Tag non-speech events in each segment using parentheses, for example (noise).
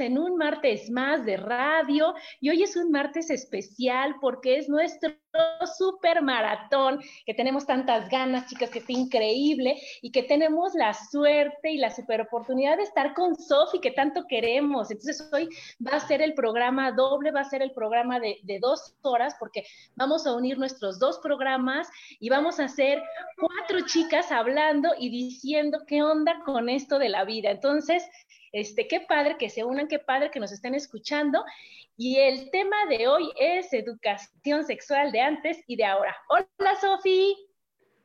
en un martes más de radio y hoy es un martes especial porque es nuestro super maratón que tenemos tantas ganas, chicas, que está increíble y que tenemos la suerte y la super oportunidad de estar con Sofi que tanto queremos. Entonces hoy va a ser el programa doble, va a ser el programa de, de dos horas porque vamos a unir nuestros dos programas y vamos a hacer cuatro chicas hablando y diciendo qué onda con esto de la vida. Entonces, este, qué padre que se unan, qué padre que nos estén escuchando. Y el tema de hoy es educación sexual de antes y de ahora. Hola, Sofi.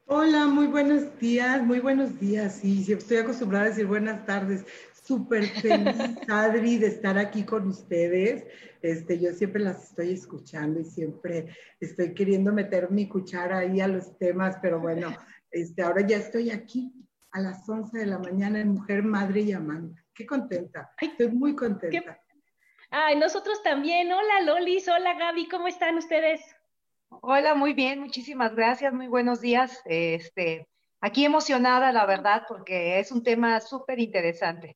Hola, muy buenos días, muy buenos días. Sí, estoy acostumbrada a decir buenas tardes. Súper feliz, (laughs) Adri, de estar aquí con ustedes. Este, yo siempre las estoy escuchando y siempre estoy queriendo meter mi cuchara ahí a los temas, pero bueno, (laughs) este, ahora ya estoy aquí a las 11 de la mañana en Mujer, Madre y Amante qué contenta. Estoy muy contenta. Ay, nosotros también. Hola Lolis, hola Gaby, ¿cómo están ustedes? Hola, muy bien, muchísimas gracias, muy buenos días. Este, aquí emocionada, la verdad, porque es un tema súper interesante.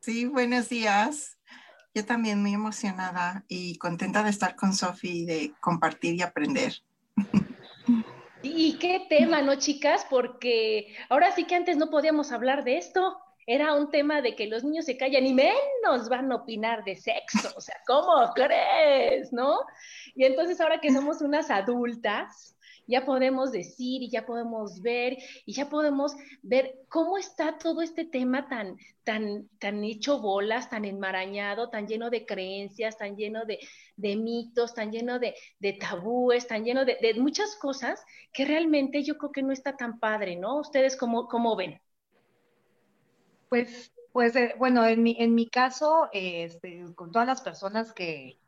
Sí, buenos días. Yo también muy emocionada y contenta de estar con Sofi, de compartir y aprender. Y qué tema, ¿no, chicas? Porque ahora sí que antes no podíamos hablar de esto era un tema de que los niños se callan y menos van a opinar de sexo, o sea, ¿cómo crees? ¿No? Y entonces ahora que somos unas adultas, ya podemos decir y ya podemos ver y ya podemos ver cómo está todo este tema tan, tan, tan hecho bolas, tan enmarañado, tan lleno de creencias, tan lleno de, mitos, tan lleno de, tabúes, tan lleno de, muchas cosas que realmente yo creo que no está tan padre, ¿no? ¿Ustedes cómo, cómo ven? Pues, pues eh, bueno, en mi, en mi caso, este, con todas las personas que,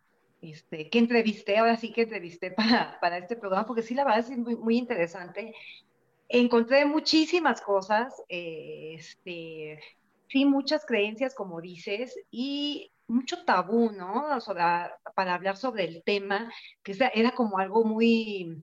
este, que entrevisté, ahora sí que entrevisté (laughs) para, para este programa, porque sí, la verdad es muy, muy interesante. Encontré muchísimas cosas, eh, este, sí, muchas creencias, como dices, y mucho tabú, ¿no? para hablar sobre el tema, que era como algo muy,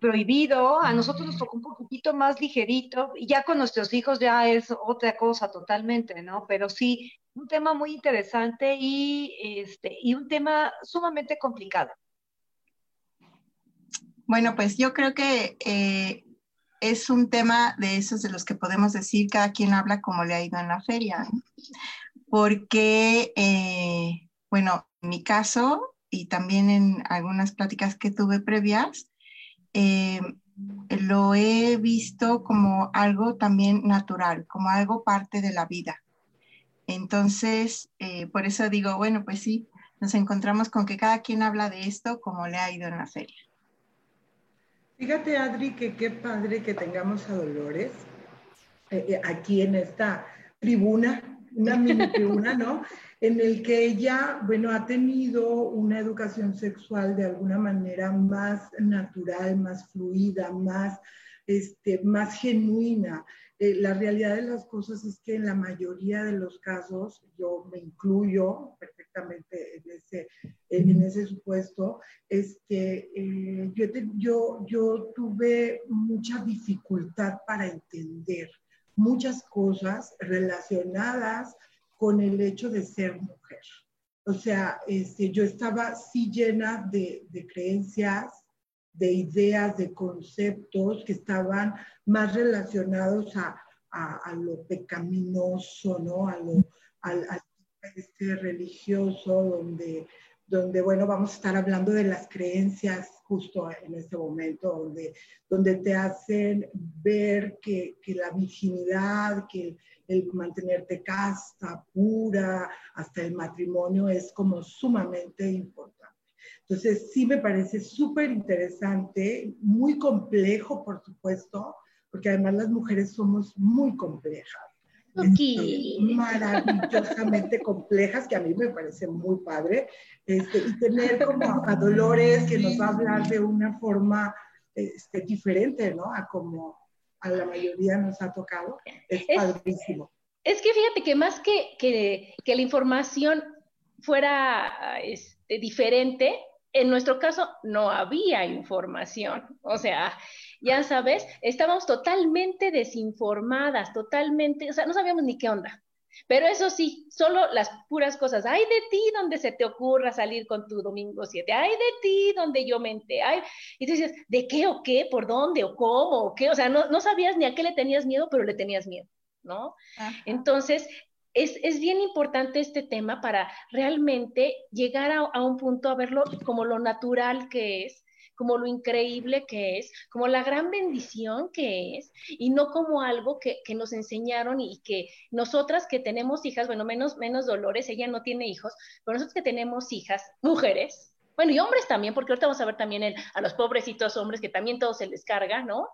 prohibido, a nosotros nos tocó un poquito más ligerito, y ya con nuestros hijos ya es otra cosa totalmente, ¿no? Pero sí, un tema muy interesante y, este, y un tema sumamente complicado. Bueno, pues yo creo que eh, es un tema de esos de los que podemos decir cada quien habla como le ha ido en la feria, porque, eh, bueno, en mi caso y también en algunas pláticas que tuve previas, eh, lo he visto como algo también natural, como algo parte de la vida. Entonces, eh, por eso digo, bueno, pues sí, nos encontramos con que cada quien habla de esto como le ha ido en la feria. Fíjate, Adri, que qué padre que tengamos a Dolores eh, aquí en esta tribuna, una mini tribuna, ¿no? (laughs) en el que ella, bueno, ha tenido una educación sexual de alguna manera más natural, más fluida, más, este, más genuina. Eh, la realidad de las cosas es que en la mayoría de los casos, yo me incluyo perfectamente en ese, en ese supuesto, este, eh, yo, yo, yo tuve mucha dificultad para entender muchas cosas relacionadas con el hecho de ser mujer. O sea, este, yo estaba sí llena de, de creencias, de ideas, de conceptos que estaban más relacionados a, a, lo pecaminoso, ¿no? A lo, este religioso, donde donde, bueno, vamos a estar hablando de las creencias justo en este momento, donde, donde te hacen ver que, que la virginidad, que el, mantenerte casta, pura, hasta el matrimonio es como sumamente importante. Entonces, sí me parece súper interesante, muy complejo, por supuesto, porque además las mujeres somos muy complejas este, maravillosamente complejas, que a mí me parece muy padre, este, y tener como a Dolores que nos va a hablar de una forma este, diferente, ¿no? A como a la mayoría nos ha tocado, es, padrísimo. Es que fíjate que más que, que, que la información fuera este, diferente, en nuestro caso no había información, o sea, ya sabes, estábamos totalmente desinformadas, totalmente, o sea, no sabíamos ni qué onda. Pero eso sí, solo las puras cosas. Ay de ti donde se te ocurra salir con tu domingo 7. Ay de ti donde yo mente. Ay. Y tú dices, ¿de qué o qué? ¿Por dónde o cómo o qué? O sea, no, no sabías ni a qué le tenías miedo, pero le tenías miedo, ¿no? Entonces, es, es, bien importante este tema para realmente llegar a, a, un punto a verlo como lo natural que es como lo increíble que es, como la gran bendición que es, y no como algo que, nos enseñaron y que nosotras que tenemos hijas, bueno, menos, menos Dolores, ella no tiene hijos, pero nosotros que tenemos hijas, mujeres, bueno, y hombres también, porque ahorita vamos a ver también a los pobrecitos hombres que también todo se les carga, ¿no?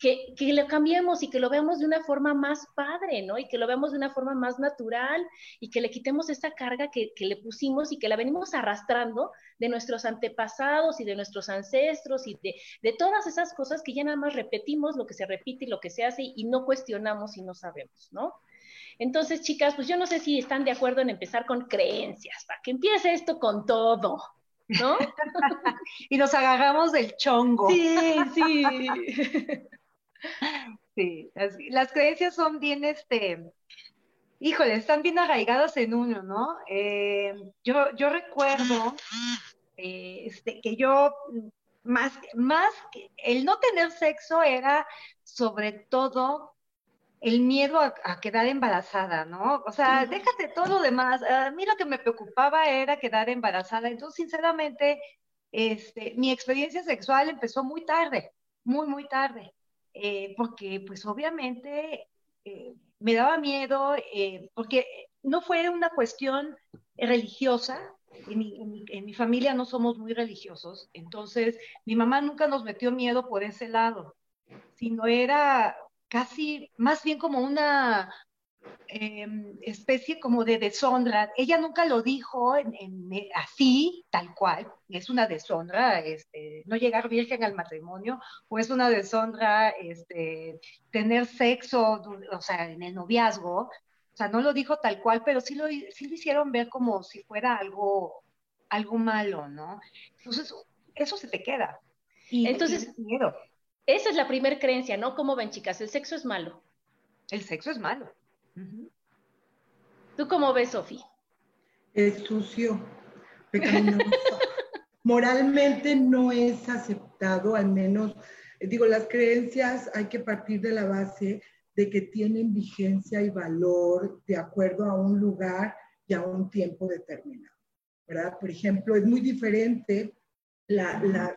Que, que, lo cambiemos y que lo veamos de una forma más padre, ¿no? Y que lo veamos de una forma más natural y que le quitemos esa carga que, que, le pusimos y que la venimos arrastrando de nuestros antepasados y de nuestros ancestros y de, de, todas esas cosas que ya nada más repetimos lo que se repite y lo que se hace y no cuestionamos y no sabemos, ¿no? Entonces, chicas, pues yo no sé si están de acuerdo en empezar con creencias, para que empiece esto con todo. ¿No? (laughs) y nos agarramos del chongo. Sí, sí. (laughs) Sí, las, creencias son bien, este, híjole, están bien arraigadas en uno, ¿no? Eh, yo, yo recuerdo eh, este, que yo, más, más que el no tener sexo era sobre todo el miedo a, quedar embarazada, ¿no? O sea, déjate todo lo demás. A mí lo que me preocupaba era quedar embarazada. Entonces, sinceramente, este, mi experiencia sexual empezó muy tarde, muy, muy tarde. Eh, porque pues obviamente eh, me daba miedo, eh, porque no fue una cuestión religiosa, en mi, en mi, familia no somos muy religiosos, entonces mi mamá nunca nos metió miedo por ese lado, sino era casi más bien como una Em, especie como de deshonra. Ella nunca lo dijo en, así, tal cual. Es una deshonra este, no llegar virgen al matrimonio, o es una deshonra este, tener sexo, o sea, en el noviazgo. O sea, no lo dijo tal cual, pero sí lo, sí lo hicieron ver como si fuera algo, algo malo, ¿no? Entonces, eso se te queda. Y, Entonces, miedo. esa es la primera creencia, ¿no? ¿Cómo ven, chicas? El sexo es malo. El sexo es malo. ¿Tú cómo ves, Sofía? Es sucio, pecaminoso. (laughs) Moralmente no es aceptado, al menos, digo, las creencias hay que partir de la base de que tienen vigencia y valor de acuerdo a un lugar y a un tiempo determinado. ¿verdad? Por ejemplo, es muy diferente la, la,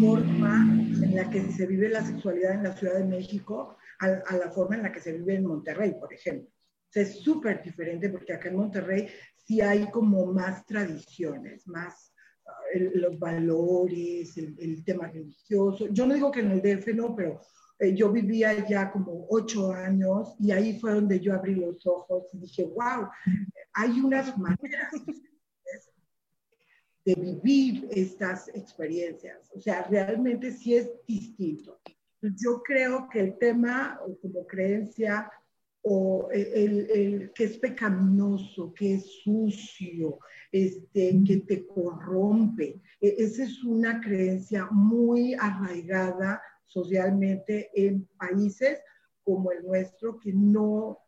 forma en la que se vive la sexualidad en la Ciudad de México a, la forma en la que se vive en Monterrey, por ejemplo. es súper diferente porque acá en Monterrey sí hay como más tradiciones, más ah, los valores, el, tema religioso. Yo no digo que en el DF no, pero eh, yo vivía ya como ocho años y ahí fue donde yo abrí los ojos y dije, wow, hay unas maneras de vivir estas experiencias. O sea, realmente sí es distinto. Yo creo que el tema como creencia o el, que es pecaminoso, que es sucio, este, que te corrompe, e, esa es una creencia muy arraigada socialmente en países como el nuestro que no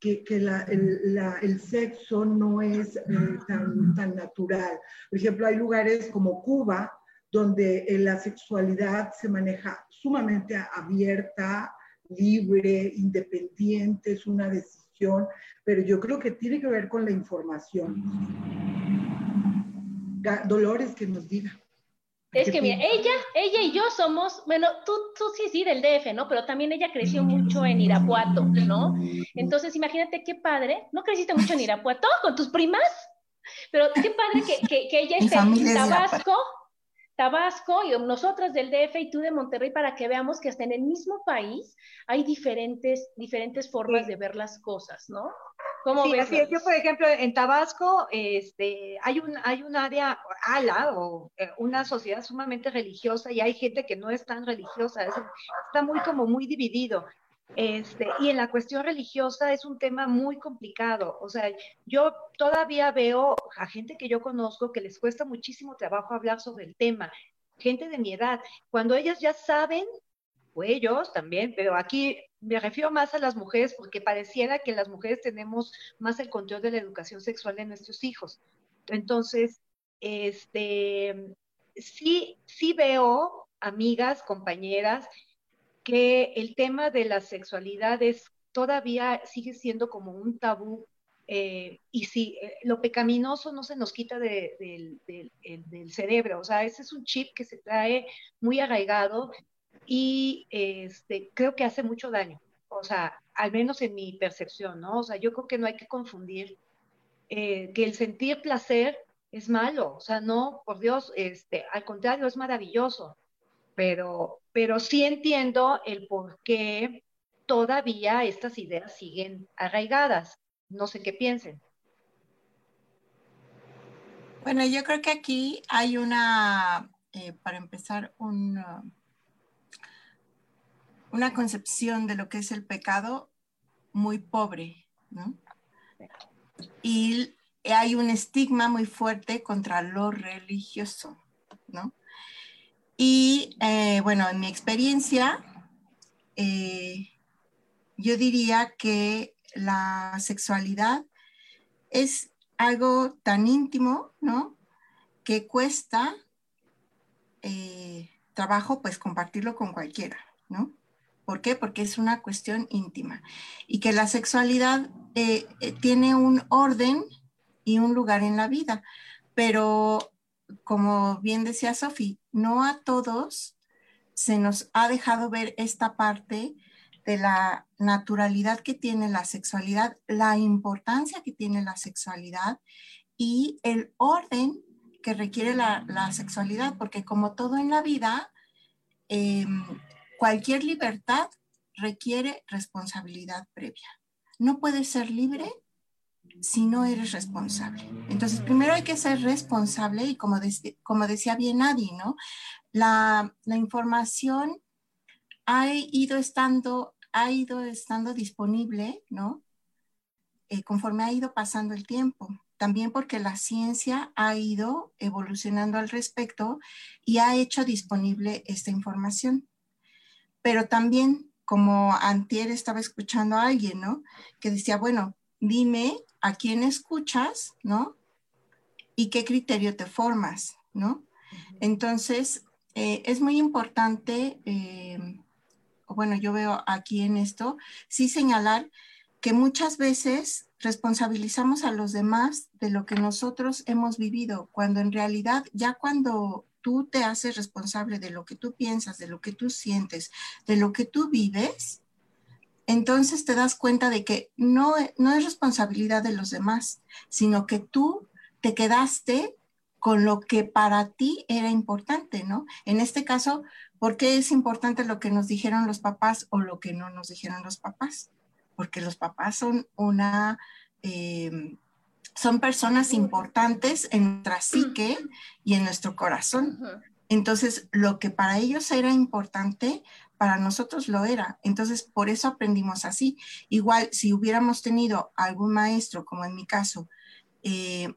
que, el, sexo no es eh, tan, tan natural. Por ejemplo, hay lugares como Cuba, donde eh, la sexualidad se maneja sumamente abierta, libre, independiente, es una decisión, pero yo creo que tiene que ver con la información. Dolores que nos diga. Es que mira, ella, ella y yo somos, bueno, tú, tú sí, sí, del DF, ¿no? Pero también ella creció mucho en Irapuato, ¿no? Entonces, imagínate qué padre, ¿no creciste mucho en Irapuato con tus primas? Pero qué padre que, que, que ella esté en Tabasco, Tabasco y nosotras del DF y tú de Monterrey para que veamos que hasta en el mismo país hay diferentes, diferentes formas de ver las cosas, ¿no? ¿Cómo sí, ves? Yo, por ejemplo, en Tabasco este, hay, un, hay un área, ala, o eh, una sociedad sumamente religiosa y hay gente que no es tan religiosa, está muy como muy dividido. Este, y en la cuestión religiosa es un tema muy complicado. O sea, yo todavía veo a gente que yo conozco que les cuesta muchísimo trabajo hablar sobre el tema, gente de mi edad, cuando ellas ya saben, o ellos también, pero aquí me refiero más a las mujeres porque pareciera que las mujeres tenemos más el control de la educación sexual de nuestros hijos. Entonces, este, sí, sí veo amigas, compañeras que el tema de la sexualidad es, todavía sigue siendo como un tabú eh, y si eh, lo pecaminoso no se nos quita del cerebro, o sea, ese es un chip que se trae muy arraigado y este, creo que hace mucho daño, o sea, al menos en mi percepción, ¿no? O sea, yo creo que no hay que confundir eh, que el sentir placer es malo, o sea, no, por Dios, este, al contrario, es maravilloso pero, pero sí entiendo el por qué todavía estas ideas siguen arraigadas. No sé qué piensen. Bueno, yo creo que aquí hay una, eh, para empezar, una, una concepción de lo que es el pecado muy pobre, ¿no? Y hay un estigma muy fuerte contra lo religioso, ¿no? Y eh, bueno, en mi experiencia, eh, yo diría que la sexualidad es algo tan íntimo, ¿no? Que cuesta eh, trabajo, pues, compartirlo con cualquiera, ¿no? ¿Por qué? Porque es una cuestión íntima. Y que la sexualidad tiene un orden y un lugar en la vida. Pero, como bien decía Sofi, no a todos se nos ha dejado ver esta parte de la naturalidad que tiene la sexualidad, la importancia que tiene la sexualidad y el orden que requiere la, sexualidad, porque como todo en la vida, em, cualquier libertad requiere responsabilidad previa. No puedes ser libre si no eres responsable. Entonces, primero hay que ser responsable y como, como decía bien Adi, ¿no? La, información ha ido estando, ha ido estando disponible, ¿no? Eh, conforme ha ido pasando el tiempo. También porque la ciencia ha ido evolucionando al respecto y ha hecho disponible esta información. Pero también, como antier estaba escuchando a alguien, ¿no? Que decía, bueno, dime a quién escuchas, ¿no? Y qué criterio te formas, ¿no? Entonces, eh, es muy importante, eh, bueno, yo veo aquí en esto, sí señalar que muchas veces responsabilizamos a los demás de lo que nosotros hemos vivido, cuando en realidad ya cuando tú te haces responsable de lo que tú piensas, de lo que tú sientes, de lo que tú vives, entonces te das cuenta de que no, no es responsabilidad de los demás, sino que tú te quedaste con lo que para ti era importante, ¿no? En este caso, ¿por qué es importante lo que nos dijeron los papás o lo que no nos dijeron los papás? Porque los papás son una, eh, son personas importantes en nuestra psique y en nuestro corazón. Entonces, lo que para ellos era importante, para nosotros lo era. Entonces, por eso aprendimos así. Igual, si hubiéramos tenido algún maestro, como en mi caso, eh,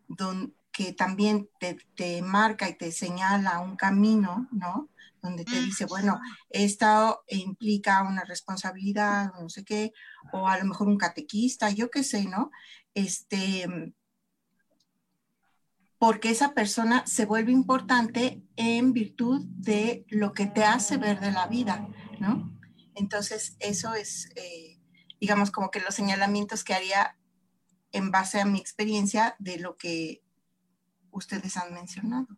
que también te, te, marca y te señala un camino, ¿no? Donde te dice, bueno, esto implica una responsabilidad, no sé qué, o a lo mejor un catequista, yo qué sé, ¿no? Este, porque esa persona se vuelve importante en virtud de lo que te hace ver de la vida, ¿no? Entonces, eso es, eh, digamos, como que los señalamientos que haría en base a mi experiencia de lo que ustedes han mencionado.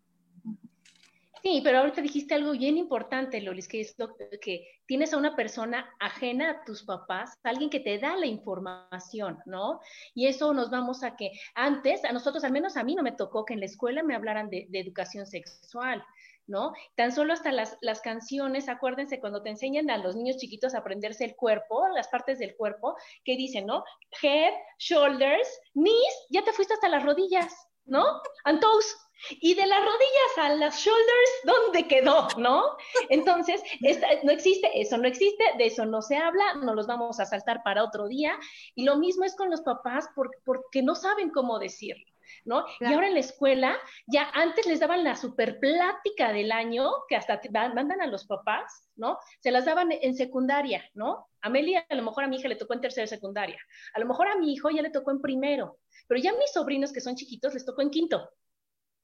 Sí, pero ahorita dijiste algo bien importante, Lolis, que es que tienes a una persona ajena a tus papás, alguien que te da la información, ¿no? Y eso nos vamos a que antes, a nosotros, al menos a mí no me tocó que en la escuela me hablaran de, educación sexual. ¿no? Tan solo hasta las, las, canciones, acuérdense, cuando te enseñan a los niños chiquitos a aprenderse el cuerpo, las partes del cuerpo, que dicen, ¿no? Head, shoulders, knees, ya te fuiste hasta las rodillas, ¿no? And toes, y de las rodillas a las shoulders, ¿dónde quedó? ¿No? Entonces, no existe, eso no existe, de eso no se habla, no los vamos a saltar para otro día. Y lo mismo es con los papás porque, no saben cómo decirlo. ¿No? Y ahora en la escuela, ya antes les daban la super plática del año, que hasta mandan a los papás, ¿no? Se las daban en secundaria, ¿no? A Meli, a lo mejor a mi hija le tocó en tercera secundaria, a lo mejor a mi hijo ya le tocó en primero, pero ya a mis sobrinos que son chiquitos les tocó en quinto,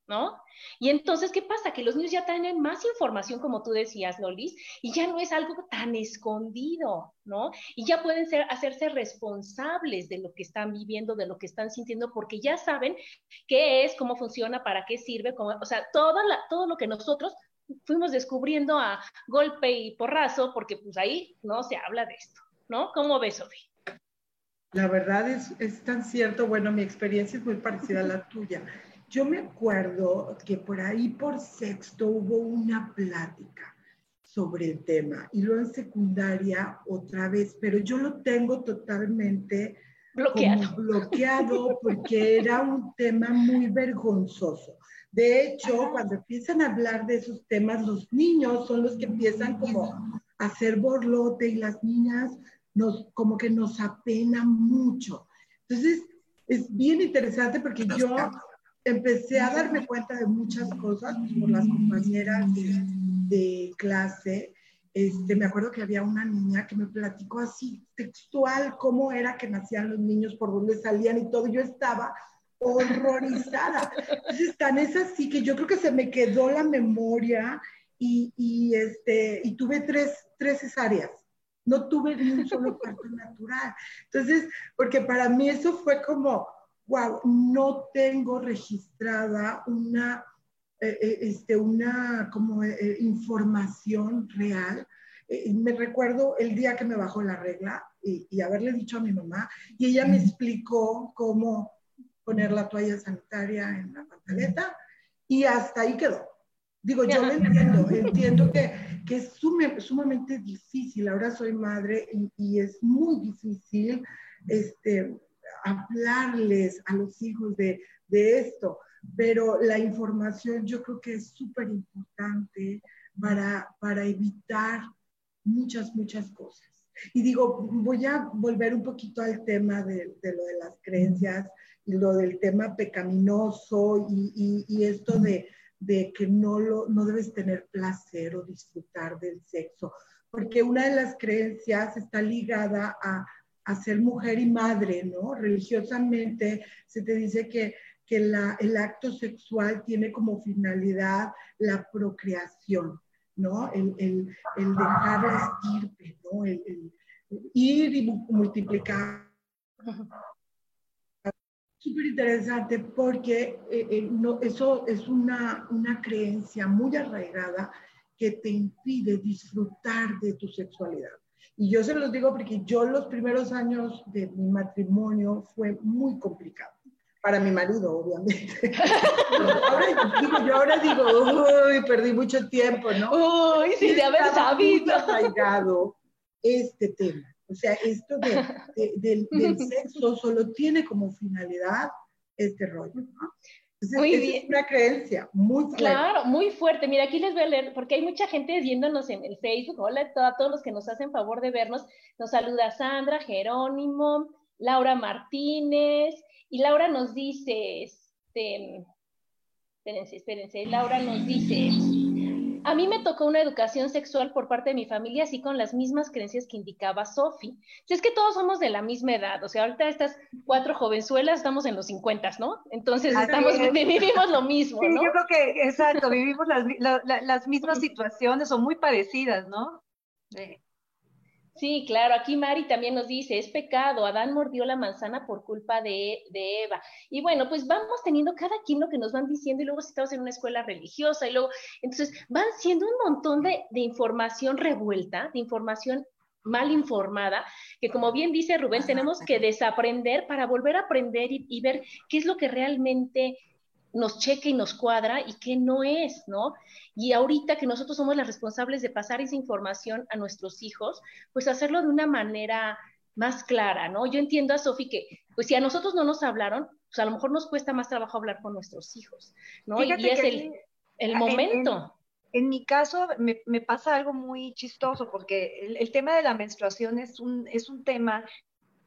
¿no? Y entonces, ¿qué pasa? Que los niños ya tienen más información, como tú decías, Lolis, y ya no es algo tan escondido, ¿no? Y ya pueden hacerse responsables de lo que están viviendo, de lo que están sintiendo, porque ya saben qué es, cómo funciona, para qué sirve, o sea, todo, todo lo que nosotros fuimos descubriendo a golpe y porrazo, porque pues ahí no se habla de esto, ¿no? ¿Cómo ves, Sofía? La verdad es, es tan cierto, bueno, mi experiencia es muy parecida a la tuya. Yo me acuerdo que por ahí por sexto hubo una plática sobre el tema y luego en secundaria otra vez, pero yo lo tengo totalmente bloqueado, bloqueado porque era un tema muy vergonzoso. De hecho, cuando empiezan a hablar de esos temas, los niños son los que empiezan como a hacer borlote y las niñas nos, como que nos apenan mucho. Entonces, es bien interesante porque yo empecé a darme cuenta de muchas cosas por las compañeras de, clase. Este, me acuerdo que había una niña que me platicó así textual cómo era que nacían los niños, por dónde salían y todo. Yo estaba horrorizada. Entonces, tan es así que yo creo que se me quedó la memoria y, y este, y tuve tres, tres cesáreas. No tuve ni un solo parto (laughs) natural. Entonces, porque para mí eso fue como, wow, no tengo registrada una, eh, eh, este, una como eh, información real. me recuerdo el día que me bajó la regla y, haberle dicho a mi mamá y ella me explicó cómo poner la toalla sanitaria en la pantaleta y hasta ahí quedó. Digo, yo lo entiendo, entiendo que, que es sumamente difícil. Ahora soy madre y, y es muy difícil este, hablarles a los hijos de, esto, pero la información yo creo que es súper importante para, para evitar muchas, muchas cosas. Y digo, voy a volver un poquito al tema de, lo de las creencias y lo del tema pecaminoso y, esto de, de que no, lo, no debes tener placer o disfrutar del sexo, porque una de las creencias está ligada a a ser mujer y madre, ¿no? Religiosamente se te dice que, que el acto sexual tiene como finalidad la procreación, ¿no? El, el, el dejar la estirpe, ¿no? El, ir y multiplicar. Súper interesante porque eh, eh, no, eso es una, una creencia muy arraigada que te impide disfrutar de tu sexualidad. Y yo se los digo porque yo los primeros años de mi matrimonio fue muy complicado. Para mi marido, obviamente. (laughs) ahora, digo, yo ahora digo, uy, perdí mucho tiempo, ¿no? Uy, sí, de haber sabido. arraigado este tema. O sea, esto de, del, del (laughs) sexo solo tiene como finalidad este rollo, ¿no? Muy bien. Es una creencia muy fuerte. Claro, muy fuerte. Mira, aquí les voy a leer, porque hay mucha gente viéndonos en el Facebook. Hola a todos los que nos hacen favor de vernos. Nos saluda Sandra, Jerónimo, Laura Martínez. Y Laura nos dice, este, espérense, espérense. Laura nos dice, a mí me tocó una educación sexual por parte de mi familia, así con las mismas creencias que indicaba Sofi. Si es que todos somos de la misma edad, o sea, ahorita estas cuatro jovenzuelas estamos en los 50, ¿no? Entonces estamos, vivimos lo mismo, ¿no? yo creo que, exacto, vivimos las, las mismas situaciones o muy parecidas, ¿no? Sí, claro, aquí Mari también nos dice, es pecado, Adán mordió la manzana por culpa de, Eva. Y bueno, pues vamos teniendo cada quien lo que nos van diciendo y luego si estamos en una escuela religiosa y luego, entonces van siendo un montón de, información revuelta, de información mal informada, que como bien dice Rubén, tenemos que desaprender para volver a aprender y, y ver qué es lo que realmente nos cheque y nos cuadra y qué no es, ¿no? Y ahorita que nosotros somos las responsables de pasar esa información a nuestros hijos, pues hacerlo de una manera más clara, ¿no? Yo entiendo a Sofi que, pues si a nosotros no nos hablaron, pues a lo mejor nos cuesta más trabajo hablar con nuestros hijos, ¿no? y es el, el, momento. En, mi caso me, me, pasa algo muy chistoso porque el, el, tema de la menstruación es un, es un tema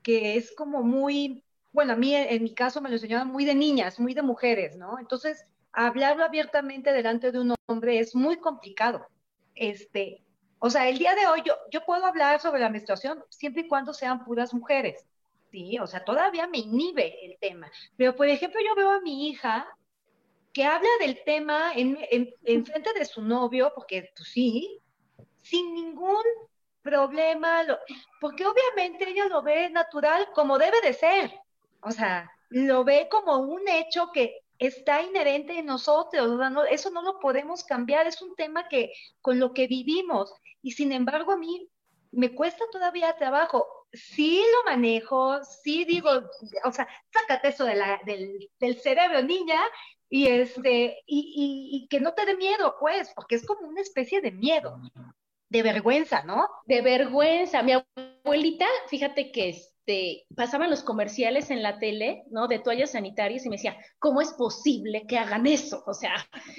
que es como muy bueno, a mí en, mi caso me lo enseñaron muy de niñas, muy de mujeres, ¿no? Entonces, hablarlo abiertamente delante de un hombre es muy complicado. Este, o sea, el día de hoy yo, yo puedo hablar sobre la menstruación siempre y cuando sean puras mujeres, ¿sí? O sea, todavía me inhibe el tema. Pero, por ejemplo, yo veo a mi hija que habla del tema en, en, frente de su novio, porque pues sí, sin ningún problema, porque obviamente ella lo ve natural como debe de ser, o sea, lo ve como un hecho que está inherente en nosotros, eso no lo podemos cambiar, es un tema que con lo que vivimos y sin embargo a mí me cuesta todavía trabajo. Sí lo manejo, sí digo, o sea, sácate eso de la, del, del, cerebro, niña, y, este, y, y, y que no te dé miedo, pues, porque es como una especie de miedo, de vergüenza, ¿no? De vergüenza. Mi abuelita, fíjate que es, este, pasaban los comerciales en la tele, ¿no? De toallas sanitarias y me decía, ¿cómo es posible que hagan eso? O sea,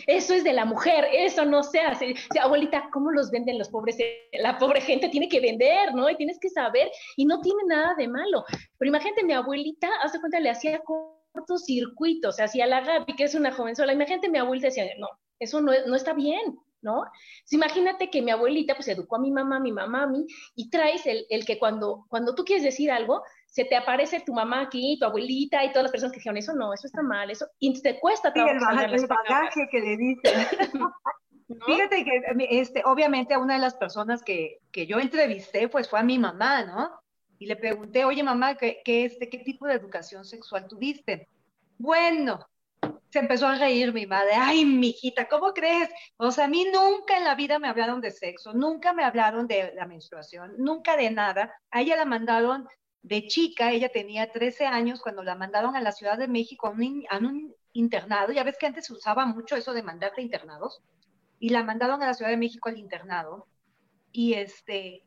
eso es de la mujer, eso no se hace. Abuelita, ¿cómo los venden los pobres? La pobre gente tiene que vender, ¿no? Y tienes que saber, y no tiene nada de malo. Pero imagínate, mi abuelita, hace cuenta, le hacía cortocircuitos, hacía la Gaby, que es una jovenzuela. Imagínate, mi abuelita decía, no, eso no, no está bien, ¿no? imagínate que mi abuelita pues educó a mi mamá, mi mamá a mí, y traes el, el, que cuando, cuando tú quieres decir algo, se te aparece tu mamá aquí, tu abuelita y todas las personas que dijeron, eso no, eso está mal, eso, y te cuesta trabajo. Sí, el, bagaje que le dicen. (laughs) Fíjate que este, obviamente a una de las personas que, que, yo entrevisté pues fue a mi mamá, ¿no? Y le pregunté, oye mamá, ¿qué, qué, este, ¿qué tipo de educación sexual tuviste? Bueno, se empezó a reír mi madre, ay, mijita, ¿cómo crees? O sea, a mí nunca en la vida me hablaron de sexo, nunca me hablaron de la menstruación, nunca de nada. A ella la mandaron de chica, ella tenía 13 años cuando la mandaron a la Ciudad de México a un, internado, ya ves que antes se usaba mucho eso de mandarte a internados, y la mandaron a la Ciudad de México al internado, y este,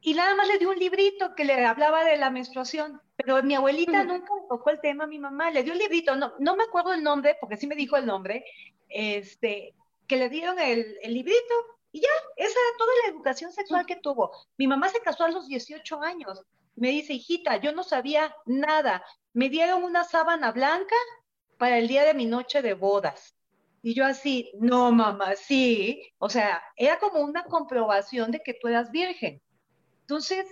y nada más le dio un librito que le hablaba de la menstruación, pero mi abuelita nunca tocó el tema mi mamá, le dio un librito, no, no me acuerdo el nombre, porque sí me dijo el nombre, este, que le dieron el, el librito y ya, esa era toda la educación sexual que tuvo. Mi mamá se casó a los 18 años, me dice, hijita, yo no sabía nada, me dieron una sábana blanca para el día de mi noche de bodas. Y yo así, no, mamá, sí. O sea, era como una comprobación de que tú eras virgen. Entonces,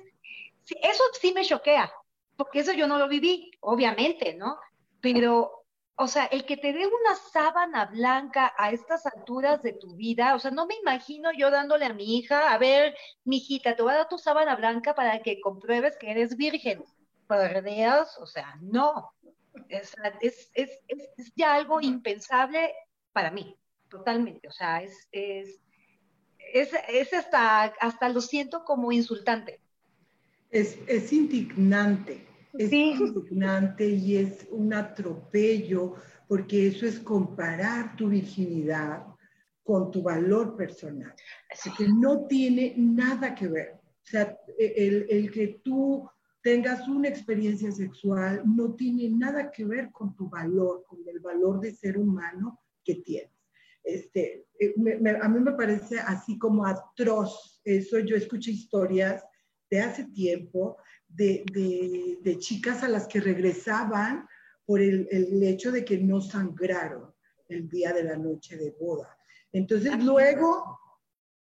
eso sí me choquea, porque eso yo no lo viví, obviamente, ¿no? Pero, o sea, el que te dé una sábana blanca a estas alturas de tu vida, o sea, no me imagino yo dándole a mi hija, a ver, mijita, te voy a dar tu sábana blanca para que compruebes que eres virgen. Por Dios, o sea, no. Es, es, es, es ya algo impensable para mí, totalmente. O sea, es, es es, hasta, hasta lo siento como insultante. Es, es indignante, es indignante y es un atropello porque eso es comparar tu virginidad con tu valor personal. Así que no tiene nada que ver. O sea, el, el que tú tengas una experiencia sexual no tiene nada que ver con tu valor, con el valor de ser humano que tienes. Este, eh, a mí me parece así como atroz eso. Yo escuché historias de hace tiempo de, de, chicas a las que regresaban por el, el, hecho de que no sangraron. el día de la noche de boda. Entonces luego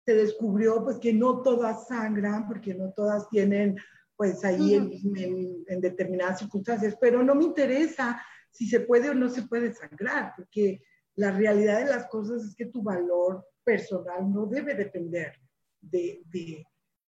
se descubrió pues que no todas sangran, porque no todas tienen pues ahí en, en, determinadas circunstancias, pero no me interesa si se puede o no se puede sangrar, porque la realidad de las cosas es que tu valor personal no debe depender de, de,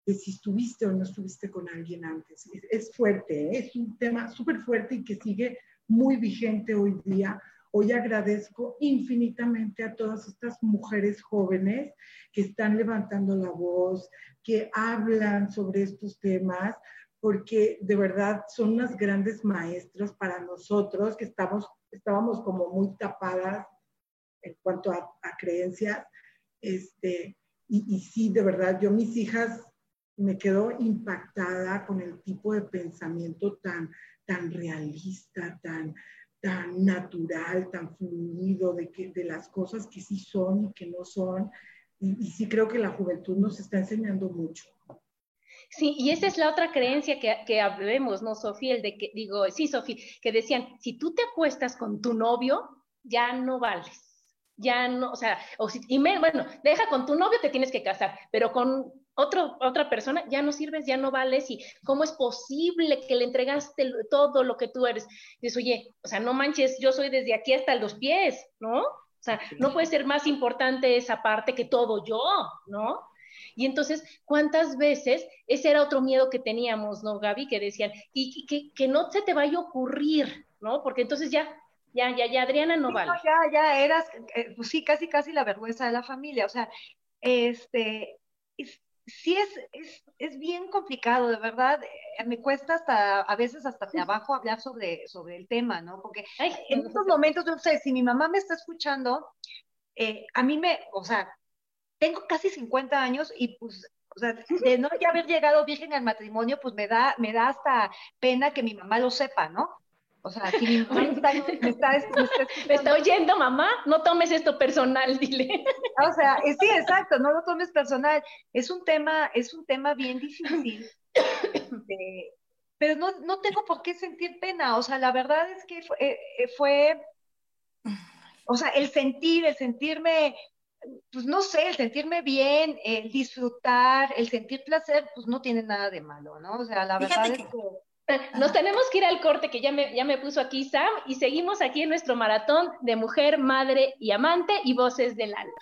de si estuviste o no estuviste con alguien antes. Es, fuerte, ¿eh? es un tema súper fuerte y que sigue muy vigente hoy día. Hoy agradezco infinitamente a todas estas mujeres jóvenes que están levantando la voz, que hablan sobre estos temas, porque de verdad son unas grandes maestras para nosotros que estamos, estábamos como muy tapadas en cuanto a, creencias. Este, y, y, sí, de verdad, yo mis hijas me quedo impactada con el tipo de pensamiento tan, tan realista, tan, tan natural, tan fluido de, que, de las cosas que sí son y que no son. Y, y sí creo que la juventud nos está enseñando mucho. Sí, y esa es la otra creencia que, que hablemos, ¿no, Sofía? El de que, digo, sí, Sofía, que decían, si tú te acuestas con tu novio, ya no vales. Ya no, o sea, o si, y me, bueno, deja con tu novio, te tienes que casar, pero con otro, otra persona ya no sirves, ya no vales, y cómo es posible que le entregaste todo lo que tú eres. Dices, oye, o sea, no manches, yo soy desde aquí hasta los pies, ¿no? O sea, no puede ser más importante esa parte que todo yo, ¿no? Y entonces, ¿cuántas veces ese era otro miedo que teníamos, ¿no, Gaby? Que decían, y que, que no se te vaya a ocurrir, ¿no? Porque entonces ya, ya, ya, ya, Adriana no vale. ya, ya eras, eh, pues sí, casi, casi la vergüenza de la familia. O sea, este, sí es, es, es, bien complicado, de verdad. Eh, me cuesta hasta, a veces hasta trabajo hablar sobre, sobre el tema, ¿no? Porque en estos momentos, yo sé, si mi mamá me está escuchando, eh, a mí me, o sea, tengo casi 50 años y pues, o sea, de no ya haber llegado virgen al matrimonio, pues me da, me da hasta pena que mi mamá lo sepa, ¿no? O sea, si mi mamá está, me, está, me, está, (laughs) oyendo, mamá, no tomes esto personal, dile. O sea, sí, exacto, no lo tomes personal. Es un tema, es un tema bien difícil. pero no, no tengo por qué sentir pena. O sea, la verdad es que fue, eh, fue o sea, el sentir, el sentirme pues no sé, el sentirme bien, el disfrutar, el sentir placer, pues no tiene nada de malo, ¿no? O sea, la verdad es que... Nos tenemos que ir al corte que ya me, ya me puso aquí Sam y seguimos aquí en nuestro maratón de mujer, madre y amante y voces del alma.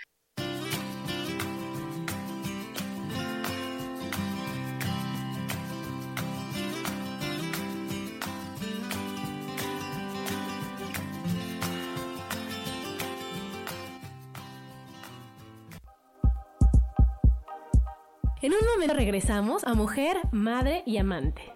En un momento regresamos a mujer, madre y amante.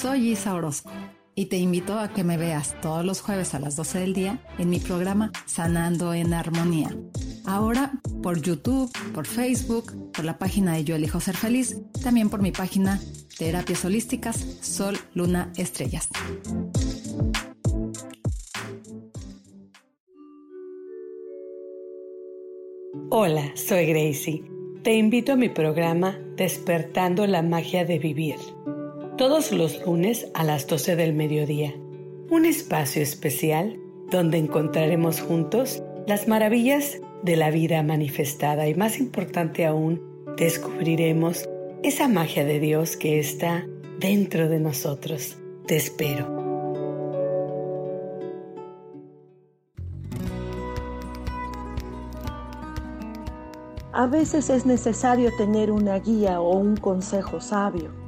Soy Isa Orozco y te invito a que me veas todos los jueves a las 12 del día en mi programa Sanando en Armonía Ahora por YouTube, por Facebook, por la página de Yo Elijo Ser Feliz, también por mi página Terapias Holísticas Sol, Luna, Estrellas. Hola, soy Gracie. Te invito a mi programa Despertando la Magia de Vivir. Todos los lunes a las 12 del mediodía. Un espacio especial donde encontraremos juntos las maravillas de la vida manifestada y más importante aún, descubriremos esa magia de Dios que está dentro de nosotros. Te espero. A veces es necesario tener una guía o un consejo sabio.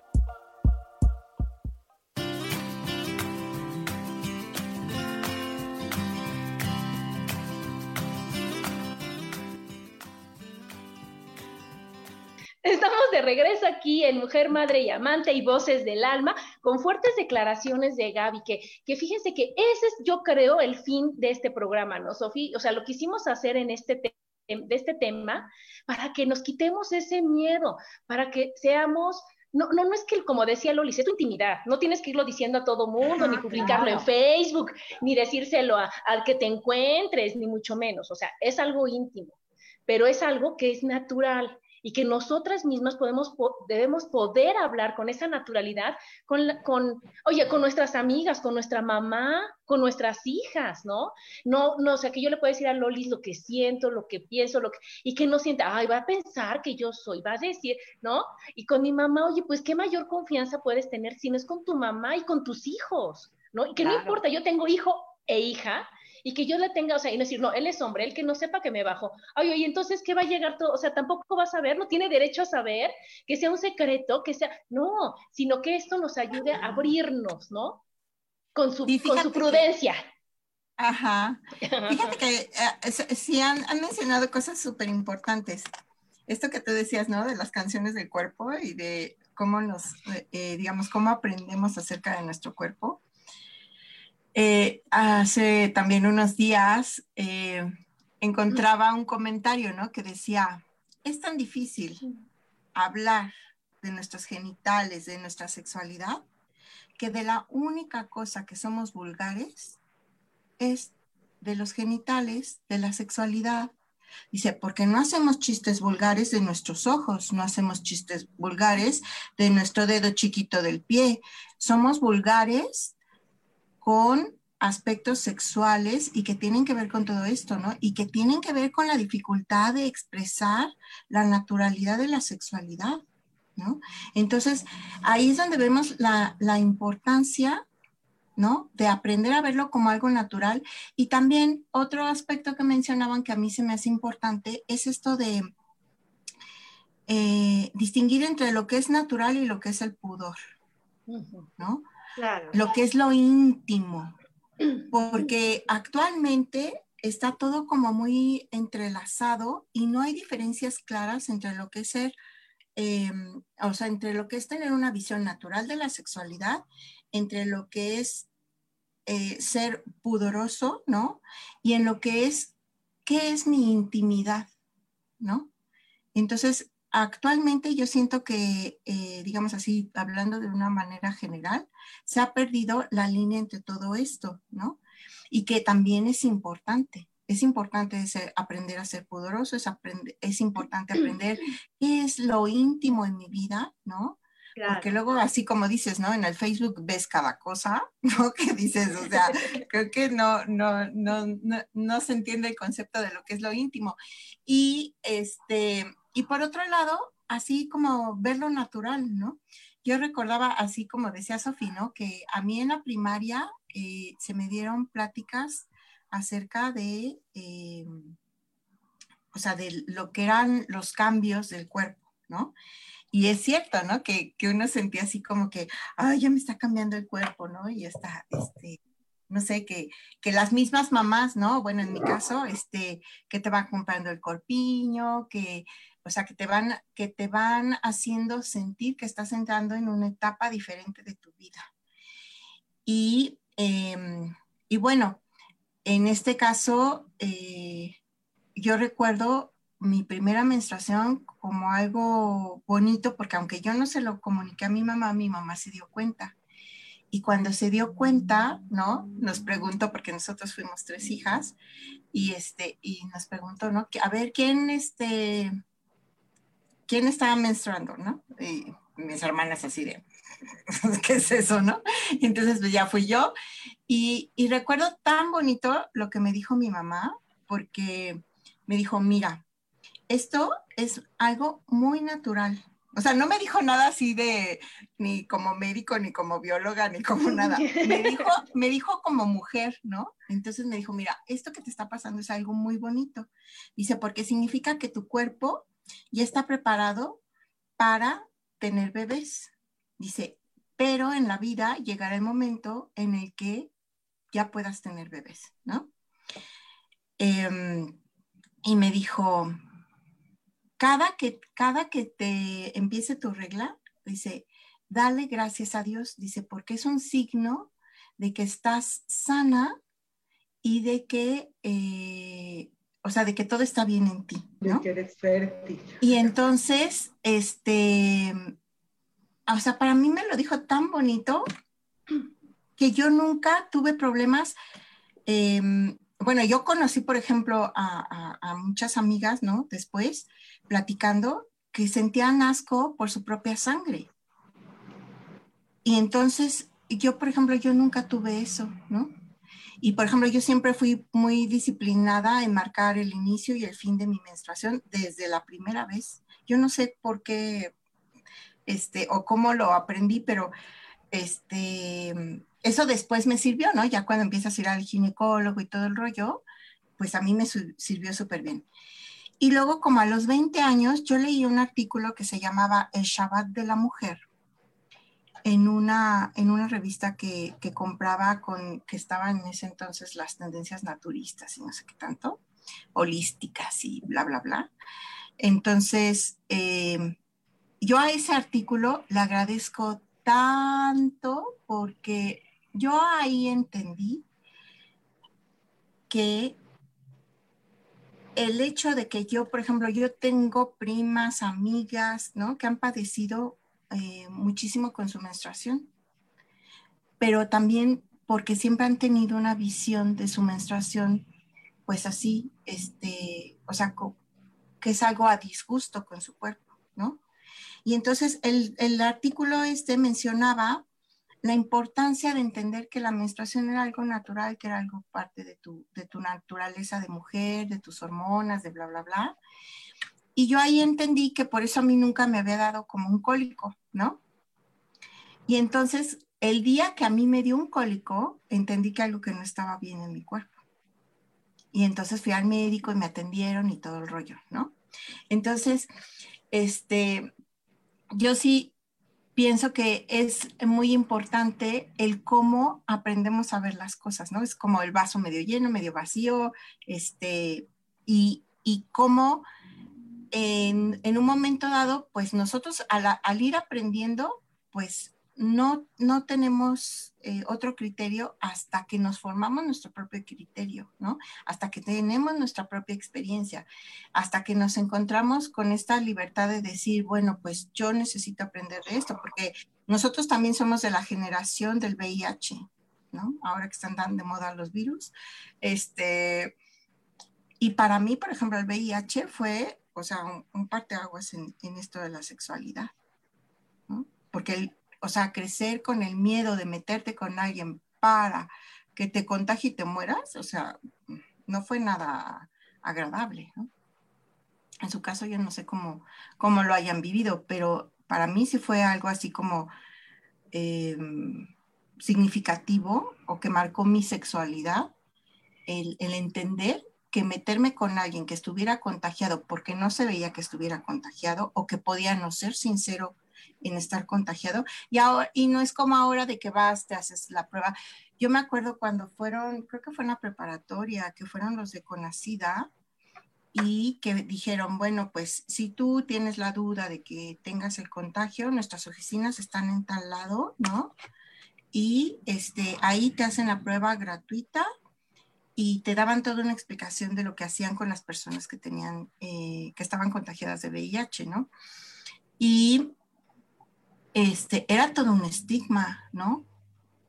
Estamos de regreso aquí en Mujer, Madre y Amante y Voces del Alma, con fuertes declaraciones de Gaby, que, que fíjense que ese es, yo creo, el fin de este programa, ¿no, Sofía? O sea, lo quisimos hacer en este tema de este tema para que nos quitemos ese miedo, para que seamos no, no, no es que, como decía Loli, es tu intimidad. No tienes que irlo diciendo a todo mundo, ni publicarlo en Facebook, ni decírselo al que te encuentres, ni mucho menos. O sea, es algo íntimo, pero es algo que es natural y que nosotras mismas podemos, debemos poder hablar con esa naturalidad, con, con, oye, con nuestras amigas, con nuestra mamá, con nuestras hijas, ¿no? No, no, o sea, que yo le puedo decir a Lolis lo que siento, lo que pienso, lo que, y que no sienta, ay, va a pensar que yo soy, va a decir, ¿no? Y con mi mamá, oye, pues qué mayor confianza puedes tener si no es con tu mamá y con tus hijos, ¿no? Y que no importa, yo tengo hijo e hija, y que yo le tenga, o sea, y no decir, no, él es hombre, él que no sepa que me bajo. Ay, oye, entonces, ¿qué va a llegar todo? O sea, tampoco va a saber, no tiene derecho a saber, que sea un secreto, que sea, no, sino que esto nos ayude a abrirnos, ¿no? Con su, con su prudencia. ajá. (laughs) Fíjate que eh, sí han, han, mencionado cosas súper importantes. Esto que tú decías, ¿no? De las canciones del cuerpo y de cómo nos, eh, digamos, cómo aprendemos acerca de nuestro cuerpo. Eh, hace también unos días eh, encontraba un comentario, ¿no? Que decía, es tan difícil hablar de nuestros genitales, de nuestra sexualidad, que de la única cosa que somos vulgares es de los genitales, de la sexualidad. Dice, porque no hacemos chistes vulgares de nuestros ojos, no hacemos chistes vulgares de nuestro dedo chiquito del pie, somos vulgares con aspectos sexuales y que tienen que ver con todo esto, ¿no? Y que tienen que ver con la dificultad de expresar la naturalidad de la sexualidad, ¿no? Entonces, ahí es donde vemos la, importancia, ¿no? De aprender a verlo como algo natural. Y también otro aspecto que mencionaban que a mí se me hace importante es esto de eh, distinguir entre lo que es natural y lo que es el pudor, ¿no? Lo que es lo íntimo, (clears throat) porque actualmente está todo como muy entrelazado y no hay diferencias claras entre lo que es ser, em, o sea, entre lo que es tener una visión natural de la sexualidad, entre lo que es eh, ser pudoroso, ¿no? Y en lo que es, ¿qué es mi intimidad, ¿no? Entonces, actualmente yo siento que, eh, digamos así, hablando de una manera general, se ha perdido la línea entre todo esto, ¿no? Y que también es importante. Es importante aprender a ser poderoso, es, es importante aprender (clears throat) qué es lo íntimo en mi vida, ¿no? Porque luego, así como dices, ¿no? En el Facebook ves cada cosa, (laughs) ¿no? Que dices, o sea, (laughs) creo que no, no, no, no, no se entiende el concepto de lo que es lo íntimo. Y este, y por otro lado, así como verlo natural, ¿no? Yo recordaba, así como decía Sofía, ¿no? Que a mí en la primaria eh, se me dieron pláticas acerca de, eh, o sea, de lo que eran los cambios del cuerpo, ¿no? Y es cierto, ¿no? Que, que uno sentía así como que, ay, ya me está cambiando el cuerpo, ¿no? Y está, este, no sé, que, que, las mismas mamás, ¿no? Bueno, en mi caso, este, que te van comprando el corpiño, que o sea, que te van, que te van haciendo sentir que estás entrando en una etapa diferente de tu vida. Y, em, y bueno, en este caso, eh, yo recuerdo mi primera menstruación como algo bonito, porque aunque yo no se lo comuniqué a mi mamá, mi mamá se dio cuenta. Y cuando se dio cuenta, ¿no? Nos preguntó, porque nosotros fuimos tres hijas, y, este, y nos preguntó, ¿no? A ver, ¿quién, este, quién estaba menstruando, ¿no? Y mis hermanas así de, (laughs) ¿qué es eso, no? Y entonces pues ya fui yo. Y, y recuerdo tan bonito lo que me dijo mi mamá, porque me dijo, mira, esto es algo muy natural. O sea, no me dijo nada así de ni como médico, ni como bióloga, ni como (laughs) nada. Me (laughs) dijo, me dijo como mujer, ¿no? Entonces me dijo, mira, esto que te está pasando es algo muy bonito. Dice, porque significa que tu cuerpo ya está preparado para tener bebés. Dice, pero en la vida llegará el momento en el que ya puedas tener bebés, ¿no? Em, y me dijo, cada que, cada que te empiece tu regla, dice, dale gracias a Dios, dice, porque es un signo de que estás sana y de que, eh, o sea, de que todo está bien en ti. ¿no? De que eres fértil. Y entonces, este, o sea, para mí me lo dijo tan bonito que yo nunca tuve problemas. Em, bueno, yo conocí, por ejemplo, a, a, muchas amigas, ¿no? Después, platicando, que sentían asco por su propia sangre. Y entonces, yo, por ejemplo, yo nunca tuve eso, ¿no? Y, por ejemplo, yo siempre fui muy disciplinada en marcar el inicio y el fin de mi menstruación desde la primera vez. Yo no sé por qué, este, o cómo lo aprendí, pero, este, eso después me sirvió, ¿no? Ya cuando empiezas a ir al ginecólogo y todo el rollo, pues a mí me sirvió súper bien. Y luego, como a los 20 años, yo leí un artículo que se llamaba El Shabbat de la Mujer en una, en una revista que, que compraba con, que estaba en ese entonces las tendencias naturistas y no sé qué tanto, holísticas y bla, bla, bla. Entonces, eh, yo a ese artículo le agradezco tanto porque yo ahí entendí que el hecho de que yo, por ejemplo, yo tengo primas, amigas, ¿no? Que han padecido eh, muchísimo con su menstruación, pero también porque siempre han tenido una visión de su menstruación, pues así, este, o sea, que es algo a disgusto con su cuerpo, ¿no? Y entonces el, el artículo este mencionaba la importancia de entender que la menstruación era algo natural, que era algo parte de tu, de tu naturaleza de mujer, de tus hormonas, de bla, bla, bla. Y yo ahí entendí que por eso a mí nunca me había dado como un cólico, ¿no? Y entonces, el día que a mí me dio un cólico, entendí que algo que no estaba bien en mi cuerpo. Y entonces fui al médico y me atendieron y todo el rollo, ¿no? Entonces, este, yo sí pienso que es muy importante el cómo aprendemos a ver las cosas, ¿no? Es como el vaso medio lleno, medio vacío, este, y, y cómo en, en, un momento dado, pues nosotros al, al ir aprendiendo, pues no, no tenemos eh, otro criterio hasta que nos formamos nuestro propio criterio, ¿no? Hasta que tenemos nuestra propia experiencia, hasta que nos encontramos con esta libertad de decir, bueno, pues yo necesito aprender de esto, porque nosotros también somos de la generación del VIH, ¿no? Ahora que están tan de moda los virus. Este, y para mí, por ejemplo, el VIH fue, o sea, un, un parteaguas en, en esto de la sexualidad. Porque el, o sea, crecer con el miedo de meterte con alguien para que te contagie y te mueras, o sea, no fue nada agradable. En su caso yo no sé cómo, cómo lo hayan vivido, pero para mí sí fue algo así como eh, significativo o que marcó mi sexualidad, el entender que meterme con alguien que estuviera contagiado porque no se veía que estuviera contagiado o que podía no ser sincero en estar contagiado. Y, ahora, y no es como ahora de que vas, te haces la prueba. Yo me acuerdo cuando fueron, creo que fue en la preparatoria, que fueron los de Conacida y que dijeron, bueno, pues si tú tienes la duda de que tengas el contagio, nuestras oficinas están en tal lado, ¿no? Y este, ahí te hacen la prueba gratuita y te daban toda una explicación de lo que hacían con las personas que tenían, eh, que estaban contagiadas de VIH, ¿no? Y este, era todo un estigma, ¿no?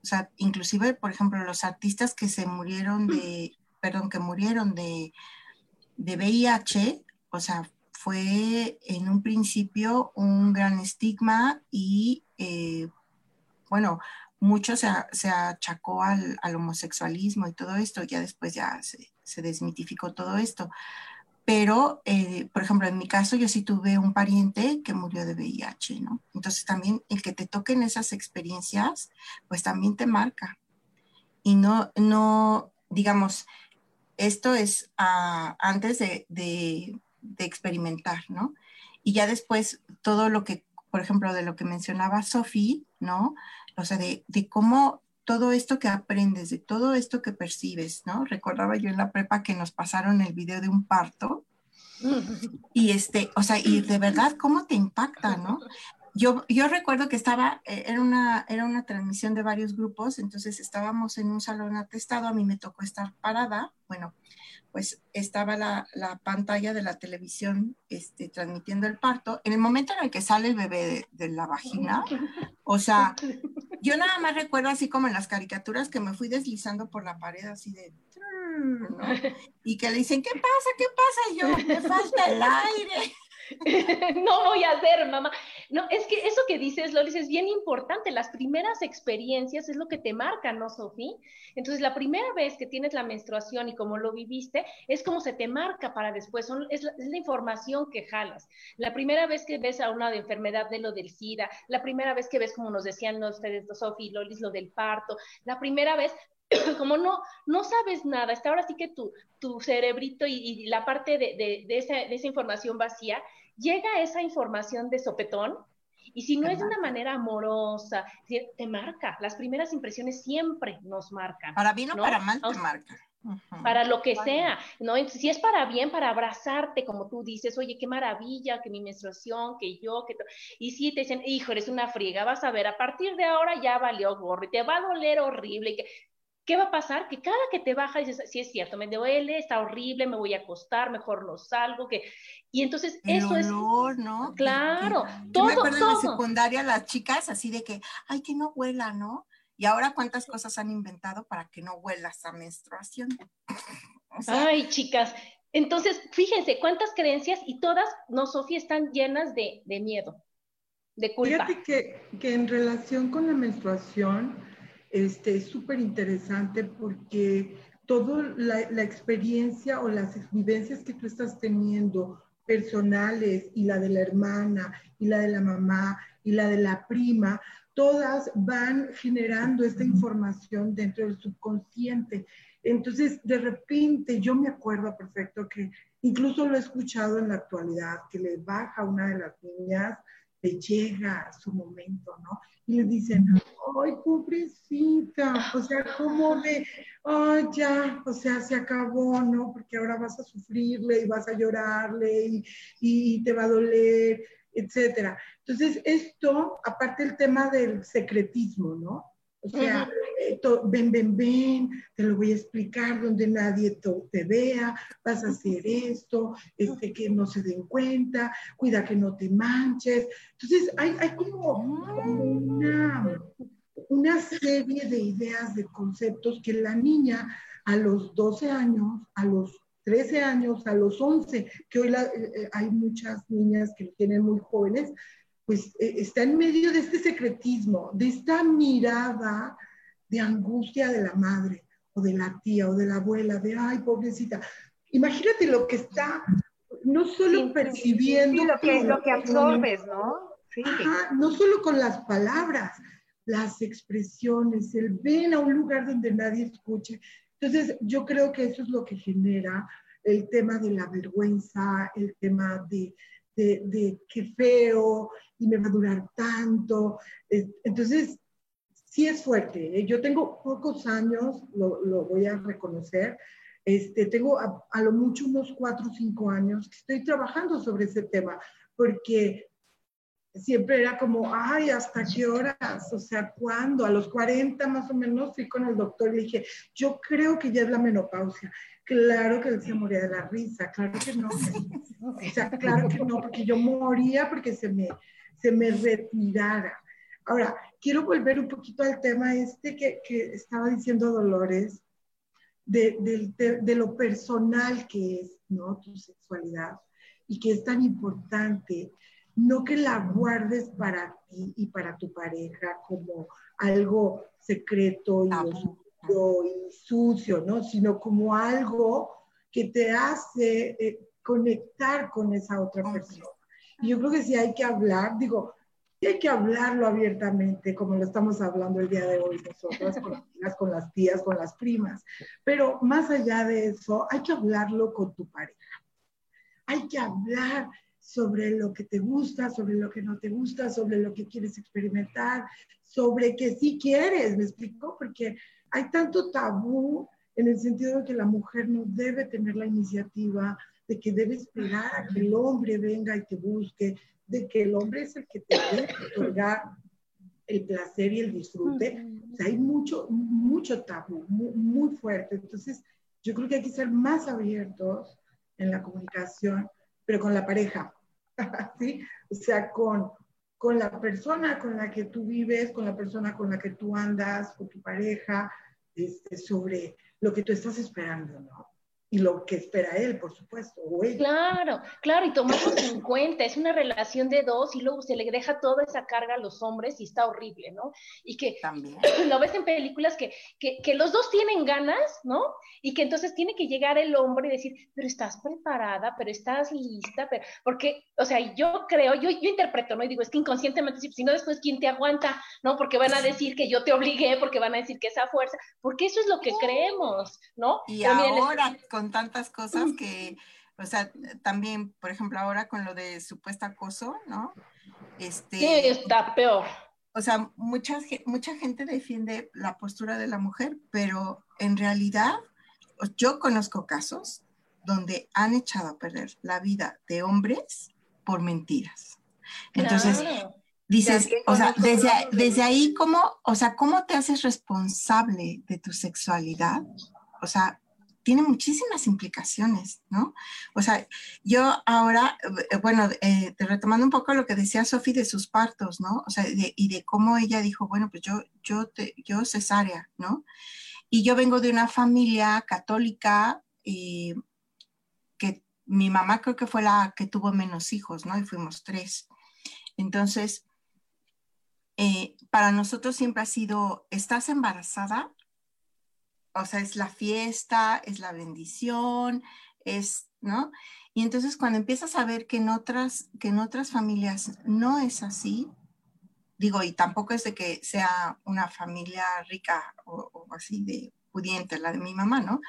O sea, inclusive, por ejemplo, los artistas que se murieron de, (clears throat) perdón, que murieron de, de VIH, o sea, fue en un principio un gran estigma y, eh, bueno, mucho se, se achacó al, al, homosexualismo y todo esto, ya después ya se, desmitificó todo esto. pero, eh, por ejemplo, en mi caso, yo sí tuve un pariente que murió de VIH, ¿no? Entonces también el que te toquen esas experiencias, pues también te marca. Y no, no, digamos, esto es ah, antes de, de, experimentar, ¿no? Y ya después todo lo que, por ejemplo, de lo que mencionaba Sofía, ¿no? O sea, de, de cómo todo esto que aprendes, de todo esto que percibes, ¿no? Recordaba yo en la prepa que nos pasaron el video de un parto y este, o sea, y de verdad, ¿cómo te impacta, no? Yo, yo recuerdo que estaba, eh, era una, era una transmisión de varios grupos, entonces estábamos en un salón atestado, a mí me tocó estar parada, bueno, pues estaba la, pantalla de la televisión este, transmitiendo el parto. En el momento en el que sale el bebé de, la vagina, o sea, yo nada más recuerdo así como en las caricaturas que me fui deslizando por la pared así de... Y que le dicen, ¿qué pasa? ¿Qué pasa? Y yo, me falta el aire. (laughs) no voy a hacer, mamá. No, es que eso que dices, Lolis, es bien importante. Las primeras experiencias es lo que te marca, ¿no, Sofía? Entonces, la primera vez que tienes la menstruación y como lo viviste, es como se te marca para después. es, la, información que jalas. La primera vez que ves a una de enfermedad de lo del SIDA, la primera vez que ves, como nos decían ustedes, Sofía y Lolis, lo del parto, la primera vez (clears throat) como no, no sabes nada, está ahora sí que tu, tu cerebrito y, la parte de, de, esa, información vacía, llega esa información de sopetón y si no es de una manera amorosa, te marca. Las primeras impresiones siempre nos marcan. Para bien o para mal te marca. Para lo que sea, ¿no? si es para bien, para abrazarte, como tú dices, oye, qué maravilla, que mi menstruación, que yo, que... Y si te dicen, hijo, eres una friega, vas a ver, a partir de ahora ya valió gorro y te va a doler horrible. Y que... ¿Qué va a pasar? Que cada que te baja dices, sí es cierto, me duele, está horrible, me voy a acostar, mejor no salgo, que... Y entonces eso es... ¿no? Claro, todo, me acuerdo en la secundaria las chicas así de que, ay, que no huela, ¿no? Y ahora cuántas cosas han inventado para que no huela esa menstruación. (laughs) ay, chicas, entonces fíjense cuántas creencias y todas, no, Sofía, están llenas de, de miedo, de culpa. Fíjate que, que en relación con la menstruación, este, es súper interesante porque toda la, experiencia o las vivencias que tú estás teniendo personales y la de la hermana y la de la mamá y la de la prima, todas van generando esta información dentro del subconsciente. Entonces, de repente, yo me acuerdo perfecto que incluso lo he escuchado en la actualidad, que le baja a una de las niñas le llega su momento, ¿no? Y le dicen, ay, pobrecita, o sea, ¿cómo de, ay, ya, o sea, se acabó, ¿no? Porque ahora vas a sufrirle y vas a llorarle y, y te va a doler, etcétera. Entonces, esto, aparte el tema del secretismo, ¿no? O sea, ven, ven, ven, te lo voy a explicar donde nadie te vea, vas a hacer esto, este, que no se den cuenta, cuida que no te manches. Entonces, hay, hay como, una, una serie de ideas, de conceptos que la niña a los 12 años, a los 13 años, a los 11, que hoy eh, eh, hay muchas niñas que tienen muy jóvenes, pues eh, está en medio de este secretismo, de esta mirada de angustia de la madre o de la tía o de la abuela, de, ay, pobrecita. Imagínate lo que está, no solo percibiendo. lo, que, lo que absorbes, ¿no? Sí. no solo con las palabras, las expresiones, el ven a un lugar donde nadie escuche. Entonces, yo creo que eso es lo que genera el tema de la vergüenza, el tema de, de, de qué feo y me va a durar tanto. Entonces, sí es fuerte. ¿eh? Yo tengo pocos años, lo, lo voy a reconocer. Este, tengo a, a, lo mucho unos cuatro o cinco años que estoy trabajando sobre ese tema, porque siempre era como, ay, ¿hasta qué horas? O sea, ¿cuándo? A los 40 más o menos fui con el doctor y le dije, yo creo que ya es la menopausia. Claro que él se moría de la risa, claro que no. O sea, claro que no, porque yo moría porque se me, se me retirara. Ahora, quiero volver un poquito al tema este que, que estaba diciendo Dolores, de, de, de, lo personal que es, ¿no? Tu sexualidad y que es tan importante no que la guardes para ti y para tu pareja como algo secreto y, y sucio, ¿no? Sino como algo que te hace eh, conectar con esa otra persona. Y yo creo que sí hay que hablar, digo, sí hay que hablarlo abiertamente, como lo estamos hablando el día de hoy nosotras, con las, con las tías, con las primas. Pero más allá de eso, hay que hablarlo con tu pareja. Hay que hablar sobre lo que te gusta, sobre lo que no te gusta, sobre lo que quieres experimentar, sobre que sí quieres, ¿me explico? Porque hay tanto tabú en el sentido de que la mujer no debe tener la iniciativa, de que debe esperar a que el hombre venga y te busque, de que el hombre es el que te debe otorgar el placer y el disfrute. O sea, hay mucho, mucho tabú, muy, muy fuerte. Entonces, yo creo que hay que ser más abiertos en la comunicación, pero con la pareja, (laughs) ¿sí? O sea, con, con la persona con la que tú vives, con la persona con la que tú andas, con tu pareja, este, sobre lo que tú estás esperando, ¿no? Y lo que espera él, por supuesto, o ella. Claro, claro, y tomarlo en cuenta, es una relación de dos y luego se le deja toda esa carga a los hombres y está horrible, ¿no? Y que También. (clears throat) lo ves en películas que, que, que, los dos tienen ganas, ¿no? Y que entonces tiene que llegar el hombre y decir, pero estás preparada, pero estás lista, pero, porque, o sea, yo creo, yo, yo interpreto, ¿no? Y digo, es que inconscientemente, si no después, ¿quién te aguanta? ¿No? Porque van a decir que yo te obligué, porque van a decir que esa fuerza, porque eso es lo que creemos, ¿no? Y ahora, con tantas cosas que, o sea, también, por ejemplo, ahora con lo de supuesto acoso, ¿no? Este, sí, está peor. O sea, mucha, mucha gente defiende la postura de la mujer, pero en realidad yo conozco casos donde han echado a perder la vida de hombres por mentiras. Entonces, dices, o sea, desde, desde ahí, ¿cómo, o sea, ¿cómo te haces responsable de tu sexualidad? O sea, tiene muchísimas implicaciones, ¿no? O sea, yo ahora, eh, bueno, eh, retomando un poco lo que decía Sofi de sus partos, ¿no? O sea, y de cómo ella dijo, bueno, pues yo, yo, te, yo cesárea, ¿no? Y yo vengo de una familia católica y que mi mamá creo que fue la que tuvo menos hijos, ¿no? Y fuimos tres. Entonces, eh, para nosotros siempre ha sido, ¿estás embarazada? O sea, es la fiesta, es la bendición, es, ¿no? Y entonces cuando empiezas a ver que en otras, que en otras familias no es así, digo, y tampoco es de que sea una familia rica o, así de pudiente, la de mi mamá, ¿no?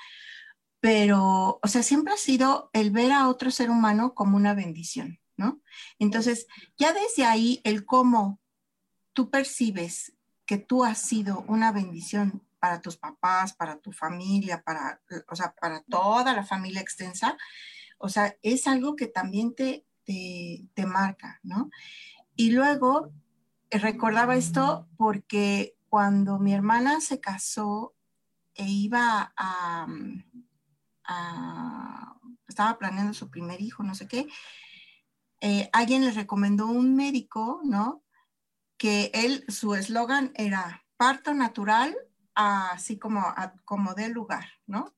Pero, o sea, siempre ha sido el ver a otro ser humano como una bendición, ¿no? Entonces, ya desde ahí, el cómo tú percibes que tú has sido una bendición para tus papás, para tu familia, para, o sea, para toda la familia extensa, o sea, es algo que también te, te, marca, ¿no? Y luego eh, recordaba esto porque cuando mi hermana se casó e iba a, a estaba planeando su primer hijo, no sé qué, eh, alguien le recomendó un médico, ¿no? Que él, su eslogan era parto natural así como, como de lugar, ¿no?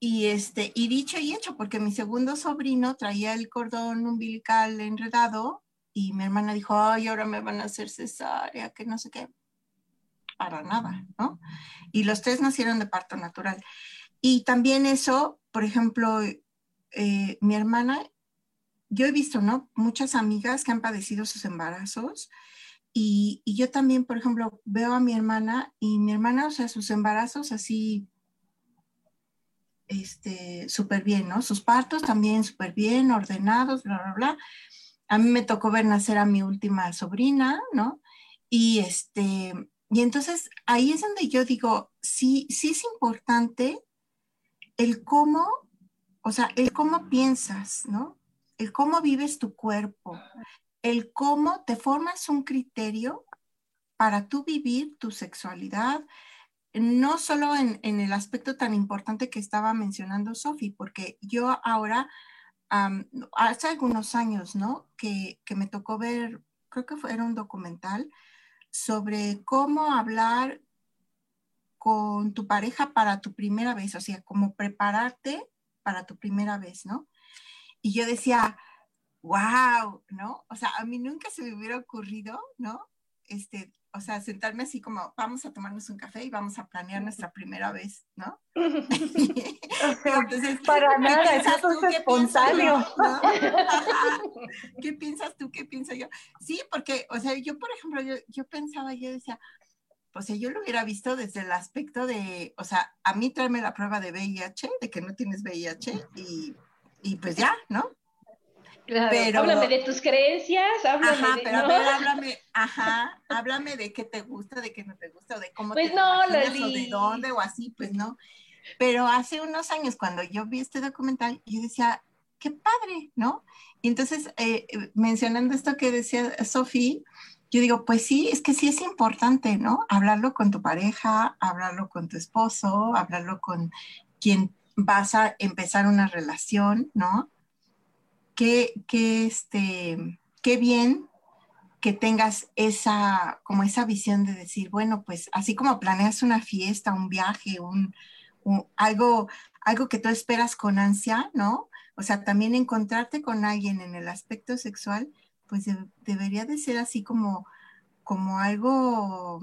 Y, este, y dicho y hecho, porque mi segundo sobrino traía el cordón umbilical enredado y mi hermana dijo, ay, ahora me van a hacer cesárea, que no sé qué. Para nada, ¿no? Y los tres nacieron de parto natural. Y también eso, por ejemplo, eh, mi hermana, yo he visto, ¿no? Muchas amigas que han padecido sus embarazos y, yo también, por ejemplo, veo a mi hermana y mi hermana, o sea, sus embarazos así, este, súper bien, ¿no? Sus partos también súper bien, ordenados, bla, bla, bla. A mí me tocó ver nacer a mi última sobrina, ¿no? Y este, y entonces ahí es donde yo digo, sí, sí es importante el cómo, o sea, el cómo piensas, ¿no? El cómo vives tu cuerpo, el cómo te formas un criterio para tú vivir tu sexualidad, no solo en, el aspecto tan importante que estaba mencionando Sofi, porque yo ahora, hace algunos años, ¿no? Que, que, me tocó ver, creo que fue, era un documental sobre cómo hablar con tu pareja para tu primera vez, o sea, cómo prepararte para tu primera vez, ¿no? Y yo decía, wow, ¿no? O sea, a mí nunca se me hubiera ocurrido, ¿no? este, o sea, sentarme así como, vamos a tomarnos un café y vamos a planear nuestra primera vez, ¿no? (laughs) (laughs) Entonces, (laughs) para nada, eso es espontáneo. ¿Qué piensas tú? ¿Qué pienso yo? Sí, porque, o sea, yo, por ejemplo, yo, yo pensaba, yo decía, o sea, yo lo hubiera visto desde el aspecto de, o sea, a mí tráeme la prueba de VIH, de que no tienes VIH, y, y pues ya, ¿no? Pero, háblame de tus creencias, háblame ajá, de, pero a ver, (laughs) háblame, ajá, háblame de qué te gusta, de qué no te gusta, o de cómo pues te no, imaginas, o de dónde, o así, pues no. Pero hace unos años, cuando yo vi este documental, yo decía, qué padre, ¿no? Y entonces, eh, mencionando esto que decía Sofía, yo digo, pues sí, es que sí es importante, ¿no? Hablarlo con tu pareja, hablarlo con tu esposo, hablarlo con quien vas a empezar una relación, ¿no? Qué, este, qué bien que tengas esa, como esa visión de decir, bueno, pues así como planeas una fiesta, un viaje, un, algo, algo que tú esperas con ansia, ¿no? O sea, también encontrarte con alguien en el aspecto sexual, pues debería de ser así como, como algo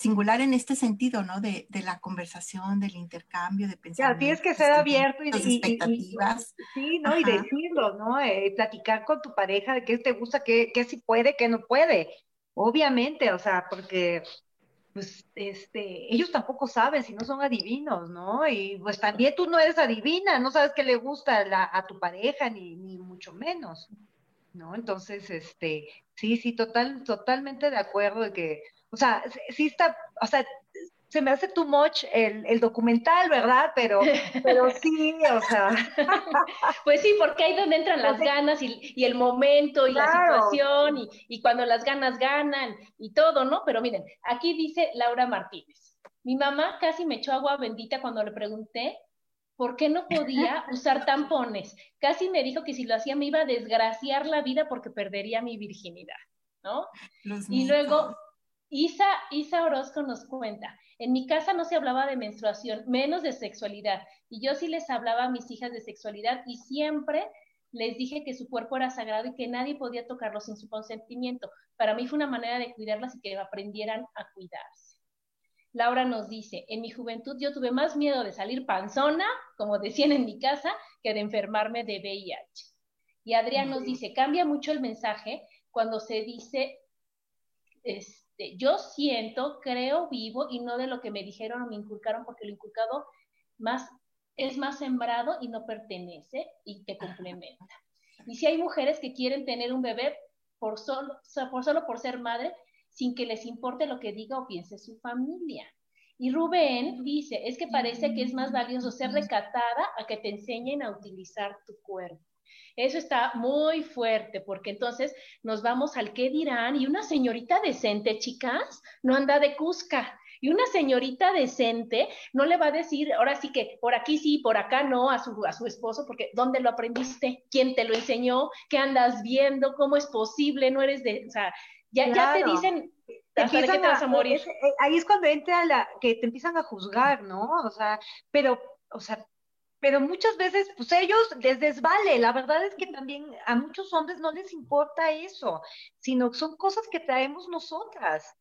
singular en este sentido, ¿no? De, de la conversación, del intercambio, de pensar. tienes que ser abierto y, expectativas. sí, ¿no? Y decirlo, ¿no? Eh, platicar con tu pareja de qué te gusta, qué, qué sí puede, qué no puede. Obviamente, o sea, porque pues este, ellos tampoco saben si no son adivinos, ¿no? Y pues también tú no eres adivina, no sabes qué le gusta a tu pareja, ni, ni mucho menos, ¿no? Entonces, este, sí, sí, total, totalmente de acuerdo de que o sea, sí está, o sea, se me hace too much el, documental, ¿verdad? Pero, pero (laughs) sí, o sea. (laughs) Pues sí, porque ahí donde entran las ganas y, el momento y la situación y, y, cuando las ganas ganan y todo, ¿no? Pero miren, aquí dice Laura Martínez. Mi mamá casi me echó agua bendita cuando le pregunté por qué no podía (laughs) usar tampones. Casi me dijo que si lo hacía me iba a desgraciar la vida porque perdería mi virginidad, ¿no? y luego Isa, Isa Orozco nos cuenta, en mi casa no se hablaba de menstruación, menos de sexualidad, y yo sí les hablaba a mis hijas de sexualidad y siempre les dije que su cuerpo era sagrado y que nadie podía tocarlo sin su consentimiento. Para mí fue una manera de cuidarlas y que aprendieran a cuidarse. Laura nos dice, en mi juventud yo tuve más miedo de salir panzona, como decían en mi casa, que de enfermarme de VIH. Y Adrián nos dice, cambia mucho el mensaje cuando se dice, este, yo siento, creo, vivo y no de lo que me dijeron o me inculcaron, porque lo inculcado más, es más sembrado y no pertenece y te complementa. Y si hay mujeres que quieren tener un bebé por solo, por solo por ser madre, sin que les importe lo que diga o piense su familia. Y Rubén dice, es que parece que es más valioso ser recatada a que te enseñen a utilizar tu cuerpo. Eso está muy fuerte porque entonces nos vamos al qué dirán y una señorita decente, chicas, no anda de cusca. Y una señorita decente no le va a decir, ahora sí que por aquí sí, por acá no, a su, a su esposo, porque ¿dónde lo aprendiste? ¿Quién te lo enseñó? ¿Qué andas viendo? ¿Cómo es posible? No eres de, o sea, ya, ya te dicen, ¿hasta de qué te vas a morir? Ahí es cuando entra la, que te empiezan a juzgar, ¿no? O sea, pero, o sea, pero muchas veces, pues ellos les desvale. La verdad es que también a muchos hombres no les importa eso, sino son cosas que traemos nosotras.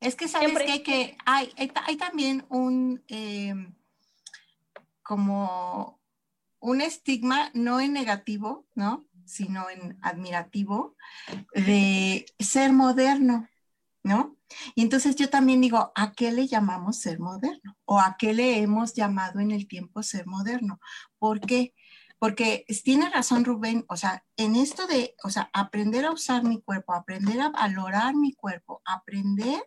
Es que sabes que hay que, hay, hay, también un, em, como un estigma, no en negativo, ¿no? Sino en admirativo, de ser moderno, ¿no? Y entonces yo también digo, ¿a qué le llamamos ser moderno? ¿O a qué le hemos llamado en el tiempo ser moderno? ¿Por qué? Porque tiene razón Rubén, o sea, en esto de, o sea, aprender a usar mi cuerpo, aprender a valorar mi cuerpo, aprender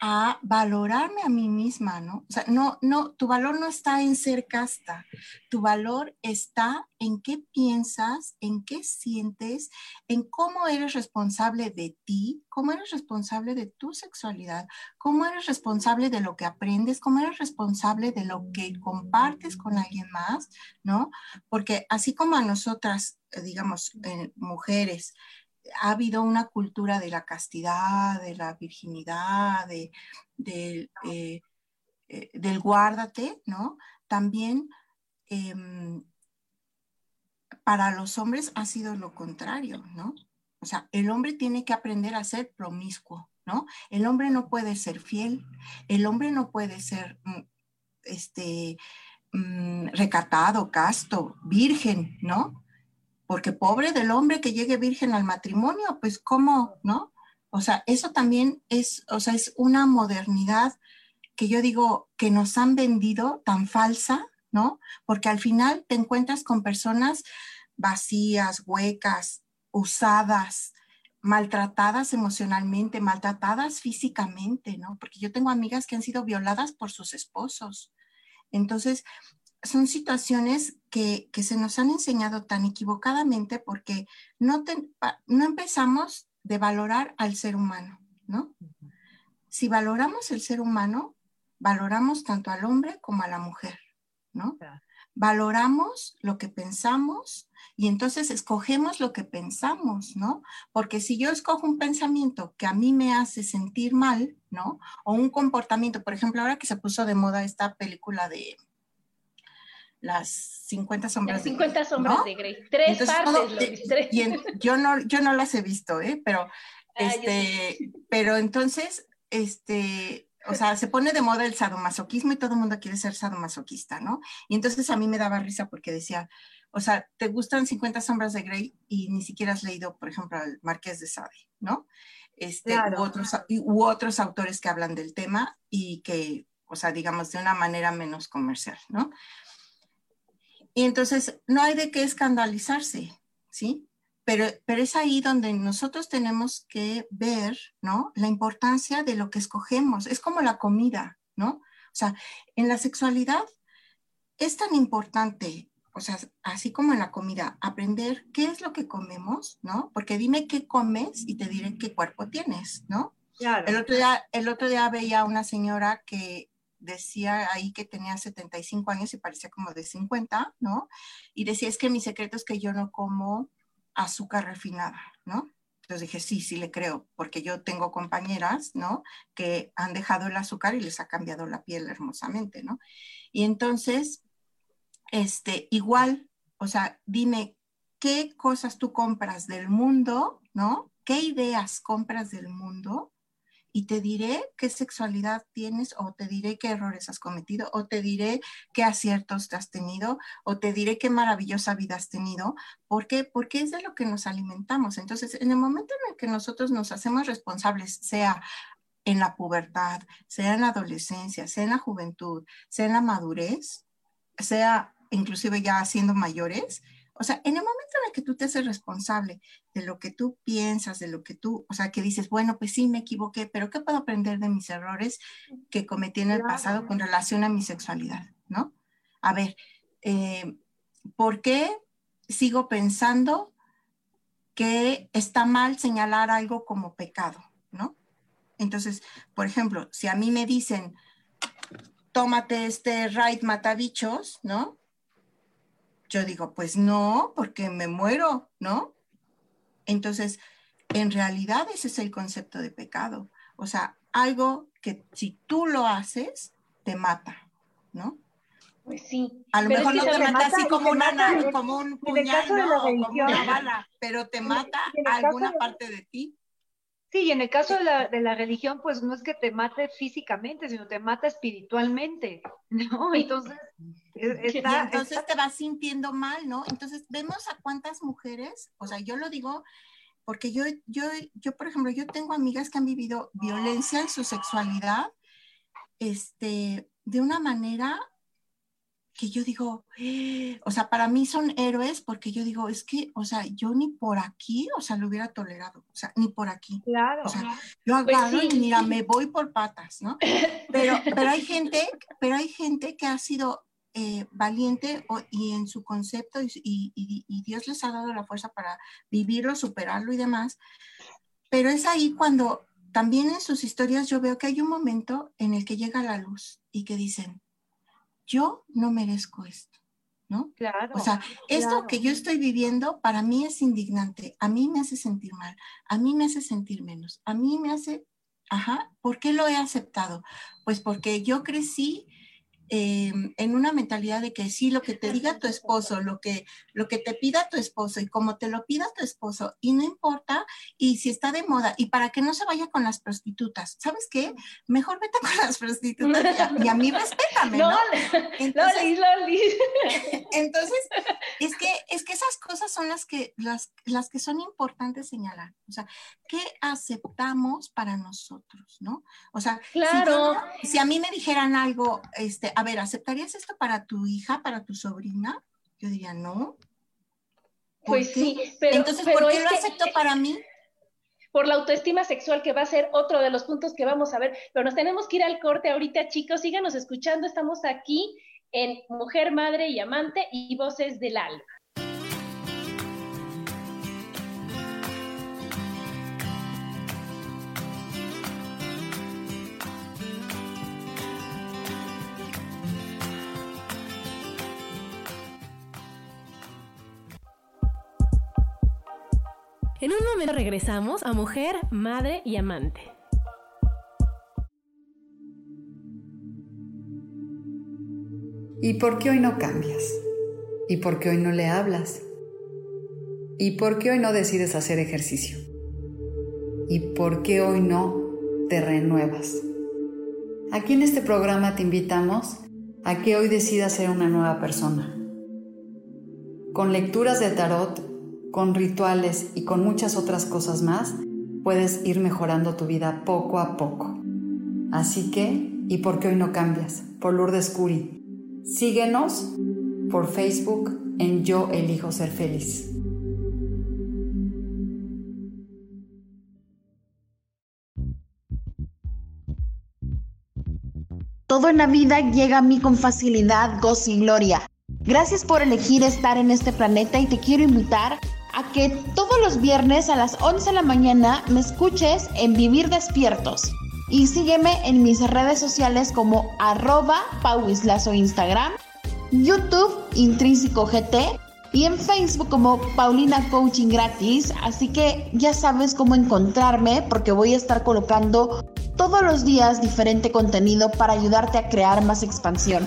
a valorarme a mí misma, ¿no? O sea, no, no, tu valor no está en ser casta, tu valor está en qué piensas, en qué sientes, en cómo eres responsable de ti, cómo eres responsable de tu sexualidad, cómo eres responsable de lo que aprendes, cómo eres responsable de lo que compartes con alguien más, ¿no? Porque así como a nosotras, eh, digamos, mujeres, ha habido una cultura de la castidad, de la virginidad, de, eh, eh, del guárdate, ¿no? También em, para los hombres ha sido lo contrario, ¿no? O sea, el hombre tiene que aprender a ser promiscuo, ¿no? El hombre no puede ser fiel, el hombre no puede ser, mm, este, mm, recatado, casto, virgen, ¿no? Porque pobre del hombre que llegue virgen al matrimonio, pues cómo, ¿no? O sea, eso también es, o sea, es una modernidad que yo digo que nos han vendido tan falsa, ¿no? Porque al final te encuentras con personas vacías, huecas, usadas, maltratadas emocionalmente, maltratadas físicamente, ¿no? Porque yo tengo amigas que han sido violadas por sus esposos. Entonces, son situaciones que, se nos han enseñado tan equivocadamente porque no, no empezamos de valorar al ser humano, ¿no? Si valoramos el ser humano, valoramos tanto al hombre como a la mujer, ¿no? Valoramos lo que pensamos y entonces escogemos lo que pensamos, ¿no? Porque si yo escojo un pensamiento que a mí me hace sentir mal, ¿no? O un comportamiento, por ejemplo, ahora que se puso de moda esta película de las 50 sombras las 50 sombras de Grey. Tres partes, yo, no, yo no las he visto, ¿eh? Pero, ah, este, pero entonces, este, o sea, se pone de moda el sadomasoquismo y todo el mundo quiere ser sadomasoquista, ¿no? Y entonces a mí me daba risa porque decía, o sea, te gustan 50 sombras de Grey y ni siquiera has leído, por ejemplo, al Marqués de Sade, ¿no? Este, u, otros, u otros autores que hablan del tema y que, o sea, digamos, de una manera menos comercial, ¿no? Y entonces no hay de qué escandalizarse, ¿sí? Pero, pero es ahí donde nosotros tenemos que ver, ¿no? La importancia de lo que escogemos. Es como la comida, ¿no? O sea, en la sexualidad es tan importante o sea, así como en la comida, aprender qué es lo que comemos, ¿no? Porque dime qué comes y te diré qué cuerpo tienes, ¿no? Claro. El otro día, el otro día veía a una señora que decía ahí que tenía 75 años y parecía como de 50, ¿no? Y decía, es que mi secreto es que yo no como azúcar refinada, ¿no? Entonces dije, sí, sí le creo, porque yo tengo compañeras, ¿no? Que han dejado el azúcar y les ha cambiado la piel hermosamente, ¿no? Y entonces este, igual, o sea, dime qué cosas tú compras del mundo, ¿no? ¿Qué ideas compras del mundo? Y te diré qué sexualidad tienes, o te diré qué errores has cometido, o te diré qué aciertos has tenido, o te diré qué maravillosa vida has tenido. ¿Por qué? Porque es de lo que nos alimentamos. Entonces, en el momento en el que nosotros nos hacemos responsables, sea en la pubertad, sea en la adolescencia, sea en la juventud, sea en la madurez, sea inclusive ya siendo mayores. O sea, en el momento en el que tú te haces responsable de lo que tú piensas, de lo que tú, o sea, que dices, bueno, pues sí, me equivoqué, pero ¿qué puedo aprender de mis errores que cometí en el pasado con relación a mi sexualidad? ¿No? A ver, eh, ¿por qué sigo pensando que está mal señalar algo como pecado? ¿No? Entonces, por ejemplo, si a mí me dicen, tómate este raid matabichos, ¿no? Yo digo, pues no, porque me muero, ¿no? Entonces, en realidad ese es el concepto de pecado. O sea, algo que si tú lo haces, te mata, ¿no? Pues sí. A lo mejor no te mata, así como, una, como un puñal, ¿no? como una bala, pero te mata alguna parte de ti. Sí, y en el caso de la, de la, religión, pues no es que te mate físicamente, sino te mata espiritualmente, (laughs) ¿no? Entonces, entonces te vas sintiendo mal, ¿no? Entonces vemos a cuántas mujeres, o sea, yo lo digo porque yo, yo, yo, por ejemplo, yo tengo amigas que han vivido violencia en su sexualidad, este, de una manera que yo digo, o sea, para mí son héroes porque yo digo, es que, o sea, yo ni por aquí, o sea, lo hubiera tolerado, o sea, ni por aquí. Claro. O sea, yo pues agarro y mira, me voy por patas, ¿no? Pero, pero hay gente, pero hay gente que ha sido eh, valiente y en su concepto y, y, y Dios les ha dado la fuerza para vivirlo, superarlo y demás. Pero es ahí cuando también en sus historias yo veo que hay un momento en el que llega la luz y que dicen, yo no merezco esto, ¿no? Claro. O sea, esto que yo estoy viviendo para mí es indignante, a mí me hace sentir mal, a mí me hace sentir menos, a mí me hace, ajá, ¿por qué lo he aceptado? Pues porque yo crecí eh, en una mentalidad de que sí, lo que te diga tu esposo, lo que, lo que te pida tu esposo y como te lo pida tu esposo, y no importa, y si está de moda, y para que no se vaya con las prostitutas, ¿sabes qué? Mejor vete con las prostitutas y a, mí respétame, ¿no? Entonces, (laughs) entonces, es que, es que esas cosas son las que, las, las que son importantes señalar. O sea, ¿qué aceptamos para nosotros, no? O sea, claro. si, si a mí me dijeran algo, este, a ver, ¿aceptarías esto para tu hija, para tu sobrina? Yo diría, no. Pues sí, pero... Entonces, ¿por qué lo acepto para mí? Por la autoestima sexual, que va a ser otro de los puntos que vamos a ver. Pero nos tenemos que ir al corte ahorita, chicos. Síganos escuchando. Estamos aquí en Mujer, Madre y Amante y Voces del Alma. En un momento regresamos a mujer, madre y amante. ¿Y por qué hoy no cambias? ¿Y por qué hoy no le hablas? ¿Y por qué hoy no decides hacer ejercicio? ¿Y por qué hoy no te renuevas? Aquí en este programa te invitamos a que hoy decidas ser una nueva persona. Con lecturas de tarot con rituales y con muchas otras cosas más, puedes ir mejorando tu vida poco a poco. Así que, ¿y por qué hoy no cambias? Por Lourdes Curi. Síguenos por Facebook en Yo Elijo Ser Feliz. Todo en la vida llega a mí con facilidad, gozo y gloria. Gracias por elegir estar en este planeta y te quiero invitar a que todos los viernes a las 11 de la mañana me escuches en Vivir Despiertos. Y sígueme en mis redes sociales como arroba pauislazo Instagram, YouTube Intrínseco GT y en Facebook como Paulina Coaching Gratis. Así que ya sabes cómo encontrarme porque voy a estar colocando todos los días diferente contenido para ayudarte a crear más expansión.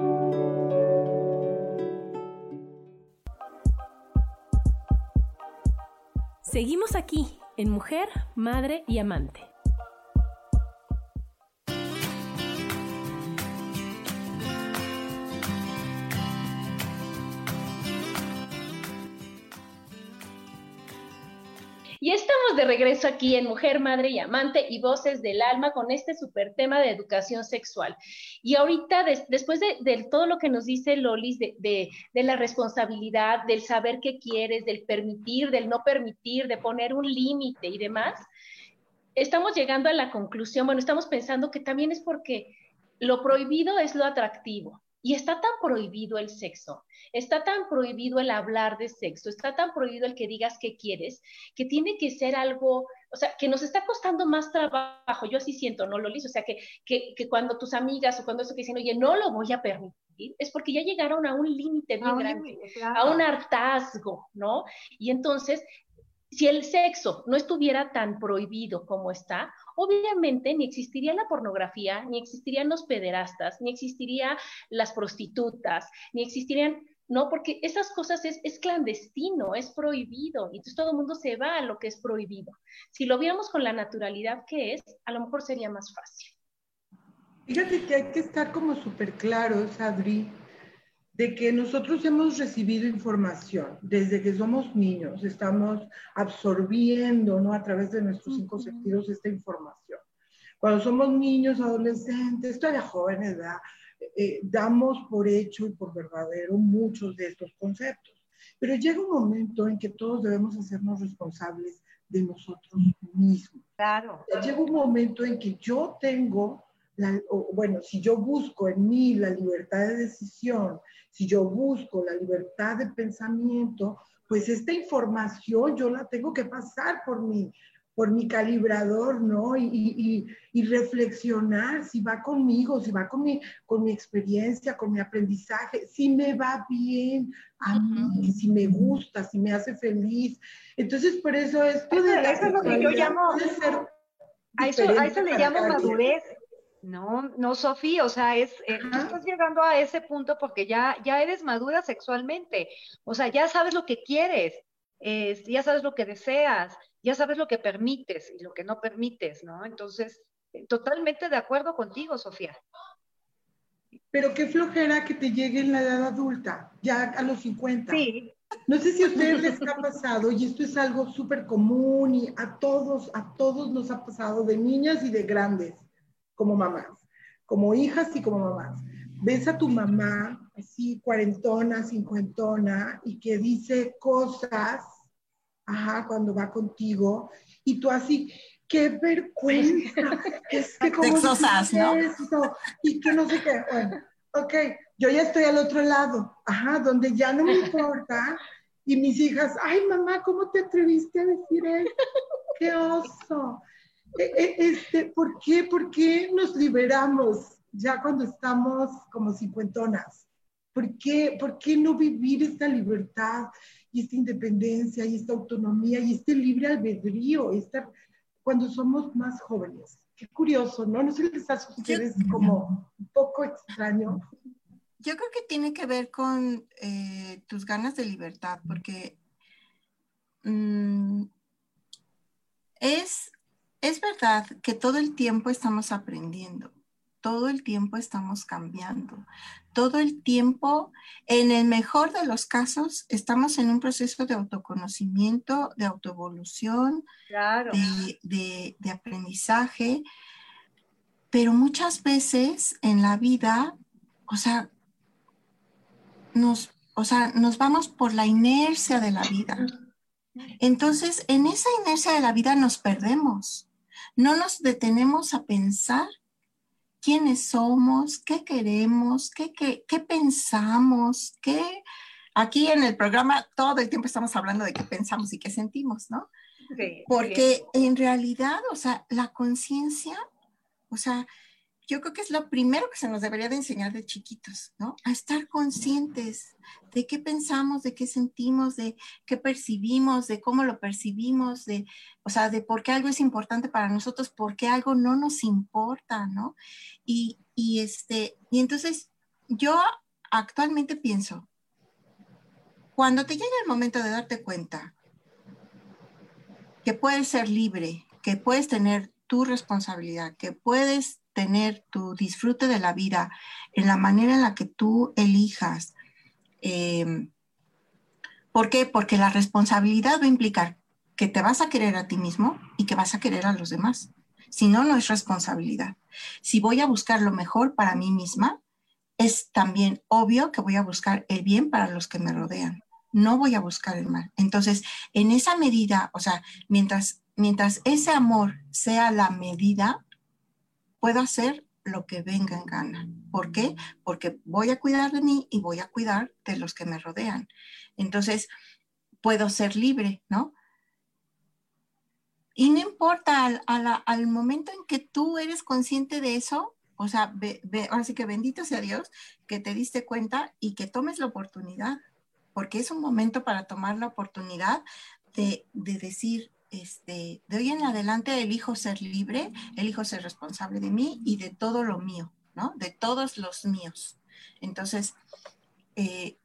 Seguimos aquí en Mujer, Madre y Amante. Y estamos de regreso aquí en Mujer, Madre y Amante y Voces del Alma con este super tema de educación sexual. Y ahorita, después de, todo lo que nos dice Lolis, de, la responsabilidad, del saber qué quieres, del permitir, del no permitir, de poner un límite y demás, estamos llegando a la conclusión, bueno, estamos pensando que también es porque lo prohibido es lo atractivo. Y está tan prohibido el sexo, está tan prohibido el hablar de sexo, está tan prohibido el que digas qué quieres, que tiene que ser algo, o sea, que nos está costando más trabajo. Yo así siento, ¿no, Lolis? O sea, que, que, que cuando tus amigas o cuando eso que dicen, oye, no lo voy a permitir, es porque ya llegaron a un límite bien grande, a un hartazgo, ¿no? Y entonces si el sexo no estuviera tan prohibido como está, obviamente ni existiría la pornografía, ni existirían los pederastas, ni existirían las prostitutas, ni existirían, no, porque esas cosas es, es clandestino, es prohibido, y entonces todo el mundo se va a lo que es prohibido. Si lo viéramos con la naturalidad que es, a lo mejor sería más fácil. Fíjate que hay que estar como súper claros, Adri, de que nosotros hemos recibido información desde que somos niños, estamos absorbiendo ¿no? a través de nuestros cinco sentidos esta información. Cuando somos niños, adolescentes, todavía jóvenes, eh, damos por hecho y por verdadero muchos de estos conceptos. Pero llega un momento en que todos debemos hacernos responsables de nosotros mismos. Claro. Llega un momento en que yo tengo bueno, si yo busco en mí la libertad de decisión, si yo busco la libertad de pensamiento, pues esta información yo la tengo que pasar por mi, por mi calibrador, ¿no? Y, reflexionar si va conmigo, si va con mi, con mi experiencia, con mi aprendizaje, si me va bien a mí, si me gusta, si me hace feliz. Entonces, por eso esto de... Eso es lo que yo llamo... A eso, a eso le llamo madurez. No, no, Sofía, o sea, es, eh, tú estás llegando a ese punto porque ya, ya eres madura sexualmente, o sea, ya sabes lo que quieres, ya sabes lo que deseas, ya sabes lo que permites y lo que no permites, ¿no? Entonces, eh, totalmente de acuerdo contigo, Sofía. Pero qué flojera que te llegue en la edad adulta, ya a los 50. Sí. No sé si a ustedes les ha pasado, y esto es algo súper común y a todos, a todos nos ha pasado, de niñas y de grandes como mamás, como hijas y como mamás. Ves a tu mamá así cuarentona, cincuentona y que dice cosas, ajá, cuando va contigo y tú así, qué vergüenza, (laughs) es que como ¿no? y que no sé qué, bueno, ok, yo ya estoy al otro lado, ajá, donde ya no me importa y mis hijas, ay mamá, ¿cómo te atreviste a decir eso? ¡Qué oso! E, e, este, ¿por, qué, ¿Por qué nos liberamos ya cuando estamos como cincuentonas? ¿Por qué, ¿Por qué no vivir esta libertad y esta independencia y esta autonomía y este libre albedrío esta, cuando somos más jóvenes? Qué curioso, ¿no? No sé si les hace a ustedes como un poco extraño. Yo creo que tiene que ver con eh, tus ganas de libertad, porque mm, es es verdad que todo el tiempo estamos aprendiendo, todo el tiempo estamos cambiando, todo el tiempo, en el mejor de los casos, estamos en un proceso de autoconocimiento, de autoevolución, de, aprendizaje, pero muchas veces en la vida, o sea, nos, o sea, nos vamos por la inercia de la vida. Entonces, en esa inercia de la vida nos perdemos no nos detenemos a pensar quiénes somos, qué queremos, qué, pensamos, qué... Aquí en el programa todo el tiempo estamos hablando de qué pensamos y qué sentimos, ¿no? Porque en realidad, o sea, la conciencia, o sea, yo creo que es lo primero que se nos debería de enseñar de chiquitos, ¿no? A estar conscientes de qué pensamos, de qué sentimos, de qué percibimos, de cómo lo percibimos, de, o sea, de por qué algo es importante para nosotros, por qué algo no nos importa, ¿no? Y, y este, y entonces yo actualmente pienso, cuando te llega el momento de darte cuenta que puedes ser libre, que puedes tener tu responsabilidad, que puedes tener tu disfrute de la vida en la manera en la que tú elijas. Eh, ¿Por qué? Porque la responsabilidad va a implicar que te vas a querer a ti mismo y que vas a querer a los demás. Si no, no es responsabilidad. Si voy a buscar lo mejor para mí misma, es también obvio que voy a buscar el bien para los que me rodean. No voy a buscar el mal. Entonces, en esa medida, o sea, mientras, mientras ese amor sea la medida, puedo hacer lo que venga en gana. ¿Por qué? Porque voy a cuidar de mí y voy a cuidar de los que me rodean. Entonces, puedo ser libre, ¿no? Y no importa al, momento en que tú eres consciente de eso, o sea, sí que bendito sea Dios que te diste cuenta y que tomes la oportunidad, porque es un momento para tomar la oportunidad de, de decir, este, de hoy en adelante elijo ser libre, elijo ser responsable de mí y de todo lo mío, ¿no? De todos los míos. Entonces, eh,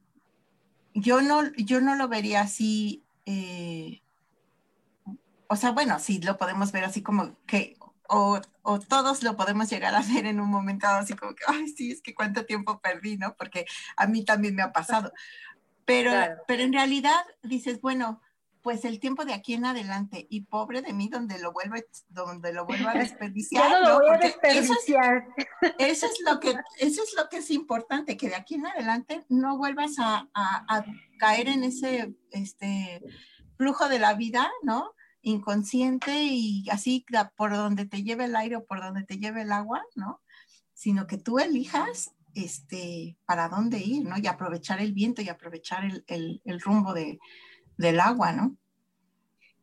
yo, no, yo no lo vería así, eh, o sea, bueno, sí lo podemos ver así como que, o, todos lo podemos llegar a ver en un momento así como que, ay, sí, es que cuánto tiempo perdí, ¿no? Porque a mí también me ha pasado. Pero, pero en realidad dices, bueno, pues el tiempo de aquí en adelante y pobre de mí donde lo vuelva donde lo vuelva a (laughs) desperdiciar no lo voy a desperdiciar. (laughs) eso es, lo que eso es lo que es importante que de aquí en adelante no vuelvas a, caer en ese este flujo de la vida no inconsciente y así por donde te lleve el aire o por donde te lleve el agua no sino que tú elijas este, para dónde ir, ¿no? Y aprovechar el viento y aprovechar el, rumbo de, del agua, ¿no?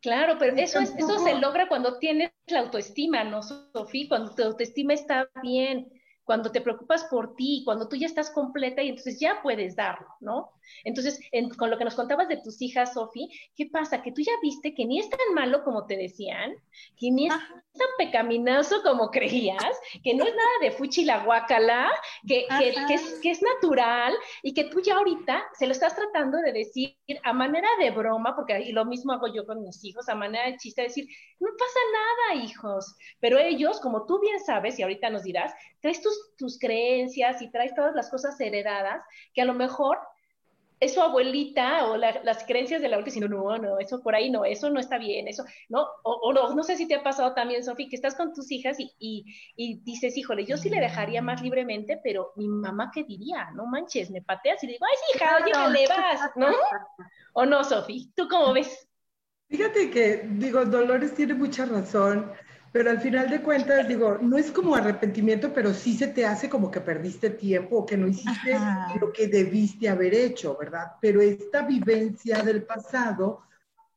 Claro, pero eso, es, eso se logra cuando tienes la autoestima, ¿no, Sofía? Cuando tu autoestima está bien, cuando te preocupas por ti, cuando tú ya estás completa y entonces ya puedes darlo, ¿no? Entonces, con lo que nos contabas de tus hijas, Sofi, ¿qué pasa? Que tú ya viste que ni es tan malo como te decían, que ni es tan pecaminoso como creías, que no es nada de fuchi la guacala, que, que, que, es, que es natural y que tú ya ahorita se lo estás tratando de decir a manera de broma, porque lo mismo hago yo con mis hijos, a manera de chiste, decir, no pasa nada, hijos, pero ellos, como tú bien sabes, y ahorita nos dirás, traes tus, tus creencias y traes todas las cosas heredadas que a lo mejor es su abuelita o las creencias de la abuelita diciendo, no, no, eso por ahí no, eso no está bien, eso, ¿no? O, no, no sé si te ha pasado también, Sofi, que estás con tus hijas y, y, dices, híjole, yo sí le dejaría más libremente, pero mi mamá, ¿qué diría? No manches, me pateas y le digo, ay, hija, oye, le vas, ¿no? ¿O no, Sofi? ¿Tú cómo ves? Fíjate que, digo, Dolores tiene mucha razón. Pero al final de cuentas, digo, no es como arrepentimiento, pero sí se te hace como que perdiste tiempo o que no hiciste lo que debiste haber hecho, ¿verdad? Pero esta vivencia del pasado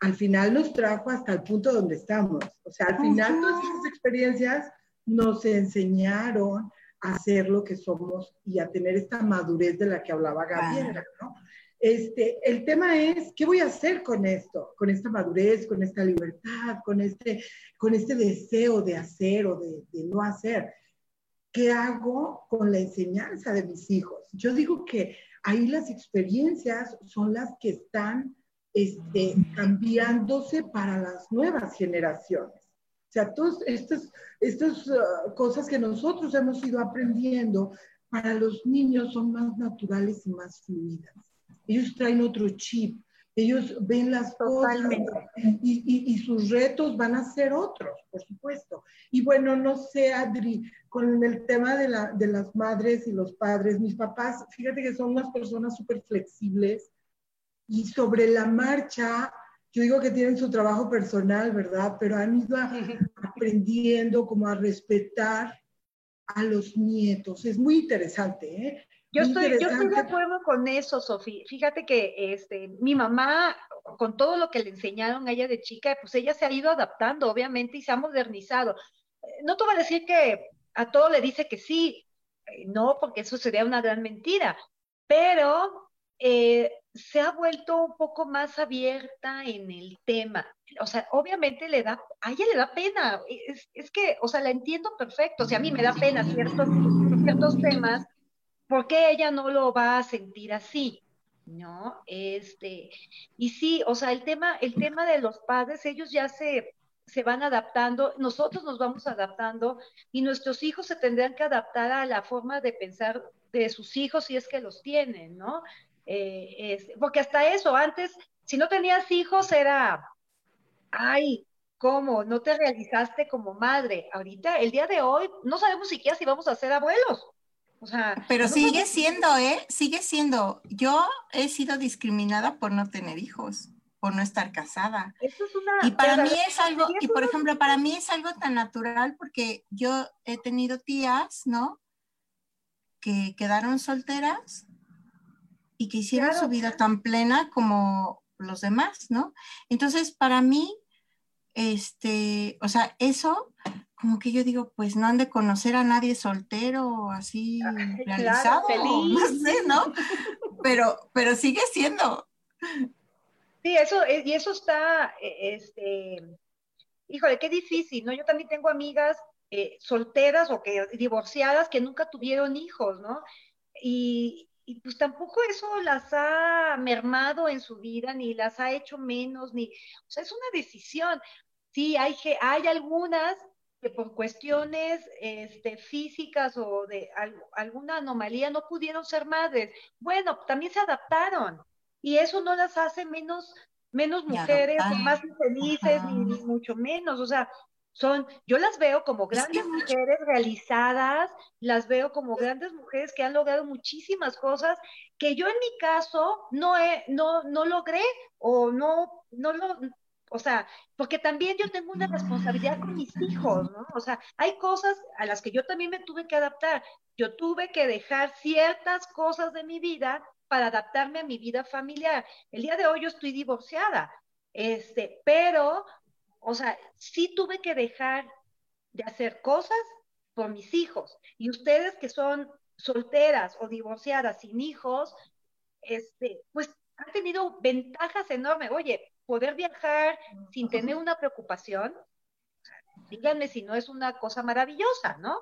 al final nos trajo hasta el punto donde estamos. O sea, al final todas esas experiencias nos enseñaron a ser lo que somos y a tener esta madurez de la que hablaba Gabriela, ¿no? Este, el tema es, ¿qué voy a hacer con esto? Con esta madurez, con esta libertad, con este, con este deseo de hacer o de, no hacer. ¿Qué hago con la enseñanza de mis hijos? Yo digo que ahí las experiencias son las que están este, cambiándose para las nuevas generaciones. O sea, todas estas, estas uh, cosas que nosotros hemos ido aprendiendo para los niños son más naturales y más fluidas ellos traen otro chip, ellos ven las cosas y, sus retos van a ser otros, por supuesto. Y bueno, no sé, Adri, con el tema de, la, de las madres y los padres, mis papás, fíjate que son unas personas súper flexibles y sobre la marcha, yo digo que tienen su trabajo personal, ¿verdad? Pero han ido aprendiendo como a respetar a los nietos. Es muy interesante, ¿eh? Yo estoy, yo estoy de acuerdo con eso, Sofía. Fíjate que este, mi mamá, con todo lo que le enseñaron a ella de chica, pues ella se ha ido adaptando, obviamente, y se ha modernizado. No te voy a decir que a todo le dice que sí, eh, no, porque eso sería una gran mentira, pero eh, se ha vuelto un poco más abierta en el tema. O sea, obviamente le da, a ella le da pena. Es, es que, o sea, la entiendo perfecto. O sea, a mí me da pena ciertos, ciertos temas ¿por qué ella no lo va a sentir así? ¿No? Este, y sí, o sea, el tema, el tema de los padres, ellos ya se, se van adaptando, nosotros nos vamos adaptando y nuestros hijos se tendrán que adaptar a la forma de pensar de sus hijos si es que los tienen, ¿no? Eh, porque hasta eso, antes, si no tenías hijos era, ay, ¿cómo? No te realizaste como madre. Ahorita, el día de hoy, no sabemos siquiera si vamos a ser abuelos. Pero sigue siendo, ¿eh? Sigue siendo. Yo he sido discriminada por no tener hijos, por no estar casada. y para mí es algo, y por ejemplo, para mí es algo tan natural porque yo he tenido tías, ¿no? Que quedaron solteras y que hicieron su vida tan plena como los demás, ¿no? Entonces, para mí, este, o sea, eso como que yo digo, pues no han de conocer a nadie soltero, así realizado, (laughs) no sé, ¿no? Pero, pero sigue siendo. Sí, eso, eh, y eso está, eh, este, híjole, qué difícil, ¿no? Yo también tengo amigas eh, solteras o que divorciadas que nunca tuvieron hijos, ¿no? Y, y pues tampoco eso las ha mermado en su vida, ni las ha hecho menos, ni, o sea, es una decisión. Sí, hay, hay algunas que por cuestiones este, físicas o de alguna anomalía no pudieron ser madres. Bueno, también se adaptaron y eso no las hace menos, menos mujeres o más felices, ni, mucho menos. O sea, son, yo las veo como grandes mujeres realizadas, las veo como grandes mujeres que han logrado muchísimas cosas que yo en mi caso no, he, no, no logré o no, no, lo, o sea, porque también yo tengo una responsabilidad con mis hijos, ¿no? O sea, hay cosas a las que yo también me tuve que adaptar. Yo tuve que dejar ciertas cosas de mi vida para adaptarme a mi vida familiar. El día de hoy yo estoy divorciada, este, pero, o sea, sí tuve que dejar de hacer cosas por mis hijos. Y ustedes que son solteras o divorciadas sin hijos, este, pues han tenido ventajas enormes. Oye, poder viajar sin tener una preocupación, díganme si no es una cosa maravillosa, ¿no?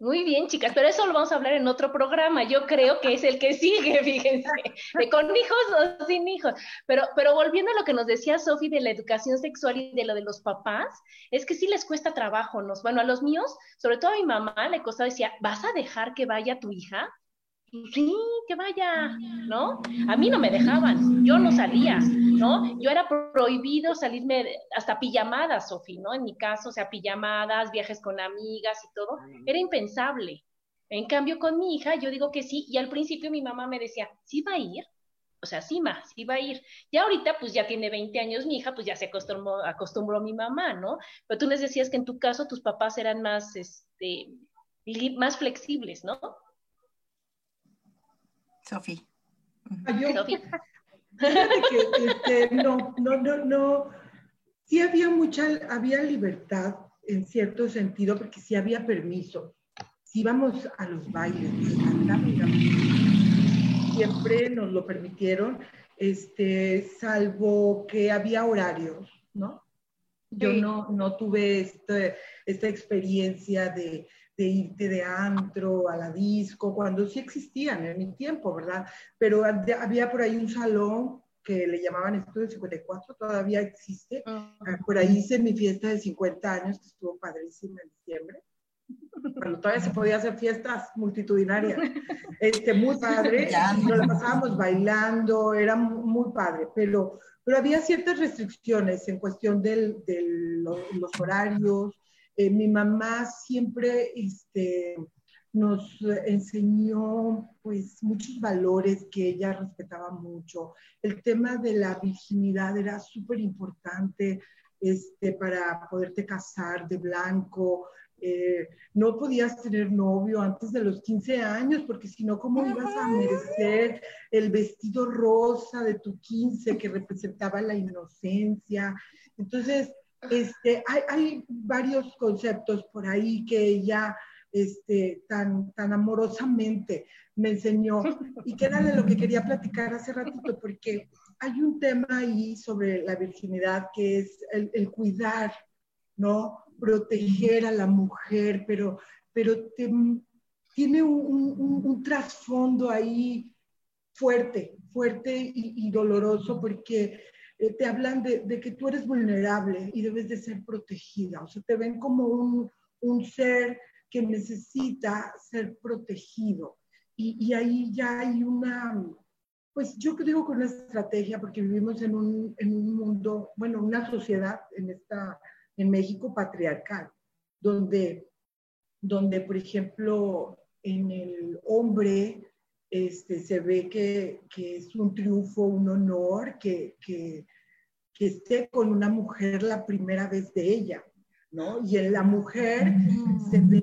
Muy bien, chicas, pero eso lo vamos a hablar en otro programa. Yo creo que es el que sigue, (laughs) fíjense, de con hijos o sin hijos. Pero, pero volviendo a lo que nos decía Sofi de la educación sexual y de lo de los papás, es que sí les cuesta trabajo. Nos, bueno, a los míos, sobre todo a mi mamá, le costaba decía, ¿vas a dejar que vaya tu hija? Sí, que vaya, ¿no? A mí no me dejaban, yo no salía, ¿no? Yo era prohibido salirme hasta pijamadas, Sofi, ¿no? En mi caso, o sea, pijamadas, viajes con amigas y todo, era impensable. En cambio, con mi hija, yo digo que sí, y al principio mi mamá me decía, ¿sí va a ir? O sea, sí, ma, sí va a ir. Ya ahorita, pues ya tiene 20 años mi hija, pues ya se acostumbró, acostumbró mi mamá, ¿no? Pero tú les decías que en tu caso tus papás eran más, este, más flexibles, ¿no? Sofía. Ah, yo, (laughs) que este, no, no, no, no. Sí había mucha, había libertad en cierto sentido, porque sí había permiso. Si íbamos a los bailes, siempre nos lo permitieron, este, salvo que había horarios, ¿no? Yo no, no tuve este, esta experiencia de, de irte de antro a la disco, cuando sí existían en mi tiempo, ¿verdad? Pero había por ahí un salón que le llamaban Estudio 54, todavía existe. Ah, por ahí hice mi fiesta de 50 años, que estuvo padrísima en diciembre. Cuando todavía se podía hacer fiestas multitudinarias. Este, muy padre. (laughs) Nos la pasábamos bailando, era muy padre, pero, pero había ciertas restricciones en cuestión de los horarios, eh, mi mamá siempre este, nos enseñó pues muchos valores que ella respetaba mucho. El tema de la virginidad era súper importante este, para poderte casar de blanco. Eh, no podías tener novio antes de los 15 años, porque si no, ¿cómo ibas a merecer el vestido rosa de tu 15 que representaba la inocencia? Entonces, este, hay, varios conceptos por ahí que ella este, tan, tan amorosamente me enseñó y que era de lo que quería platicar hace ratito, porque hay un tema ahí sobre la virginidad que es el, cuidar, ¿no? Proteger a la mujer, pero, pero tiene un, trasfondo ahí fuerte, fuerte y, y doloroso, porque eh, te hablan de, que tú eres vulnerable y debes de ser protegida. O sea, te ven como un, un ser que necesita ser protegido. Y, y, ahí ya hay una, pues yo digo con una estrategia, porque vivimos en un, en un mundo, bueno, una sociedad en, esta, en México patriarcal, donde, donde, por ejemplo, en el hombre este, se ve que, que, es un triunfo, un honor que, que, que, esté con una mujer la primera vez de ella, ¿no? Y en la mujer se ve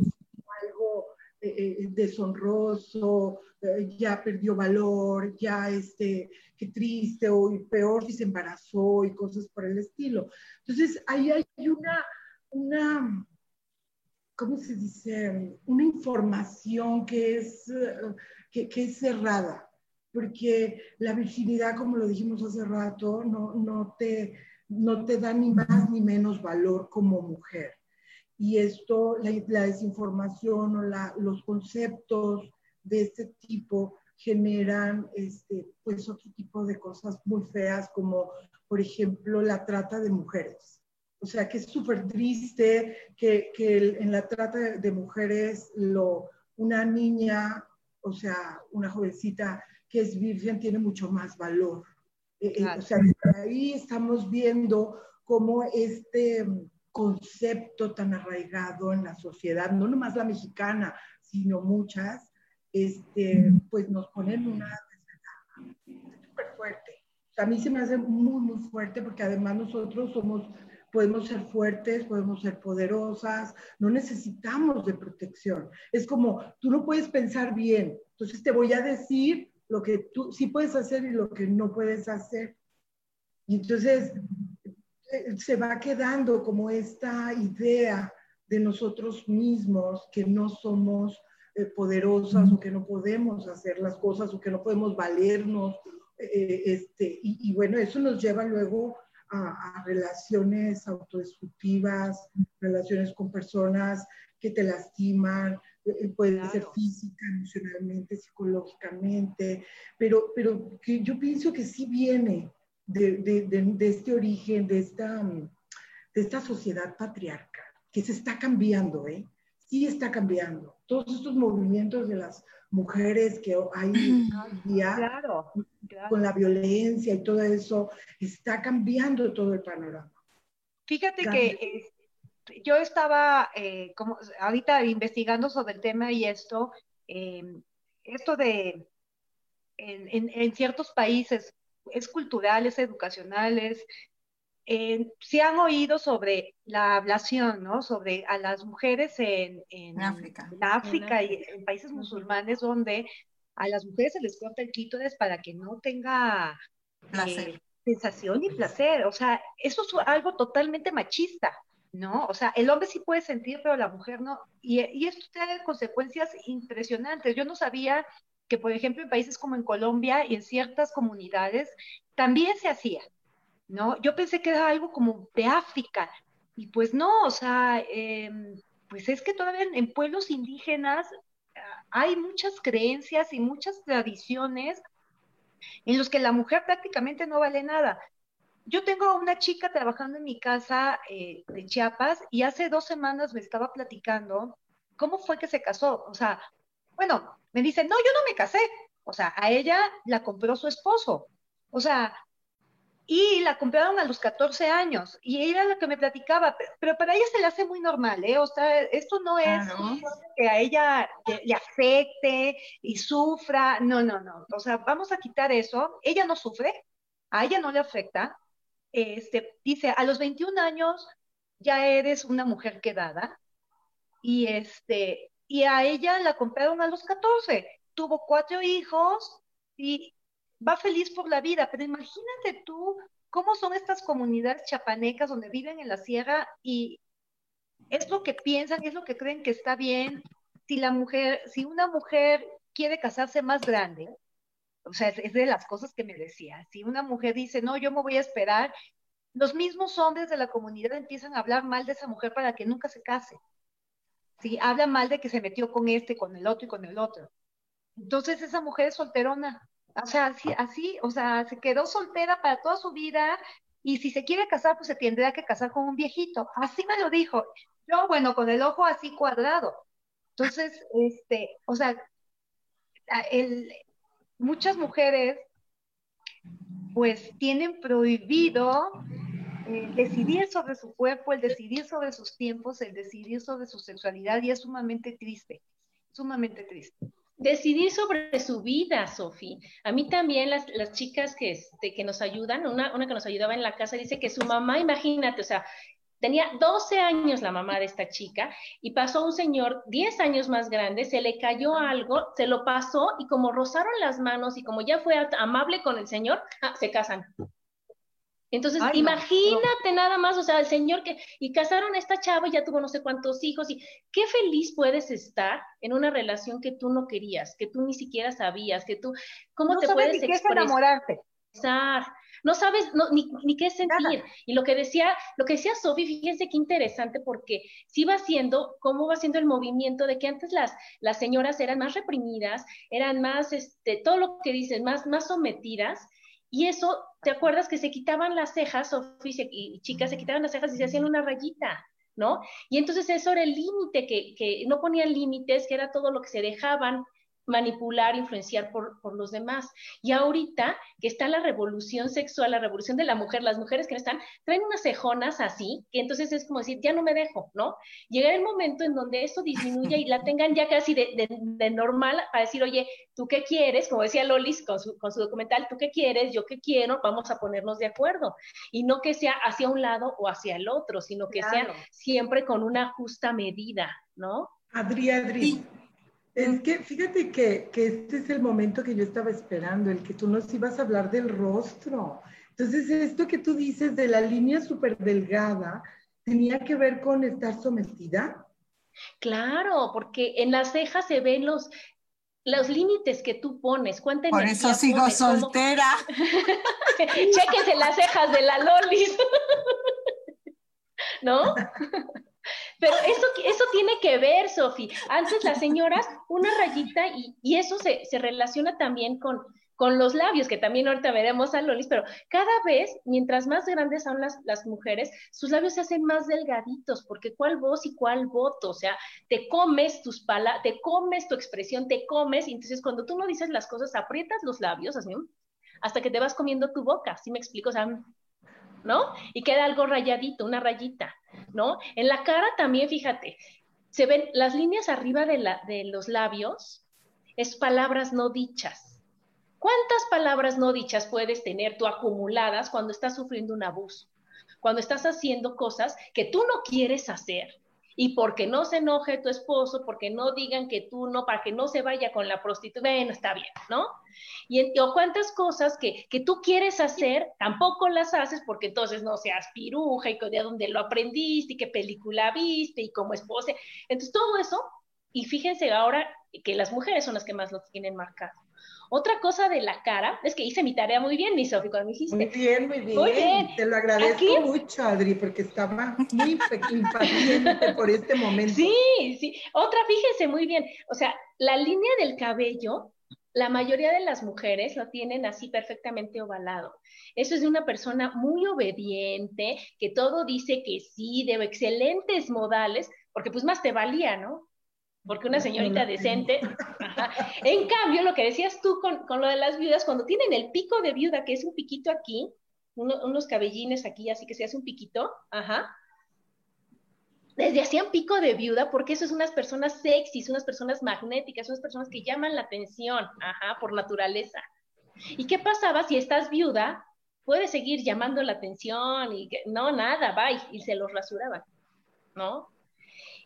algo eh, eh, deshonroso, eh, ya perdió valor, ya este, qué triste, o peor si se embarazó y cosas por el estilo. Entonces, ahí hay una, una ¿cómo se dice? Una información que es que, es cerrada, porque la virginidad, como lo dijimos hace rato, no, no, te, no te da ni más ni menos valor como mujer. Y esto, la, la desinformación o la, los conceptos de este tipo generan este, pues otro tipo de cosas muy feas como por ejemplo la trata de mujeres. O sea que es súper triste que, que, en la trata de mujeres lo, una niña o sea, una jovencita que es virgen tiene mucho más valor. Eh, eh, o sea, ahí estamos viendo cómo este concepto tan arraigado en la sociedad, no nomás la mexicana, sino muchas, este, pues nos ponen una súper fuerte. O a mí se me hace muy, muy fuerte porque además nosotros somos, podemos ser fuertes, podemos ser poderosas, no necesitamos de protección. Es como, tú no puedes pensar bien, entonces te voy a decir lo que tú sí puedes hacer y lo que no puedes hacer. Y entonces eh, se va quedando como esta idea de nosotros mismos que no somos eh, poderosas o que no podemos hacer las cosas o que no podemos valernos. Eh, este, y, bueno, eso nos lleva luego a, relaciones autodestructivas, relaciones con personas que te lastiman, puede ser física, emocionalmente, psicológicamente, pero, pero que yo pienso que sí viene de, de, de, este origen, de esta, de esta sociedad patriarcal, que se está cambiando, ¿eh? Sí está cambiando. Todos estos movimientos de las mujeres que hay día claro, con la violencia y todo eso, está cambiando todo el panorama. Fíjate que yo estaba eh, como ahorita investigando sobre el tema y esto, eh, esto de en, en, ciertos países es cultural, es educacional, es, eh, se han oído sobre la ablación, ¿no? Sobre a las mujeres en, en África, en África y en países musulmanes donde a las mujeres se les corta el clítoris para que no tenga eh, sensación y placer. O sea, eso es algo totalmente machista. ¿no? O sea, el hombre sí puede sentir, pero la mujer no. Y, y esto tiene consecuencias impresionantes. Yo no sabía que, por ejemplo, en países como en Colombia y en ciertas comunidades también se hacía, ¿no? Yo pensé que era algo como de África, y pues no, o sea, em, pues es que todavía en, pueblos indígenas ah, hay muchas creencias y muchas tradiciones en los que la mujer prácticamente no vale nada. Yo tengo una chica trabajando en mi casa eh, de Chiapas y hace dos semanas me estaba platicando cómo fue que se casó. O sea, bueno, me dice, no, yo no me casé. O sea, a ella la compró su esposo. O sea, y la compraron a los 14 años. Y ella lo que me platicaba, pero, para ella se le hace muy normal, ¿eh? O sea, esto no es que a ella le, afecte y sufra. No, no, no. O sea, vamos a quitar eso. Ella no sufre, a ella no le afecta. Este, dice, a los 21 años ya eres una mujer quedada. Y este, y a ella la compraron a los 14. Tuvo cuatro hijos y va feliz por la vida, pero imagínate tú cómo son estas comunidades chapanecas donde viven en la sierra y es lo que piensan, es lo que creen que está bien. Si la mujer, si una mujer quiere casarse más grande, o sea, es, de las cosas que me decía, si una mujer dice, no, yo me voy a esperar, los mismos hombres de la comunidad empiezan a hablar mal de esa mujer para que nunca se case. ¿sí? Habla mal de que se metió con este, con el otro y con el otro. Entonces esa mujer es solterona. O sea, así, así, o sea, se quedó soltera para toda su vida y si se quiere casar, pues se tendrá que casar con un viejito. Así me lo dijo. Yo, bueno, con el ojo así cuadrado. Entonces, este, o sea, el, muchas mujeres pues tienen prohibido el decidir sobre su cuerpo, el decidir sobre sus tiempos, el decidir sobre su sexualidad y es sumamente triste, sumamente triste. Decidir sobre su vida, Sofi. A mí también las, las chicas que, este, que nos ayudan, una, una que nos ayudaba en la casa, dice que su mamá, imagínate, o sea, Tenía 12 años la mamá de esta chica y pasó un señor 10 años más grande, se le cayó algo, se lo pasó y como rozaron las manos y como ya fue amable con el señor, ah, se casan. Entonces, imagínate nada más, o sea, el señor que, y casaron a esta chava y ya tuvo no sé cuántos hijos, y qué feliz puedes estar en una relación que tú no querías, que tú ni siquiera sabías, que tú, ¿cómo te puedes ni enamorarte. No sabes ni, qué sentir. Y lo que decía, lo que decía Sofi, fíjense qué interesante, porque sí va siendo, cómo va siendo el movimiento de que antes las, las señoras eran más reprimidas, eran más, este, todo lo que dices, más, más sometidas, y eso, ¿te acuerdas que se quitaban las cejas, Sofía y chicas se quitaban las cejas y se hacían una rayita, ¿no? Y entonces eso era el límite, que, que no ponían límites, que era todo lo que se dejaban manipular, influenciar por, por, los demás. Y ahorita que está la revolución sexual, la revolución de la mujer, las mujeres que no están, traen unas cejonas así, que entonces es como decir, ya no me dejo, ¿no? Llegar el momento en donde esto disminuya y la tengan ya casi de, de, normal para decir, oye, ¿tú qué quieres? Como decía Lolis con su, con su documental, ¿tú qué quieres? Yo qué quiero, vamos a ponernos de acuerdo. Y no que sea hacia un lado o hacia el otro, sino que sea siempre con una justa medida, ¿no? Adri, Adri. Es que fíjate que, que, este es el momento que yo estaba esperando, el que tú nos ibas a hablar del rostro. Entonces, esto que tú dices de la línea súper delgada, ¿tenía que ver con estar sometida? Claro, porque en las cejas se ven los, los límites que tú pones. ¿Cuánta Por eso sigo soltera. (laughs) Chéquese las cejas de la Lolis. (laughs) ¿No? (laughs) Pero eso, eso tiene que ver, Sofi. Antes las señoras, una rayita, y, y eso se, se, relaciona también con, con los labios, que también ahorita veremos a Lolis, pero cada vez, mientras más grandes son las, las mujeres, sus labios se hacen más delgaditos, porque cuál voz y cuál voto, o sea, te comes tus palabras, te comes tu expresión, te comes, y entonces cuando tú no dices las cosas, aprietas los labios, así, hasta que te vas comiendo tu boca, ¿sí me explico? O sea, ¿no? Y queda algo rayadito, una rayita, ¿no? En la cara también, fíjate, se ven las líneas arriba de, la, de los labios, es palabras no dichas. ¿Cuántas palabras no dichas puedes tener tú acumuladas cuando estás sufriendo un abuso? Cuando estás haciendo cosas que tú no quieres hacer, y porque no se enoje tu esposo, porque no digan que tú no, para que no se vaya con la prostituta, bueno, está bien, ¿no? Y o cuántas cosas que, que tú quieres hacer, tampoco las haces porque entonces no seas piruja y de dónde lo aprendiste y qué película viste y cómo esposa. Entonces todo eso, y fíjense ahora que las mujeres son las que más lo tienen marcado. Otra cosa de la cara, es que hice mi tarea muy bien, mi Sofi, cuando me dijiste. Muy bien, muy bien. Muy bien. Te lo agradezco mucho, Adri, porque estaba muy impaciente por este momento. Sí, sí. Otra, fíjense muy bien. O sea, la línea del cabello, la mayoría de las mujeres lo tienen así perfectamente ovalado. Eso es de una persona muy obediente, que todo dice que sí, de excelentes modales, porque pues más te valía, ¿no? Porque una señorita decente. (laughs) En cambio, lo que decías tú con, con, lo de las viudas, cuando tienen el pico de viuda, que es un piquito aquí, unos cabellines aquí, así que se hace un piquito, ajá. Desde hacían pico de viuda, porque eso es unas personas sexys, unas personas magnéticas, unas personas que llaman la atención, ajá, por naturaleza. ¿Y qué pasaba si estás viuda? Puedes seguir llamando la atención y no, nada, bye, y se los rasuraban, ¿no?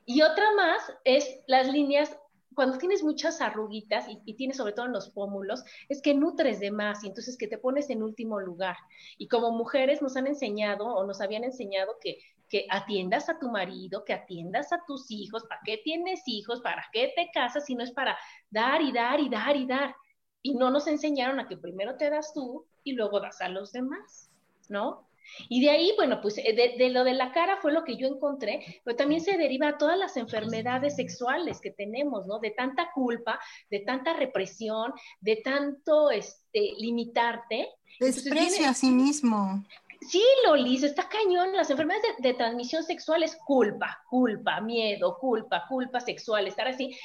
Y otra más es las líneas, cuando tienes muchas arruguitas y, tienes sobre todo en los pómulos, es que nutres de más y entonces que te pones en último lugar. Y como mujeres nos han enseñado o nos habían enseñado que, que atiendas a tu marido, que atiendas a tus hijos, ¿para qué tienes hijos? ¿Para qué te casas si no es para dar y dar y dar y dar? Y no nos enseñaron a que primero te das tú y luego das a los demás, ¿no? Y de ahí, bueno, pues eh, de, lo de la cara fue lo que yo encontré, pero también se deriva a todas las enfermedades sexuales que tenemos, ¿no? De tanta culpa, de tanta represión, de tanto este, limitarte. Desprecio a sí mismo. Sí, Lolis, está cañón. Las enfermedades de, de, transmisión sexual es culpa, culpa, miedo, culpa, culpa sexual, estar así.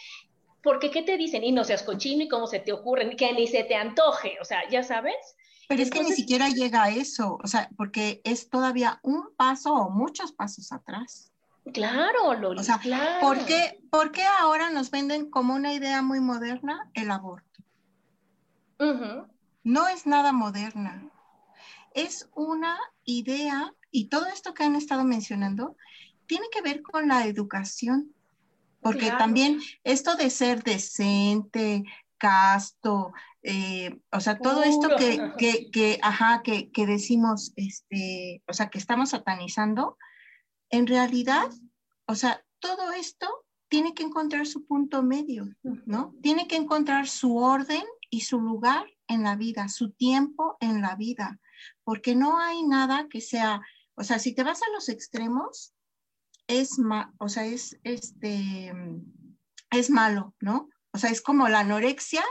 Porque, ¿qué te dicen? Y no seas cochino y cómo se te ocurre, que ni se te antoje, o sea, ya sabes. Pero es que ni siquiera llega a eso, o sea, porque es todavía un paso o muchos pasos atrás. Claro, Loli, o sea, claro. ¿por qué, ¿por qué, ahora nos venden como una idea muy moderna el aborto? No es nada moderna. Es una idea, y todo esto que han estado mencionando, tiene que ver con la educación. Porque también esto de ser decente, casto, eh, o sea, todo esto que, que, que, ajá, que, que decimos, este, o sea, que estamos satanizando, en realidad, o sea, todo esto tiene que encontrar su punto medio, ¿no? Tiene que encontrar su orden y su lugar en la vida, su tiempo en la vida, porque no hay nada que sea, o sea, si te vas a los extremos, es, ma, o sea, es, este, es malo, ¿no? O sea, es como la anorexia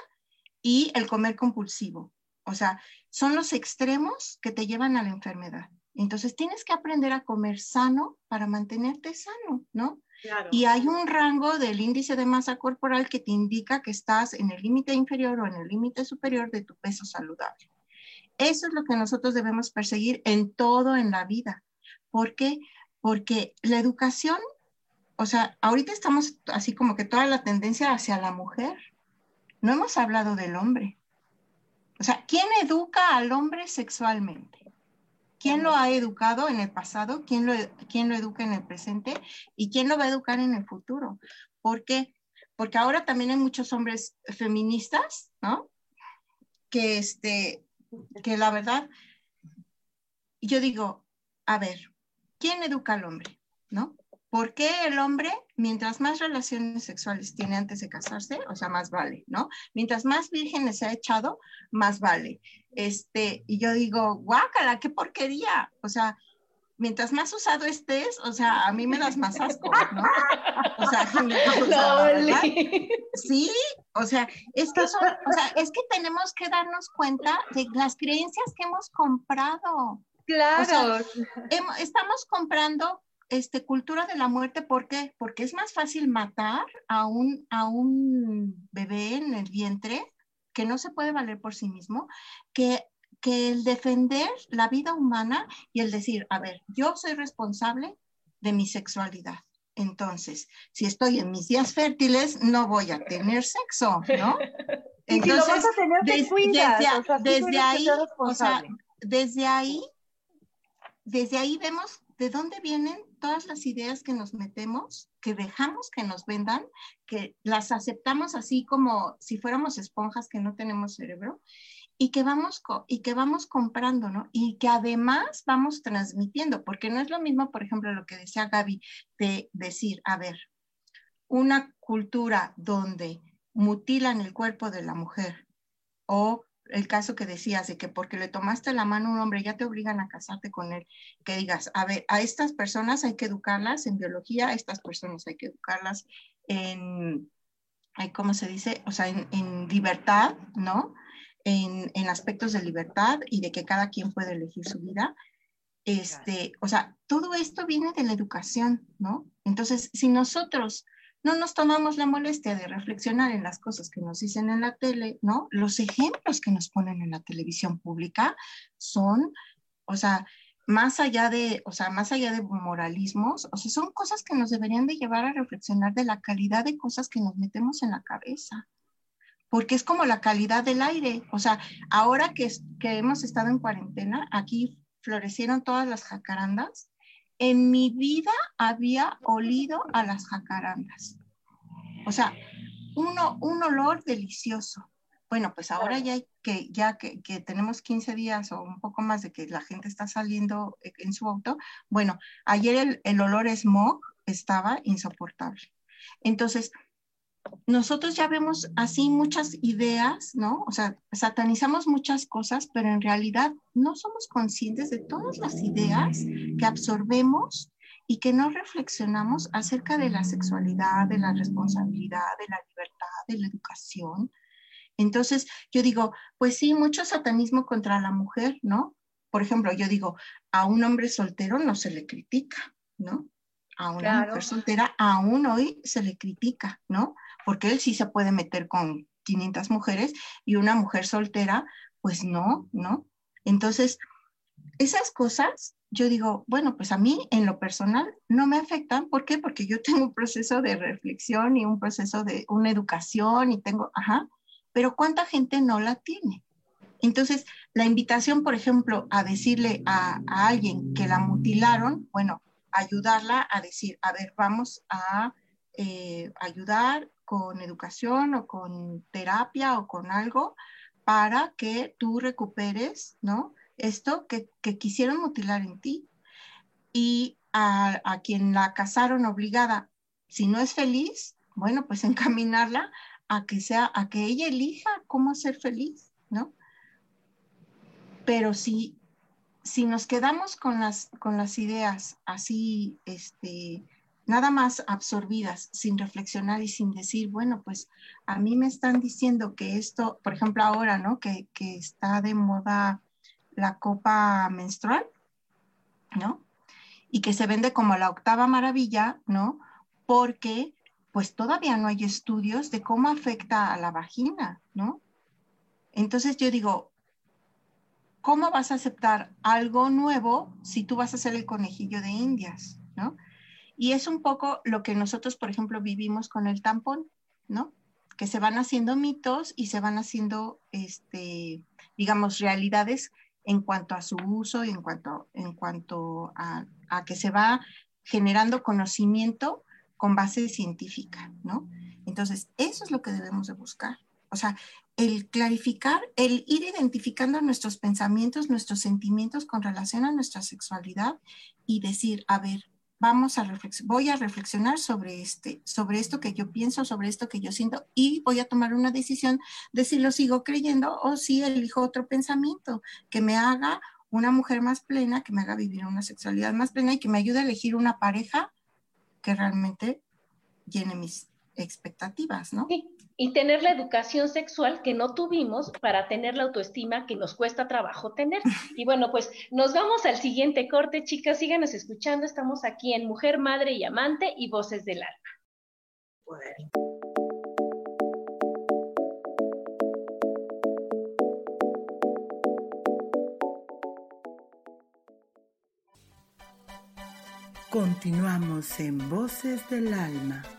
y el comer compulsivo. O sea, son los extremos que te llevan a la enfermedad. Entonces tienes que aprender a comer sano para mantenerte sano, ¿no? Y hay un rango del índice de masa corporal que te indica que estás en el límite inferior o en el límite superior de tu peso saludable. Eso es lo que nosotros debemos perseguir en todo en la vida. ¿Por qué? Porque la educación, o sea, ahorita estamos así como que toda la tendencia hacia la mujer. No hemos hablado del hombre. O sea, ¿quién educa al hombre sexualmente? ¿Quién lo ha educado en el pasado? ¿Quién lo, ¿Quién lo educa en el presente? ¿Y quién lo va a educar en el futuro? ¿Por qué? Porque ahora también hay muchos hombres feministas, ¿no? Que, este, que la verdad, yo digo, a ver, ¿quién educa al hombre? ¿No? ¿Por qué el hombre, mientras más relaciones sexuales tiene antes de casarse, o sea, más vale, ¿no? Mientras más vírgenes se ha echado, más vale. Este, y yo digo, guácala, qué porquería. O sea, mientras más usado estés, o sea, a mí me das más asco, ¿no? O sea, (laughs) sí, o sea, es que son, o sea, es que tenemos que darnos cuenta de las creencias que hemos comprado. Claro. estamos comprando este, cultura de la muerte, ¿por qué? Porque es más fácil matar a un, a un bebé en el vientre que no se puede valer por sí mismo, que, que el defender la vida humana y el decir, a ver, yo soy responsable de mi sexualidad. Entonces, si estoy en mis días fértiles, no voy a tener sexo, ¿no? (laughs) Entonces, desde, ahí, o sea, desde ahí, desde ahí vemos de dónde vienen todas las ideas que nos metemos, que dejamos que nos vendan, que las aceptamos así como si fuéramos esponjas que no tenemos cerebro y que vamos y que vamos comprando, ¿no? Y que además vamos transmitiendo, porque no es lo mismo, por ejemplo, lo que decía Gaby de decir, a ver, una cultura donde mutilan el cuerpo de la mujer o el caso que decías de que porque le tomaste la mano a un hombre ya te obligan a casarte con él, que digas, a ver, a estas personas hay que educarlas en biología, a estas personas hay que educarlas en, ¿cómo se dice? O sea, en, libertad, ¿no? En, en, aspectos de libertad y de que cada quien puede elegir su vida. Este, o sea, todo esto viene de la educación, ¿no? Entonces, si nosotros no nos tomamos la molestia de reflexionar en las cosas que nos dicen en la tele, ¿no? Los ejemplos que nos ponen en la televisión pública son, o sea, más allá de, o sea, más allá de moralismos, o sea, son cosas que nos deberían de llevar a reflexionar de la calidad de cosas que nos metemos en la cabeza. Porque es como la calidad del aire. O sea, ahora que, que hemos estado en cuarentena, aquí florecieron todas las jacarandas en mi vida había olido a las jacarandas. O sea, uno, un olor delicioso. Bueno, pues ahora ya, que, ya que, tenemos 15 días o un poco más de que la gente está saliendo en su auto, bueno, ayer el, el olor smog estaba insoportable. Entonces, nosotros ya vemos así muchas ideas, ¿no? O sea, satanizamos muchas cosas, pero en realidad no somos conscientes de todas las ideas que absorbemos y que no reflexionamos acerca de la sexualidad, de la responsabilidad, de la libertad, de la educación. Entonces, yo digo, pues sí, mucho satanismo contra la mujer, ¿no? Por ejemplo, yo digo, a un hombre soltero no se le critica, ¿no? A una mujer soltera aún hoy se le critica, ¿no? Porque él sí se puede meter con 500 mujeres y una mujer soltera, pues no, ¿no? Entonces, esas cosas, yo digo, bueno, pues a mí en lo personal no me afectan. ¿Por qué? Porque yo tengo un proceso de reflexión y un proceso de una educación y tengo, ajá, pero ¿cuánta gente no la tiene? Entonces, la invitación, por ejemplo, a decirle a, a alguien que la mutilaron, bueno, ayudarla a decir, a ver, vamos a eh, ayudar con educación o con terapia o con algo para que tú recuperes, ¿no? Esto que, quisieron mutilar en ti. Y a, a, quien la casaron obligada, si no es feliz, bueno, pues (laughs) encaminarla a que sea, a que ella elija cómo ser feliz, ¿no? Pero si, si nos quedamos con las, con las ideas así, este, nada más absorbidas, sin reflexionar y sin decir, bueno, pues a mí me están diciendo que esto, por ejemplo, ahora, ¿no? Que, está de moda la copa menstrual, ¿no? Y que se vende como la octava maravilla, ¿no? porque pues todavía no hay estudios de cómo afecta a la vagina, ¿no? Entonces yo digo, ¿cómo vas a aceptar algo nuevo si tú vas a ser el conejillo de indias, ¿no? Y es un poco lo que nosotros, por ejemplo, vivimos con el tampón, ¿no? Que se van haciendo mitos y se van haciendo, este, digamos, realidades en cuanto a su uso y en cuanto, en cuanto a, a que se va generando conocimiento con base científica, ¿no? Entonces, eso es lo que debemos de buscar. O sea, el clarificar, el ir identificando nuestros pensamientos, nuestros sentimientos con relación a nuestra sexualidad y decir, a ver, vamos a voy a reflexionar sobre este, sobre esto que yo pienso, sobre esto que yo siento y voy a tomar una decisión de si lo sigo creyendo o si elijo otro pensamiento que me haga una mujer más plena, que me haga vivir una sexualidad más plena y que me ayude a elegir una pareja que realmente llene mis expectativas, ¿no? Sí, y tener la educación sexual que no tuvimos para tener la autoestima que nos cuesta trabajo tener. (laughs) Y bueno, pues nos vamos al siguiente corte, chicas, síganos escuchando, estamos aquí en Mujer, Madre y Amante y Voces del Alma. Continuamos en Voces del Alma.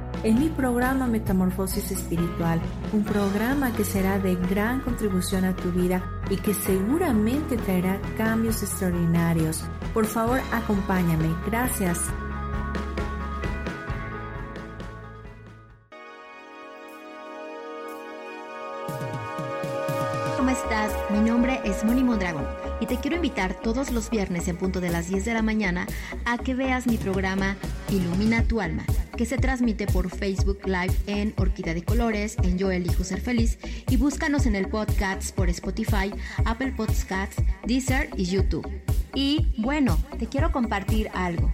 en mi programa Metamorfosis Espiritual, un programa que será de gran contribución a tu vida y que seguramente traerá cambios extraordinarios. Por favor, acompáñame. Gracias. estás? Mi nombre es Moni Mondragón y te quiero invitar todos los viernes en punto de las 10 de la mañana a que veas mi programa Ilumina tu alma, que se transmite por Facebook Live en Orquídea de Colores, en Yo elijo ser feliz y búscanos en el podcast por Spotify, Apple Podcasts, Deezer y YouTube. Y bueno, te quiero compartir algo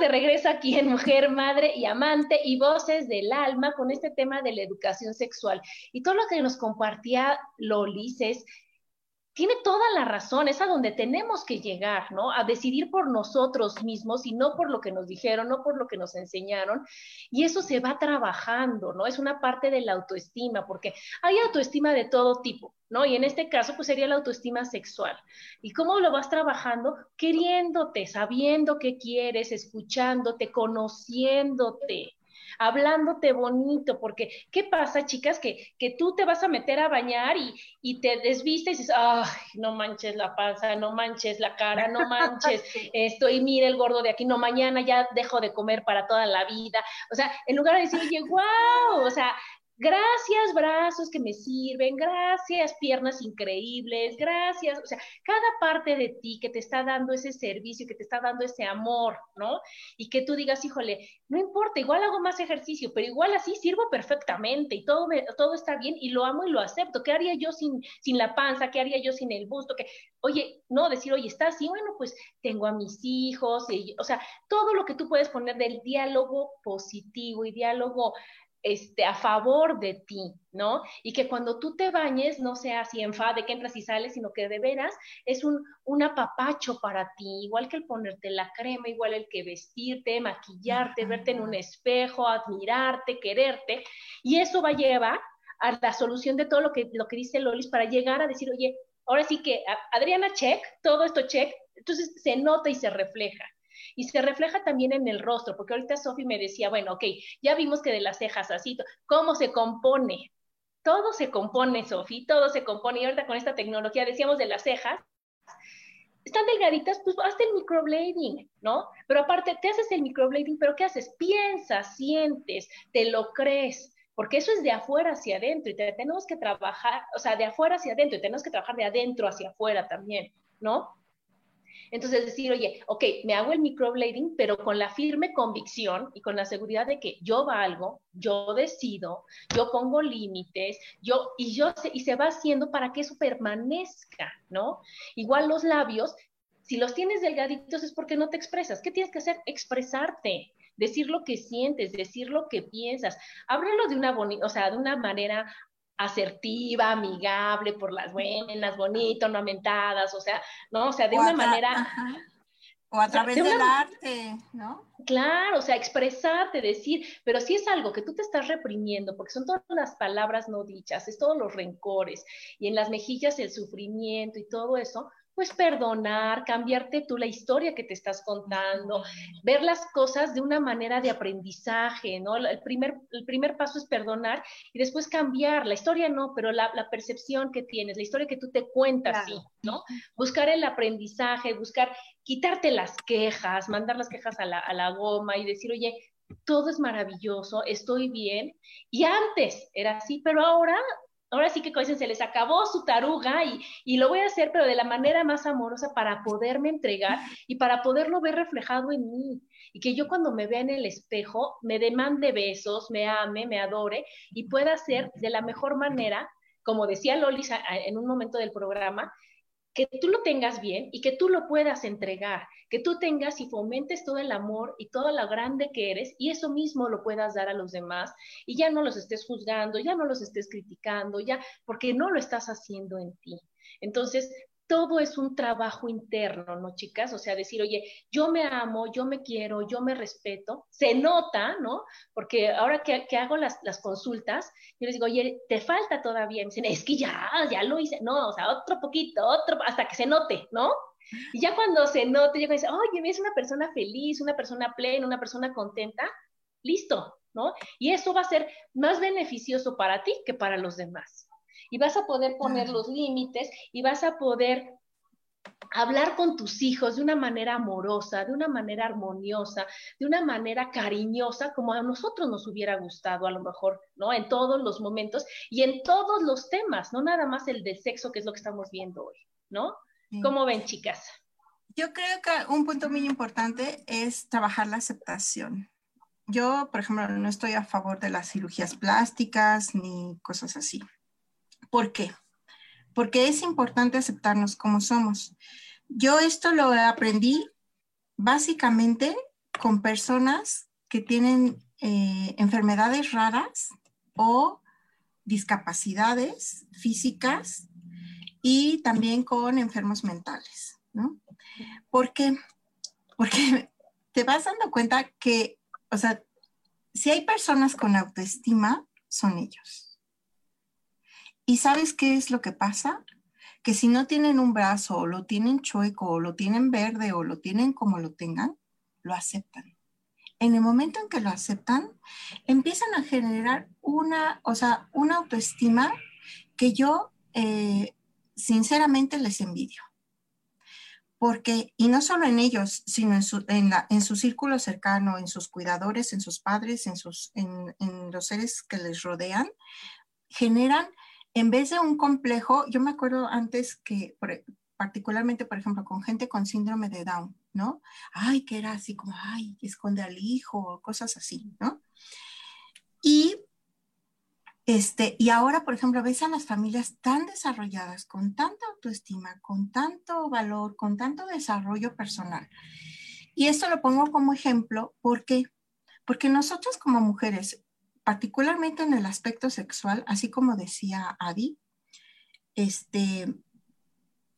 De regreso aquí en Mujer, Madre y Amante y Voces del Alma con este tema de la educación sexual. Y todo lo que nos compartía Lolices tiene toda la razón, es a donde tenemos que llegar, ¿no? A decidir por nosotros mismos y no por lo que nos dijeron, no por lo que nos enseñaron. Y eso se va trabajando, ¿no? Es una parte de la autoestima, porque hay autoestima de todo tipo, ¿no? Y en este caso, pues sería la autoestima sexual. ¿Y cómo lo vas trabajando? Queriéndote, sabiendo qué quieres, escuchándote, conociéndote. Hablándote bonito, porque ¿qué pasa, chicas? Que, que tú te vas a meter a bañar y, y te desvistes y dices, ay, no manches la panza, no manches la cara, no manches (laughs) esto, y mira el gordo de aquí, no, mañana ya dejo de comer para toda la vida. O sea, en lugar de decir, oye, wow, o sea, Gracias brazos que me sirven, gracias piernas increíbles, gracias, o sea, cada parte de ti que te está dando ese servicio, que te está dando ese amor, ¿no? Y que tú digas, híjole, no importa, igual hago más ejercicio, pero igual así sirvo perfectamente y todo, todo está bien y lo amo y lo acepto. ¿Qué haría yo sin, sin la panza? ¿Qué haría yo sin el busto? que Oye, no, decir, oye, está así, bueno, pues tengo a mis hijos, o sea, todo lo que tú puedes poner del diálogo positivo y diálogo este, a favor de ti, ¿no? Y que cuando tú te bañes no sea así enfade que entras y sales, sino que de veras es un, un apapacho para ti, igual que el ponerte la crema, igual el que vestirte, maquillarte, verte en un espejo, admirarte, quererte, y eso va a llevar a la solución de todo lo que, lo que dice Lolis para llegar a decir, oye, ahora sí que Adriana check, todo esto check, entonces se nota y se refleja. Y se refleja también en el rostro, porque ahorita Sofi me decía, bueno, ok, ya vimos que de las cejas así, ¿cómo se compone? Todo se compone, Sofi, todo se compone. Y ahorita con esta tecnología decíamos de las cejas, están delgaditas, pues hazte el microblading, ¿no? Pero aparte, te haces el microblading, pero ¿qué haces? Piensas, sientes, te lo crees, porque eso es de afuera hacia adentro y tenemos que trabajar, o sea, de afuera hacia adentro y tenemos que trabajar de adentro hacia afuera también, ¿no? Entonces decir, oye, ok, me hago el microblading, pero con la firme convicción y con la seguridad de que yo valgo, yo decido, yo pongo límites, yo y yo y se va haciendo para que eso permanezca, ¿no? Igual los labios, si los tienes delgaditos es porque no te expresas. ¿Qué tienes que hacer? Expresarte decir lo que sientes, decir lo que piensas, háblalo de una bonita, o sea, de una manera asertiva, amigable, por las buenas, bonito, no amentadas, o sea, ¿no? O sea, de una manera... O a través del arte, ¿no? Claro, o sea, expresarte, decir, pero si es algo que tú te estás reprimiendo, porque son todas las palabras no dichas, es todos los rencores, y en las mejillas el sufrimiento y todo eso, pues perdonar, cambiarte tú la historia que te estás contando, ver las cosas de una manera de aprendizaje, ¿no? El primer, el primer paso es perdonar y después cambiar, la historia no, pero la, percepción que tienes, la historia que tú te cuentas, sí, ¿no? Buscar el aprendizaje, buscar quitarte las quejas, mandar las quejas a la, a la goma y decir, oye, todo es maravilloso, estoy bien. Y antes era así, pero ahora ahora sí que dicen, se les acabó su taruga y, y, lo voy a hacer, pero de la manera más amorosa para poderme entregar y para poderlo ver reflejado en mí. Y que yo cuando me vea en el espejo me demande besos, me ame, me adore y pueda ser de la mejor manera, como decía Lolis en un momento del programa, que tú lo tengas bien y que tú lo puedas entregar, que tú tengas y fomentes todo el amor y todo lo grande que eres y eso mismo lo puedas dar a los demás y ya no los estés juzgando, ya no los estés criticando, ya porque no lo estás haciendo en ti. Entonces, todo es un trabajo interno, ¿no, chicas? O sea, decir, oye, yo me amo, yo me quiero, yo me respeto, se nota, ¿no? Porque ahora que, hago las, consultas, yo les digo, oye, te falta todavía. me dicen, es que ya, ya lo hice. No, o sea, otro poquito, otro, hasta que se note, ¿no? Y ya cuando se note, yo me dice, oye, es una persona feliz, una persona plena, una persona contenta, listo, ¿no? Y eso va a ser más beneficioso para ti que para los demás y vas a poder poner los límites y vas a poder hablar con tus hijos de una manera amorosa, de una manera armoniosa, de una manera cariñosa, como a nosotros nos hubiera gustado a lo mejor, ¿no? En todos los momentos y en todos los temas, no nada más el del sexo, que es lo que estamos viendo hoy, ¿no? ¿Cómo ven, chicas? Yo creo que un punto muy importante es trabajar la aceptación. Yo, por ejemplo, no estoy a favor de las cirugías plásticas ni cosas así. ¿Por qué? Porque es importante aceptarnos como somos. Yo esto lo aprendí básicamente con personas que tienen eh, enfermedades raras o discapacidades físicas y también con enfermos mentales, ¿no? ¿Por qué? Porque (laughs) te vas dando cuenta que, o sea, si hay personas con autoestima, son ellos. ¿Y sabes qué es lo que pasa? Que si no tienen un brazo o lo tienen chueco o lo tienen verde o lo tienen como lo tengan, lo aceptan. en el momento en que lo aceptan, empiezan a generar una, o sea, una autoestima que yo eh, sinceramente les envidio. Porque, y no solo en ellos, sino en su, en, en su círculo cercano, en sus cuidadores, en sus padres, en, sus, en los seres que les rodean, generan, en vez de un complejo, yo me acuerdo antes que, particularmente, por ejemplo, con gente con síndrome de Down, ¿no? Ay, que era así como, ay, esconde al hijo, cosas así, ¿no? Y, este, y ahora, por ejemplo, ves a las familias tan desarrolladas, con tanta autoestima, con tanto valor, con tanto desarrollo personal. Y esto lo pongo como ejemplo porque, porque nosotros como mujeres, particularmente en el aspecto sexual, así como decía Adi, este,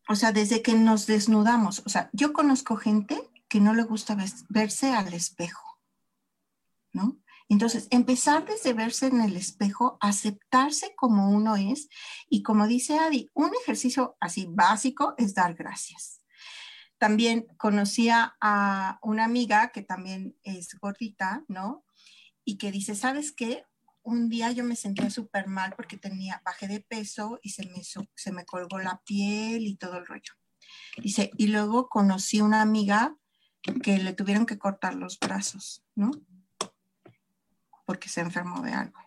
o sea, desde que nos desnudamos, o sea, yo conozco gente que no le gusta verse al espejo, ¿no? Entonces, empezar desde verse en el espejo, aceptarse como uno es y como dice Adi, un ejercicio así básico es dar gracias. También conocía a una amiga que también es gordita, ¿no? Y que dice, ¿sabes qué? un día yo me sentía súper mal porque tenía, bajé de peso y se me, se me colgó la piel y todo el rollo. Dice, y luego conocí una amiga que le tuvieron que cortar los brazos, ¿no? Porque se enfermó de algo.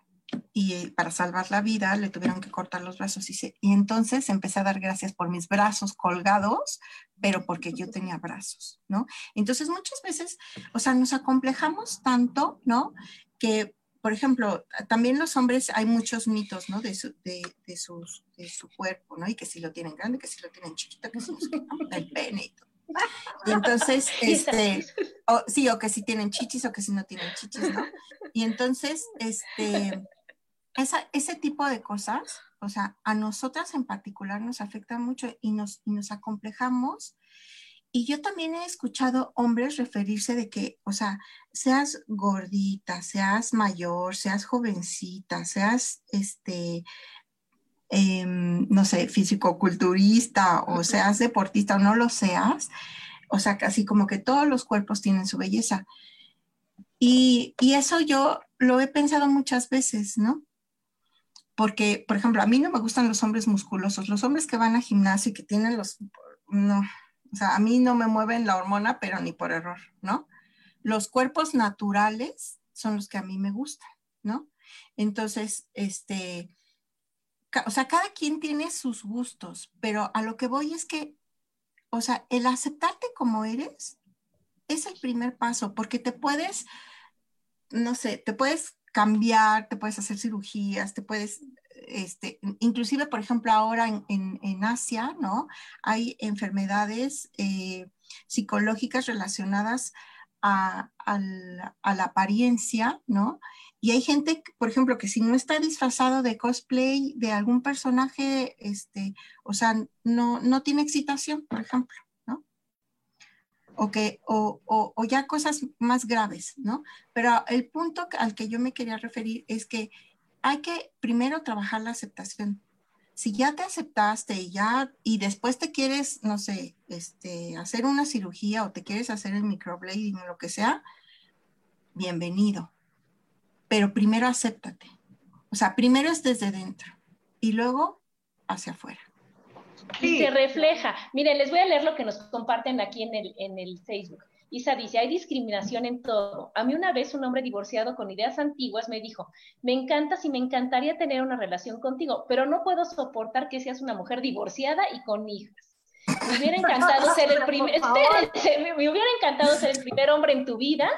Y eh, para salvar la vida le tuvieron que cortar los brazos. Dice, y entonces empecé a dar gracias por mis brazos colgados, pero porque yo tenía brazos, ¿no? Entonces muchas veces, o sea, nos acomplejamos tanto, ¿no? Que por ejemplo, también los hombres hay muchos mitos, ¿no? De su, de, de, sus, de su cuerpo, ¿no? Y que si lo tienen grande, que si lo tienen chiquito, que si no, el pene y todo. Y entonces, este, o, sí, o que si tienen chichis o que si no tienen chichis, ¿no? Y entonces, este, esa, ese tipo de cosas, o sea, a nosotras en particular nos afectan mucho y nos, y nos acomplejamos y yo también he escuchado hombres referirse de que, o sea, seas gordita, seas mayor, seas jovencita, seas, este, em, no sé, físico-culturista o seas deportista o no lo seas, o sea, casi como que todos los cuerpos tienen su belleza. Y, y eso yo lo he pensado muchas veces, ¿no? Porque, por ejemplo, a mí no me gustan los hombres musculosos, los hombres que van a gimnasio y que tienen los, no, o sea, a mí no me mueven la hormona, pero ni por error, ¿no? Los cuerpos naturales son los que a mí me gustan, ¿no? Entonces, este, o sea, cada quien tiene sus gustos, pero a lo que voy es que, o sea, el aceptarte como eres es el primer paso, porque te puedes, no sé, te puedes cambiar, te puedes hacer cirugías, te puedes este, inclusive, por ejemplo, ahora en, Asia, ¿no? Hay enfermedades eh, psicológicas relacionadas a, la apariencia, ¿no? Y hay gente, por ejemplo, que si no está disfrazado de cosplay de algún personaje, este, o sea, no, no tiene excitación, por ejemplo, ¿no? O, que, o, o ya cosas más graves, ¿no? Pero el punto al que yo me quería referir es que hay que primero trabajar la aceptación. Si ya te aceptaste y ya, y después te quieres, no sé, este, hacer una cirugía o te quieres hacer el microblading o lo que sea, bienvenido. Pero primero acéptate. O sea, primero es desde dentro y luego hacia afuera. Y se refleja. Miren, les voy a leer lo que nos comparten aquí en el, en el Facebook. Isa dice, hay discriminación en todo. A mí una vez un hombre divorciado con ideas antiguas me dijo, me encantas y me encantaría tener una relación contigo, pero no puedo soportar que seas una mujer divorciada y con hijas. Me hubiera encantado ser el (laughs) primer, me hubiera encantado ser el primer hombre en tu vida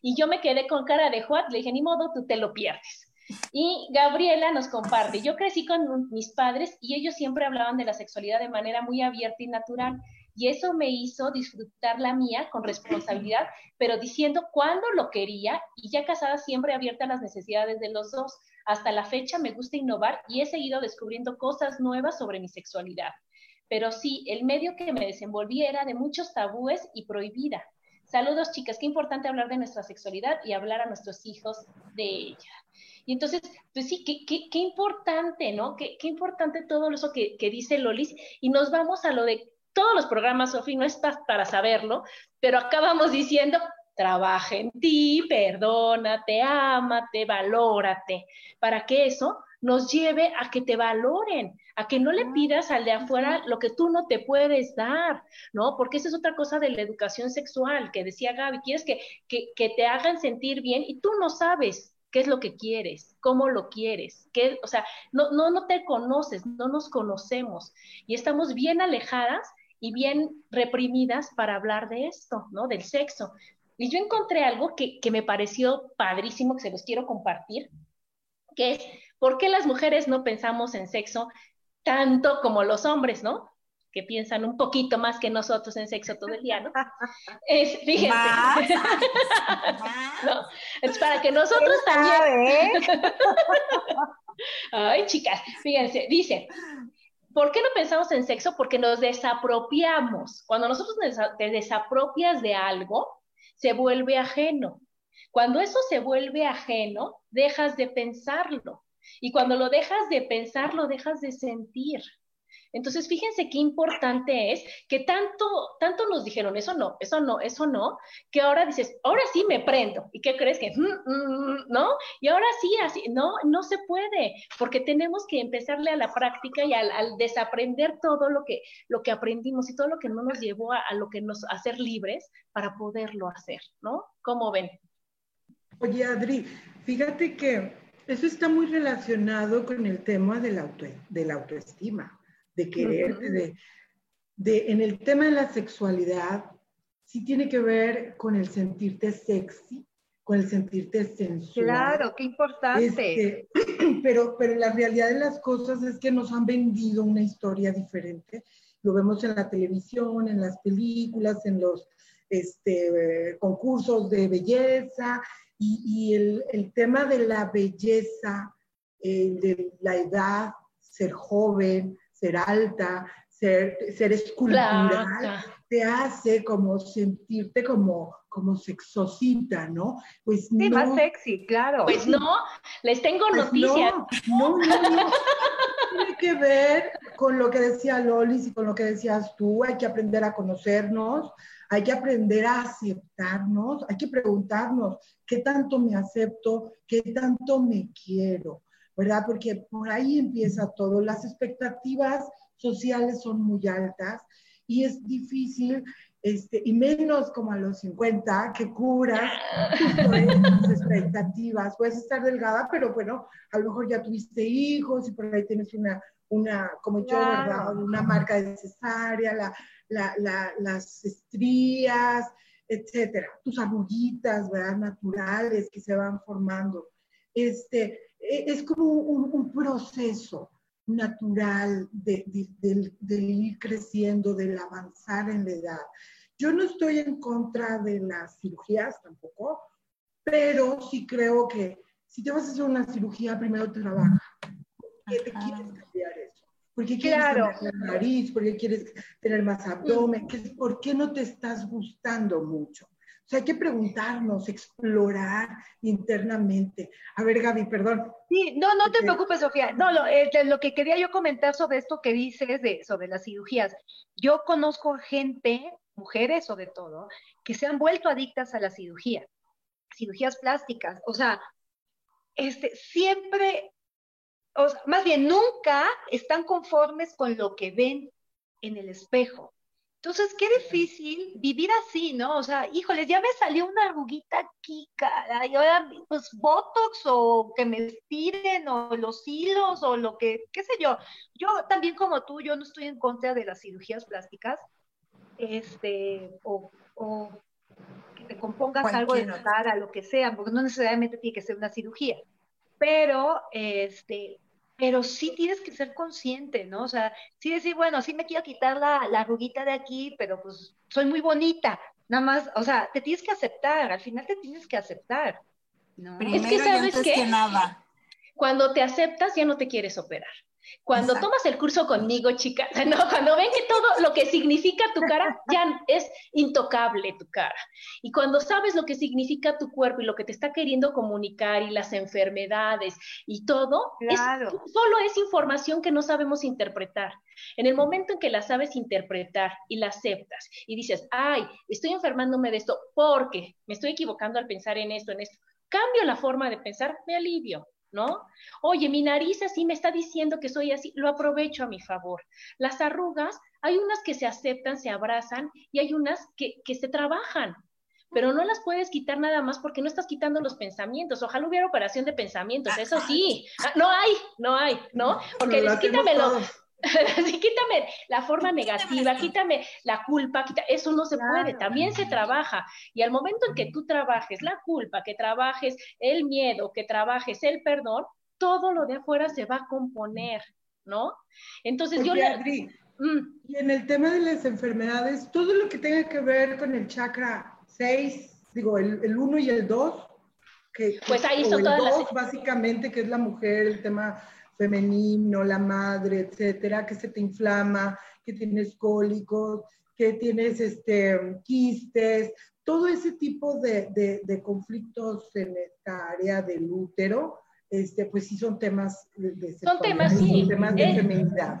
y yo me quedé con cara de Juan, le dije, ni modo, tú te lo pierdes. Y Gabriela nos comparte, yo crecí con mis padres y ellos siempre hablaban de la sexualidad de manera muy abierta y natural y eso me hizo disfrutar la mía con responsabilidad, (laughs) pero diciendo cuándo lo quería y ya casada siempre abierta a las necesidades de los dos. Hasta la fecha me gusta innovar y he seguido descubriendo cosas nuevas sobre mi sexualidad. Pero sí, el medio que me desenvolví era de muchos tabúes y prohibida. Saludos chicas, qué importante hablar de nuestra sexualidad y hablar a nuestros hijos de ella. Y entonces, pues sí, qué, qué, qué importante, ¿no? Qué, qué, importante todo eso que, que dice Lolis. Y nos vamos a lo de todos los programas, Sofi, no estás para saberlo, pero acabamos diciendo, trabaja en ti, perdónate, ámate, valórate, para que eso nos lleve a que te valoren, a que no le ah, pidas al de afuera lo que tú no te puedes dar, ¿no? Porque esa es otra cosa de la educación sexual que decía Gaby, quieres que, que, te hagan sentir bien y tú no sabes qué es lo que quieres, cómo lo quieres, qué, o sea, no, no, no te conoces, no nos conocemos y estamos bien alejadas y bien reprimidas para hablar de esto, ¿no? Del sexo. Y yo encontré algo que, que me pareció padrísimo, que se los quiero compartir, que es, ¿por qué las mujeres no pensamos en sexo tanto como los hombres, ¿no? que piensan un poquito más que nosotros en sexo todo el día, ¿no? (laughs) Es, fíjense. (laughs) ¿No? Es para que nosotros también. (laughs) Ay, chicas, fíjense, dice, ¿por qué no pensamos en sexo? Porque nos desapropiamos. Cuando nosotros te desapropias de algo, se vuelve ajeno. Cuando eso se vuelve ajeno, dejas de pensarlo. Y cuando lo dejas de pensar, lo dejas de sentir. Entonces, fíjense qué importante es que tanto, tanto nos dijeron, eso no, eso no, eso no, que ahora dices, ahora sí me prendo. ¿Y qué crees que, mm, mm, no? Y ahora sí, así, no, no se puede, porque tenemos que empezarle a la práctica y al, desaprender todo lo que, lo que aprendimos y todo lo que no nos llevó a, lo que nos, a ser libres para poderlo hacer, ¿no? ¿Cómo ven? Oye, Adri, fíjate que eso está muy relacionado con el tema de la, auto, de la autoestima de quererte, de, en el tema de la sexualidad, sí tiene que ver con el sentirte sexy, con el sentirte sensual. Claro, qué importante. Este, (clears throat) pero, pero la realidad de las cosas es que nos han vendido una historia diferente. Lo vemos en la televisión, en las películas, en los este, concursos de belleza y, el, el, tema de la belleza, eh, de la edad, ser joven, ser alta, ser, ser escultural, te hace como sentirte como, como sexosita, ¿no? Pues sí, más sexy, claro. Pues no, les tengo pues noticias. No, no, no, Tiene que ver con lo que decía Lolis y con lo que decías tú, hay que aprender a conocernos, hay que aprender a aceptarnos, hay que preguntarnos qué tanto me acepto, qué tanto me quiero. ¿Verdad? Porque por ahí empieza todo. Las expectativas sociales son muy altas y es difícil, este, y menos como a los 50, que curas tus expectativas. Puedes estar delgada, pero bueno, a lo mejor ya tuviste hijos y por ahí tienes una, una como yo, ¿verdad? Una marca de cesárea, la, la, la, las estrías, etcétera. Tus arruguitas, ¿verdad? Naturales que se van formando. Este, es como un, proceso natural de, ir creciendo, del avanzar en la edad. Yo no estoy en contra de las cirugías tampoco, pero sí creo que si te vas a hacer una cirugía, primero trabaja. ¿Por qué te quieres cambiar eso? ¿Por qué quieres cambiar la nariz? ¿Por qué quieres tener más abdomen? ¿Por qué no te estás gustando mucho? Sea, hay que preguntarnos, explorar internamente. A ver, Gaby, perdón. Sí, no, no te preocupes, Sofía. No, lo, eh, lo, que quería yo comentar sobre esto que dices de, sobre las cirugías. Yo conozco gente, mujeres sobre todo, que se han vuelto adictas a la cirugía, cirugías plásticas. O sea, este, siempre, o más bien nunca están conformes con lo que ven en el espejo. Entonces, qué difícil vivir así, ¿no? O sea, híjoles, ya me salió una arruguita aquí, cara, y ahora, pues, Botox o que me estiren o los hilos o lo que, qué sé yo. Yo también como tú, yo no estoy en contra de las cirugías plásticas, este, o, o que te compongas algo de cara, lo que sea, porque no necesariamente tiene que ser una cirugía. Pero, este, pero sí tienes que ser consciente, ¿no? O sea, sí decir, bueno, sí me quiero quitar la, la arruguita de aquí, pero pues soy muy bonita, nada más, o sea, te tienes que aceptar, al final te tienes que aceptar, ¿no? es que sabes que, nada. cuando te aceptas ya no te quieres operar. Cuando tomas el curso conmigo, chicas, (laughs) no, cuando ven que todo lo que significa tu cara ya es intocable tu cara. Y cuando sabes lo que significa tu cuerpo y lo que te está queriendo comunicar y las enfermedades y todo, solo es información que no sabemos interpretar. En el momento en que la sabes interpretar y la aceptas y dices, ay, estoy enfermándome de esto porque me estoy equivocando al pensar en esto, en esto, cambio la forma de pensar, me alivio. ¿No? Oye, mi nariz así me está diciendo que soy así, lo aprovecho a mi favor. Las arrugas, hay unas que se aceptan, se abrazan y hay unas que, se trabajan, pero no las puedes quitar nada más porque no estás quitando los pensamientos. Ojalá hubiera operación de pensamientos, eso sí. Ah, no hay, no hay, ¿no? Porque quítamelo. (laughs) Así, quítame la forma negativa, quítame la culpa, quita, eso no se puede, también se trabaja. Y al momento en que tú trabajes la culpa, que trabajes el miedo, que trabajes el perdón, todo lo de afuera se va a componer, ¿no? Entonces yo le... Mm. Y en el tema de las enfermedades, todo lo que tenga que ver con el chakra 6, digo, el 1 y el 2, que, pues ahí son todas las... básicamente, que es la mujer, el tema femenino, la madre, etcétera, que se te inflama, que tienes cólicos, que tienes este, quistes, todo ese tipo de, de, conflictos en esta área del útero, este, pues sí son temas de, son temas, sí. temas de feminidad.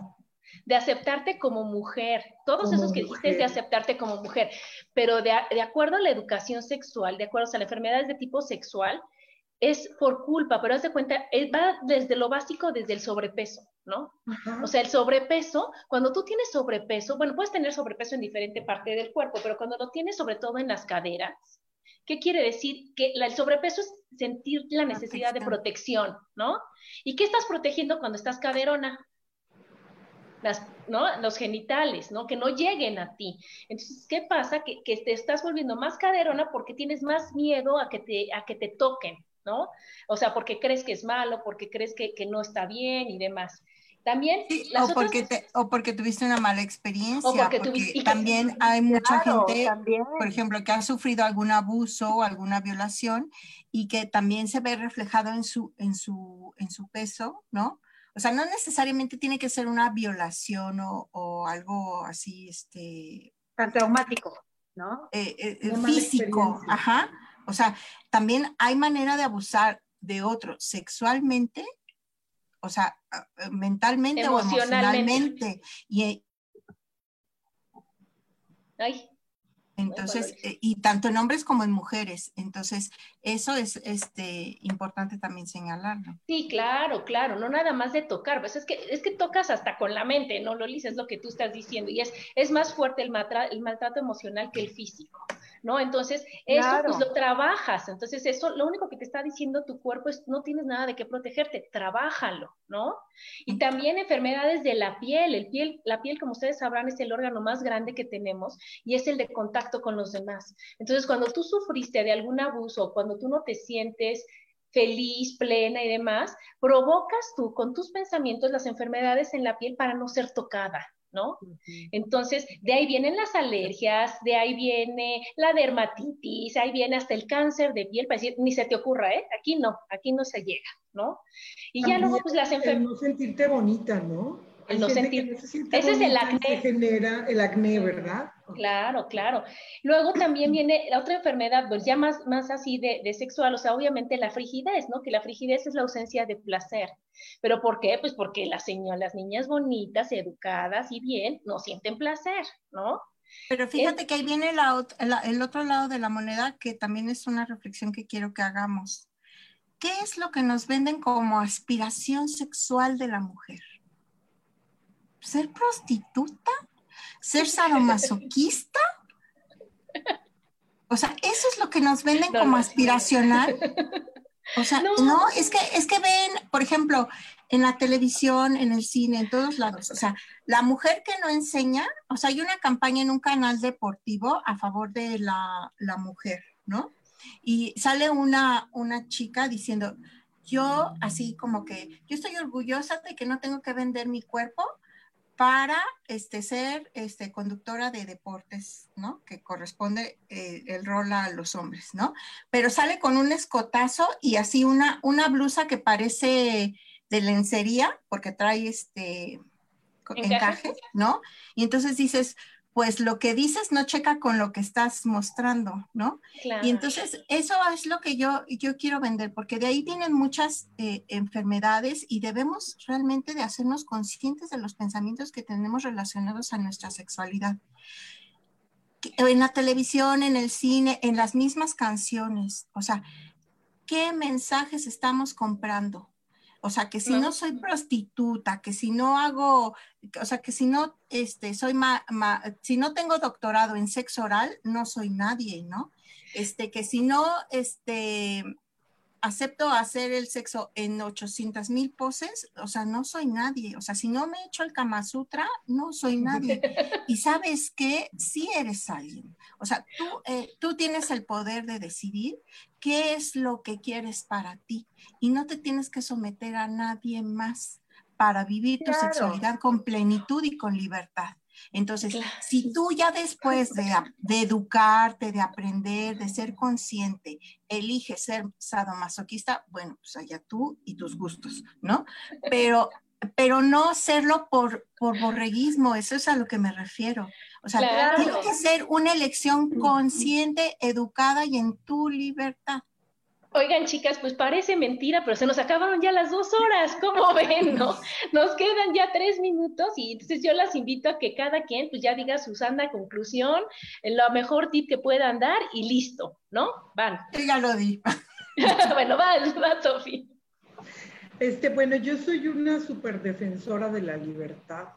De aceptarte como mujer, todos esos que dijiste de aceptarte como mujer, pero de, de acuerdo a la educación sexual, de acuerdo a las enfermedades de tipo sexual, es por culpa, pero haz de cuenta, eh, va desde lo básico, desde el sobrepeso, ¿no? O sea, el sobrepeso, cuando tú tienes sobrepeso, bueno, puedes tener sobrepeso en diferente parte del cuerpo, pero cuando lo tienes sobre todo en las caderas, ¿qué quiere decir? Que el sobrepeso es sentir la necesidad de protección, ¿no? ¿Y qué estás protegiendo cuando estás caderona? Las, ¿no? los genitales, ¿no? Que no lleguen a ti. Entonces, ¿qué pasa? Que, que, te estás volviendo más caderona porque tienes más miedo a que te, a que te toquen, ¿no? O sea, porque crees que es malo, porque crees que, no está bien y demás. También o, porque o porque tuviste una mala experiencia, o porque, también hay mucha gente, por ejemplo, que ha sufrido algún abuso o alguna violación y que también se ve reflejado en su, en su, en su peso, ¿no? O sea, no necesariamente tiene que ser una violación o, algo así, este... Tan traumático, ¿no? Eh, eh, físico, ajá, o sea, también hay manera de abusar de otro sexualmente, o sea, eh, mentalmente o emocionalmente. Y, Ay. Entonces, eh, y tanto en hombres como en mujeres. Entonces, eso es este, importante también señalarlo. Sí, claro, claro, no nada más de tocar, pues es que, es que tocas hasta con la mente, ¿no, Lo Es lo que tú estás diciendo, y es, es más fuerte el, el maltrato emocional que el físico. ¿No? Entonces, eso pues lo trabajas. Entonces, eso, lo único que te está diciendo tu cuerpo es, no tienes nada de qué protegerte, trabájalo, ¿no? Y también enfermedades de la piel. El piel. La piel, como ustedes sabrán, es el órgano más grande que tenemos y es el de contacto con los demás. Entonces, cuando tú sufriste de algún abuso, cuando tú no te sientes feliz, plena y demás, provocas tú con tus pensamientos las enfermedades en la piel para no ser tocada. ¿No? Entonces, de ahí vienen las alergias, de ahí viene la dermatitis, ahí viene hasta el cáncer de piel, para decir, ni se te ocurra, ¿eh? Aquí no, aquí no se llega, ¿no? Y ya luego, pues las enfermedades... No sentirte bonita, ¿no? El no sentir. Ese es el acné. Se genera el acné, ¿verdad? Claro, claro. Luego también viene la otra enfermedad, pues ya más, más así de, de, sexual, o sea, obviamente la frigidez, ¿no? Que la frigidez es la ausencia de placer. ¿Pero por qué? Pues porque las, las niñas bonitas, educadas y bien, no sienten placer, ¿no? Pero fíjate que ahí viene el otro lado de la moneda, que también es una reflexión que quiero que hagamos. ¿Qué es lo que nos venden como aspiración sexual de la mujer? ¿Ser prostituta? ¿Ser sadomasoquista? O sea, eso es lo que nos venden como aspiracional. O sea, no. es que es que ven, por ejemplo, en la televisión, en el cine, en todos lados. O sea, la mujer que no enseña, o sea, hay una campaña en un canal deportivo a favor de la, la mujer, ¿no? Y sale una, una chica diciendo, yo así como que, yo estoy orgullosa de que no tengo que vender mi cuerpo para este, ser este, conductora de deportes, ¿no? Que corresponde eh, el rol a los hombres, ¿no? Pero sale con un escotazo y así una, una blusa que parece de lencería, porque trae este encaje, ¿no? Y entonces dices, pues lo que dices no checa con lo que estás mostrando, ¿no? Y entonces eso es lo que yo, yo quiero vender, porque de ahí vienen muchas eh, enfermedades y debemos realmente de hacernos conscientes de los pensamientos que tenemos relacionados a nuestra sexualidad. En la televisión, en el cine, en las mismas canciones, o sea, ¿qué mensajes estamos comprando? O sea, que si no soy prostituta, que si no hago, o sea, que si no, este, soy, ma, si no tengo doctorado en sexo oral, no soy nadie, ¿no? Este, que si no, este, acepto hacer el sexo en 800 mil poses, o sea, no soy nadie. O sea, si no me echo el Kama Sutra, no soy nadie. (laughs) Y sabes que sí eres alguien. O sea, tú, eh, tú tienes el poder de decidir qué es lo que quieres para ti y no te tienes que someter a nadie más para vivir tu sexualidad con plenitud y con libertad. Entonces, si tú ya después de, educarte, de aprender, de ser consciente, eliges ser sadomasoquista, bueno, pues allá tú y tus gustos, ¿no? Pero, pero no hacerlo por, por borreguismo, eso es a lo que me refiero. O sea, tiene que ser una elección consciente, educada y en tu libertad. Oigan, chicas, pues parece mentira, pero se nos acabaron ya las dos horas, ¿cómo (laughs) ven, no? Nos quedan ya tres minutos y entonces yo las invito a que cada quien pues ya diga su santa conclusión, lo mejor tip que puedan dar y listo, ¿no? Van. ya lo di. (laughs) bueno, va, va, Sofi. Este, bueno, yo soy una súper defensora de la libertad.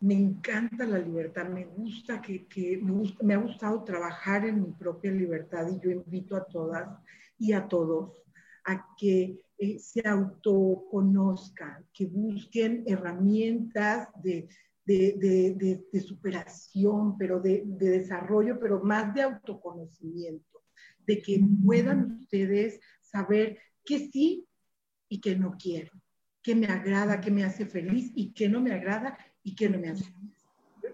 Me encanta la libertad, me gusta que, que me, me ha gustado trabajar en mi propia libertad y yo invito a todas y a todos a que eh, se autoconozcan, que busquen herramientas de, superación, pero de, desarrollo, pero más de autoconocimiento, de que puedan ustedes saber qué sí y qué no quiero, qué me agrada, qué me hace feliz y qué no me agrada y qué no me hace feliz.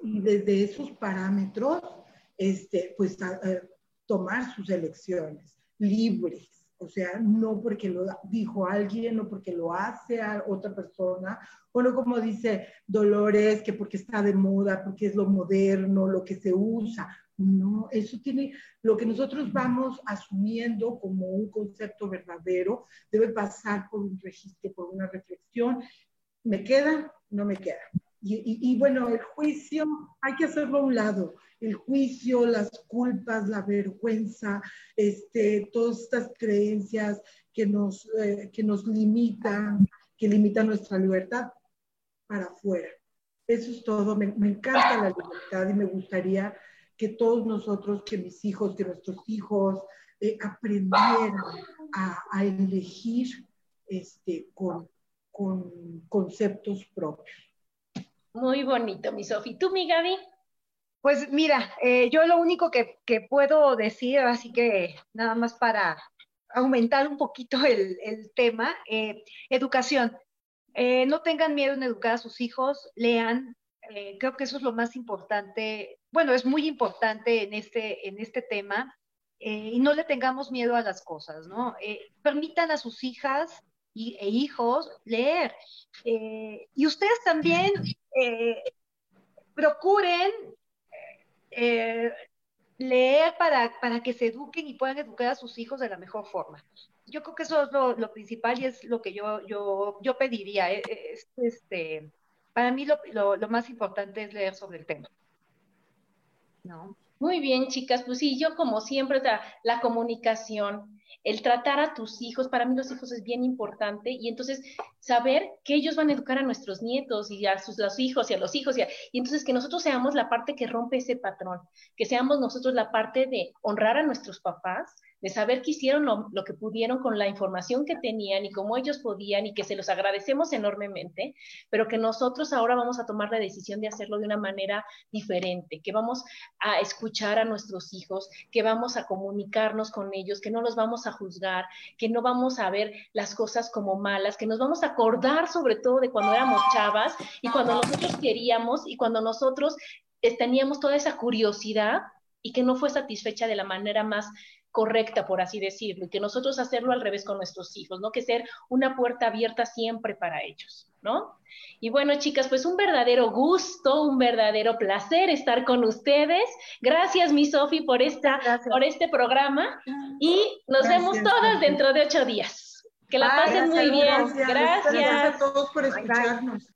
Y desde esos parámetros, este, pues tomar sus elecciones libres. O sea, no porque lo dijo alguien, no porque lo hace a otra persona, o no como dice Dolores, que porque está de moda, porque es lo moderno, lo que se usa. No, eso tiene, lo que nosotros vamos asumiendo como un concepto verdadero, debe pasar por un registro, por una reflexión. ¿Me queda? No me queda. Y, bueno, el juicio hay que hacerlo a un lado. El juicio, las culpas, la vergüenza, este, todas estas creencias que nos, eh, que nos limitan, que limitan nuestra libertad para afuera. Eso es todo. Me, encanta la libertad y me gustaría que todos nosotros, que mis hijos, que nuestros hijos eh, aprendieran a, elegir este, con, con conceptos propios. Muy bonito, mi Sofi. ¿Tú, mi Gaby? Pues mira, eh, yo lo único que, puedo decir, así que nada más para aumentar un poquito el, tema, eh, educación. Eh, no tengan miedo en educar a sus hijos, lean. creo que eso es lo más importante. Bueno, es muy importante en este, en este tema. y no le tengamos miedo a las cosas, ¿no? permitan a sus hijas e hijos leer. y ustedes también eh, procuren eh, leer para, para, que se eduquen y puedan educar a sus hijos de la mejor forma. Yo creo que eso es lo, principal y es lo que yo, yo, yo pediría. Este, para mí lo, lo, más importante es leer sobre el tema. ¿No? Muy bien, chicas. Pues sí, yo como siempre, la comunicación, el tratar a tus hijos, para mí los hijos es bien importante y entonces saber que ellos van a educar a nuestros nietos y a sus los hijos y a los hijos y, y entonces que nosotros seamos la parte que rompe ese patrón, que seamos nosotros la parte de honrar a nuestros papás, de saber que hicieron lo, que pudieron con la información que tenían y cómo ellos podían y que se los agradecemos enormemente, pero que nosotros ahora vamos a tomar la decisión de hacerlo de una manera diferente, que vamos a escuchar a nuestros hijos, que vamos a comunicarnos con ellos, que no los vamos a juzgar, que no vamos a ver las cosas como malas, que nos vamos a acordar sobre todo de cuando éramos chavas y cuando nosotros queríamos y cuando nosotros teníamos toda esa curiosidad y que no fue satisfecha de la manera más correcta, por así decirlo, y que nosotros hacerlo al revés con nuestros hijos, ¿no? Que ser una puerta abierta siempre para ellos, ¿no? Y bueno, chicas, pues un verdadero gusto, un verdadero placer estar con ustedes. Gracias, mi Sofi, por, esta, por este programa y nos vemos todas dentro de ocho días. Que la pasen muy bien. Gracias. Gracias a todos por escucharnos.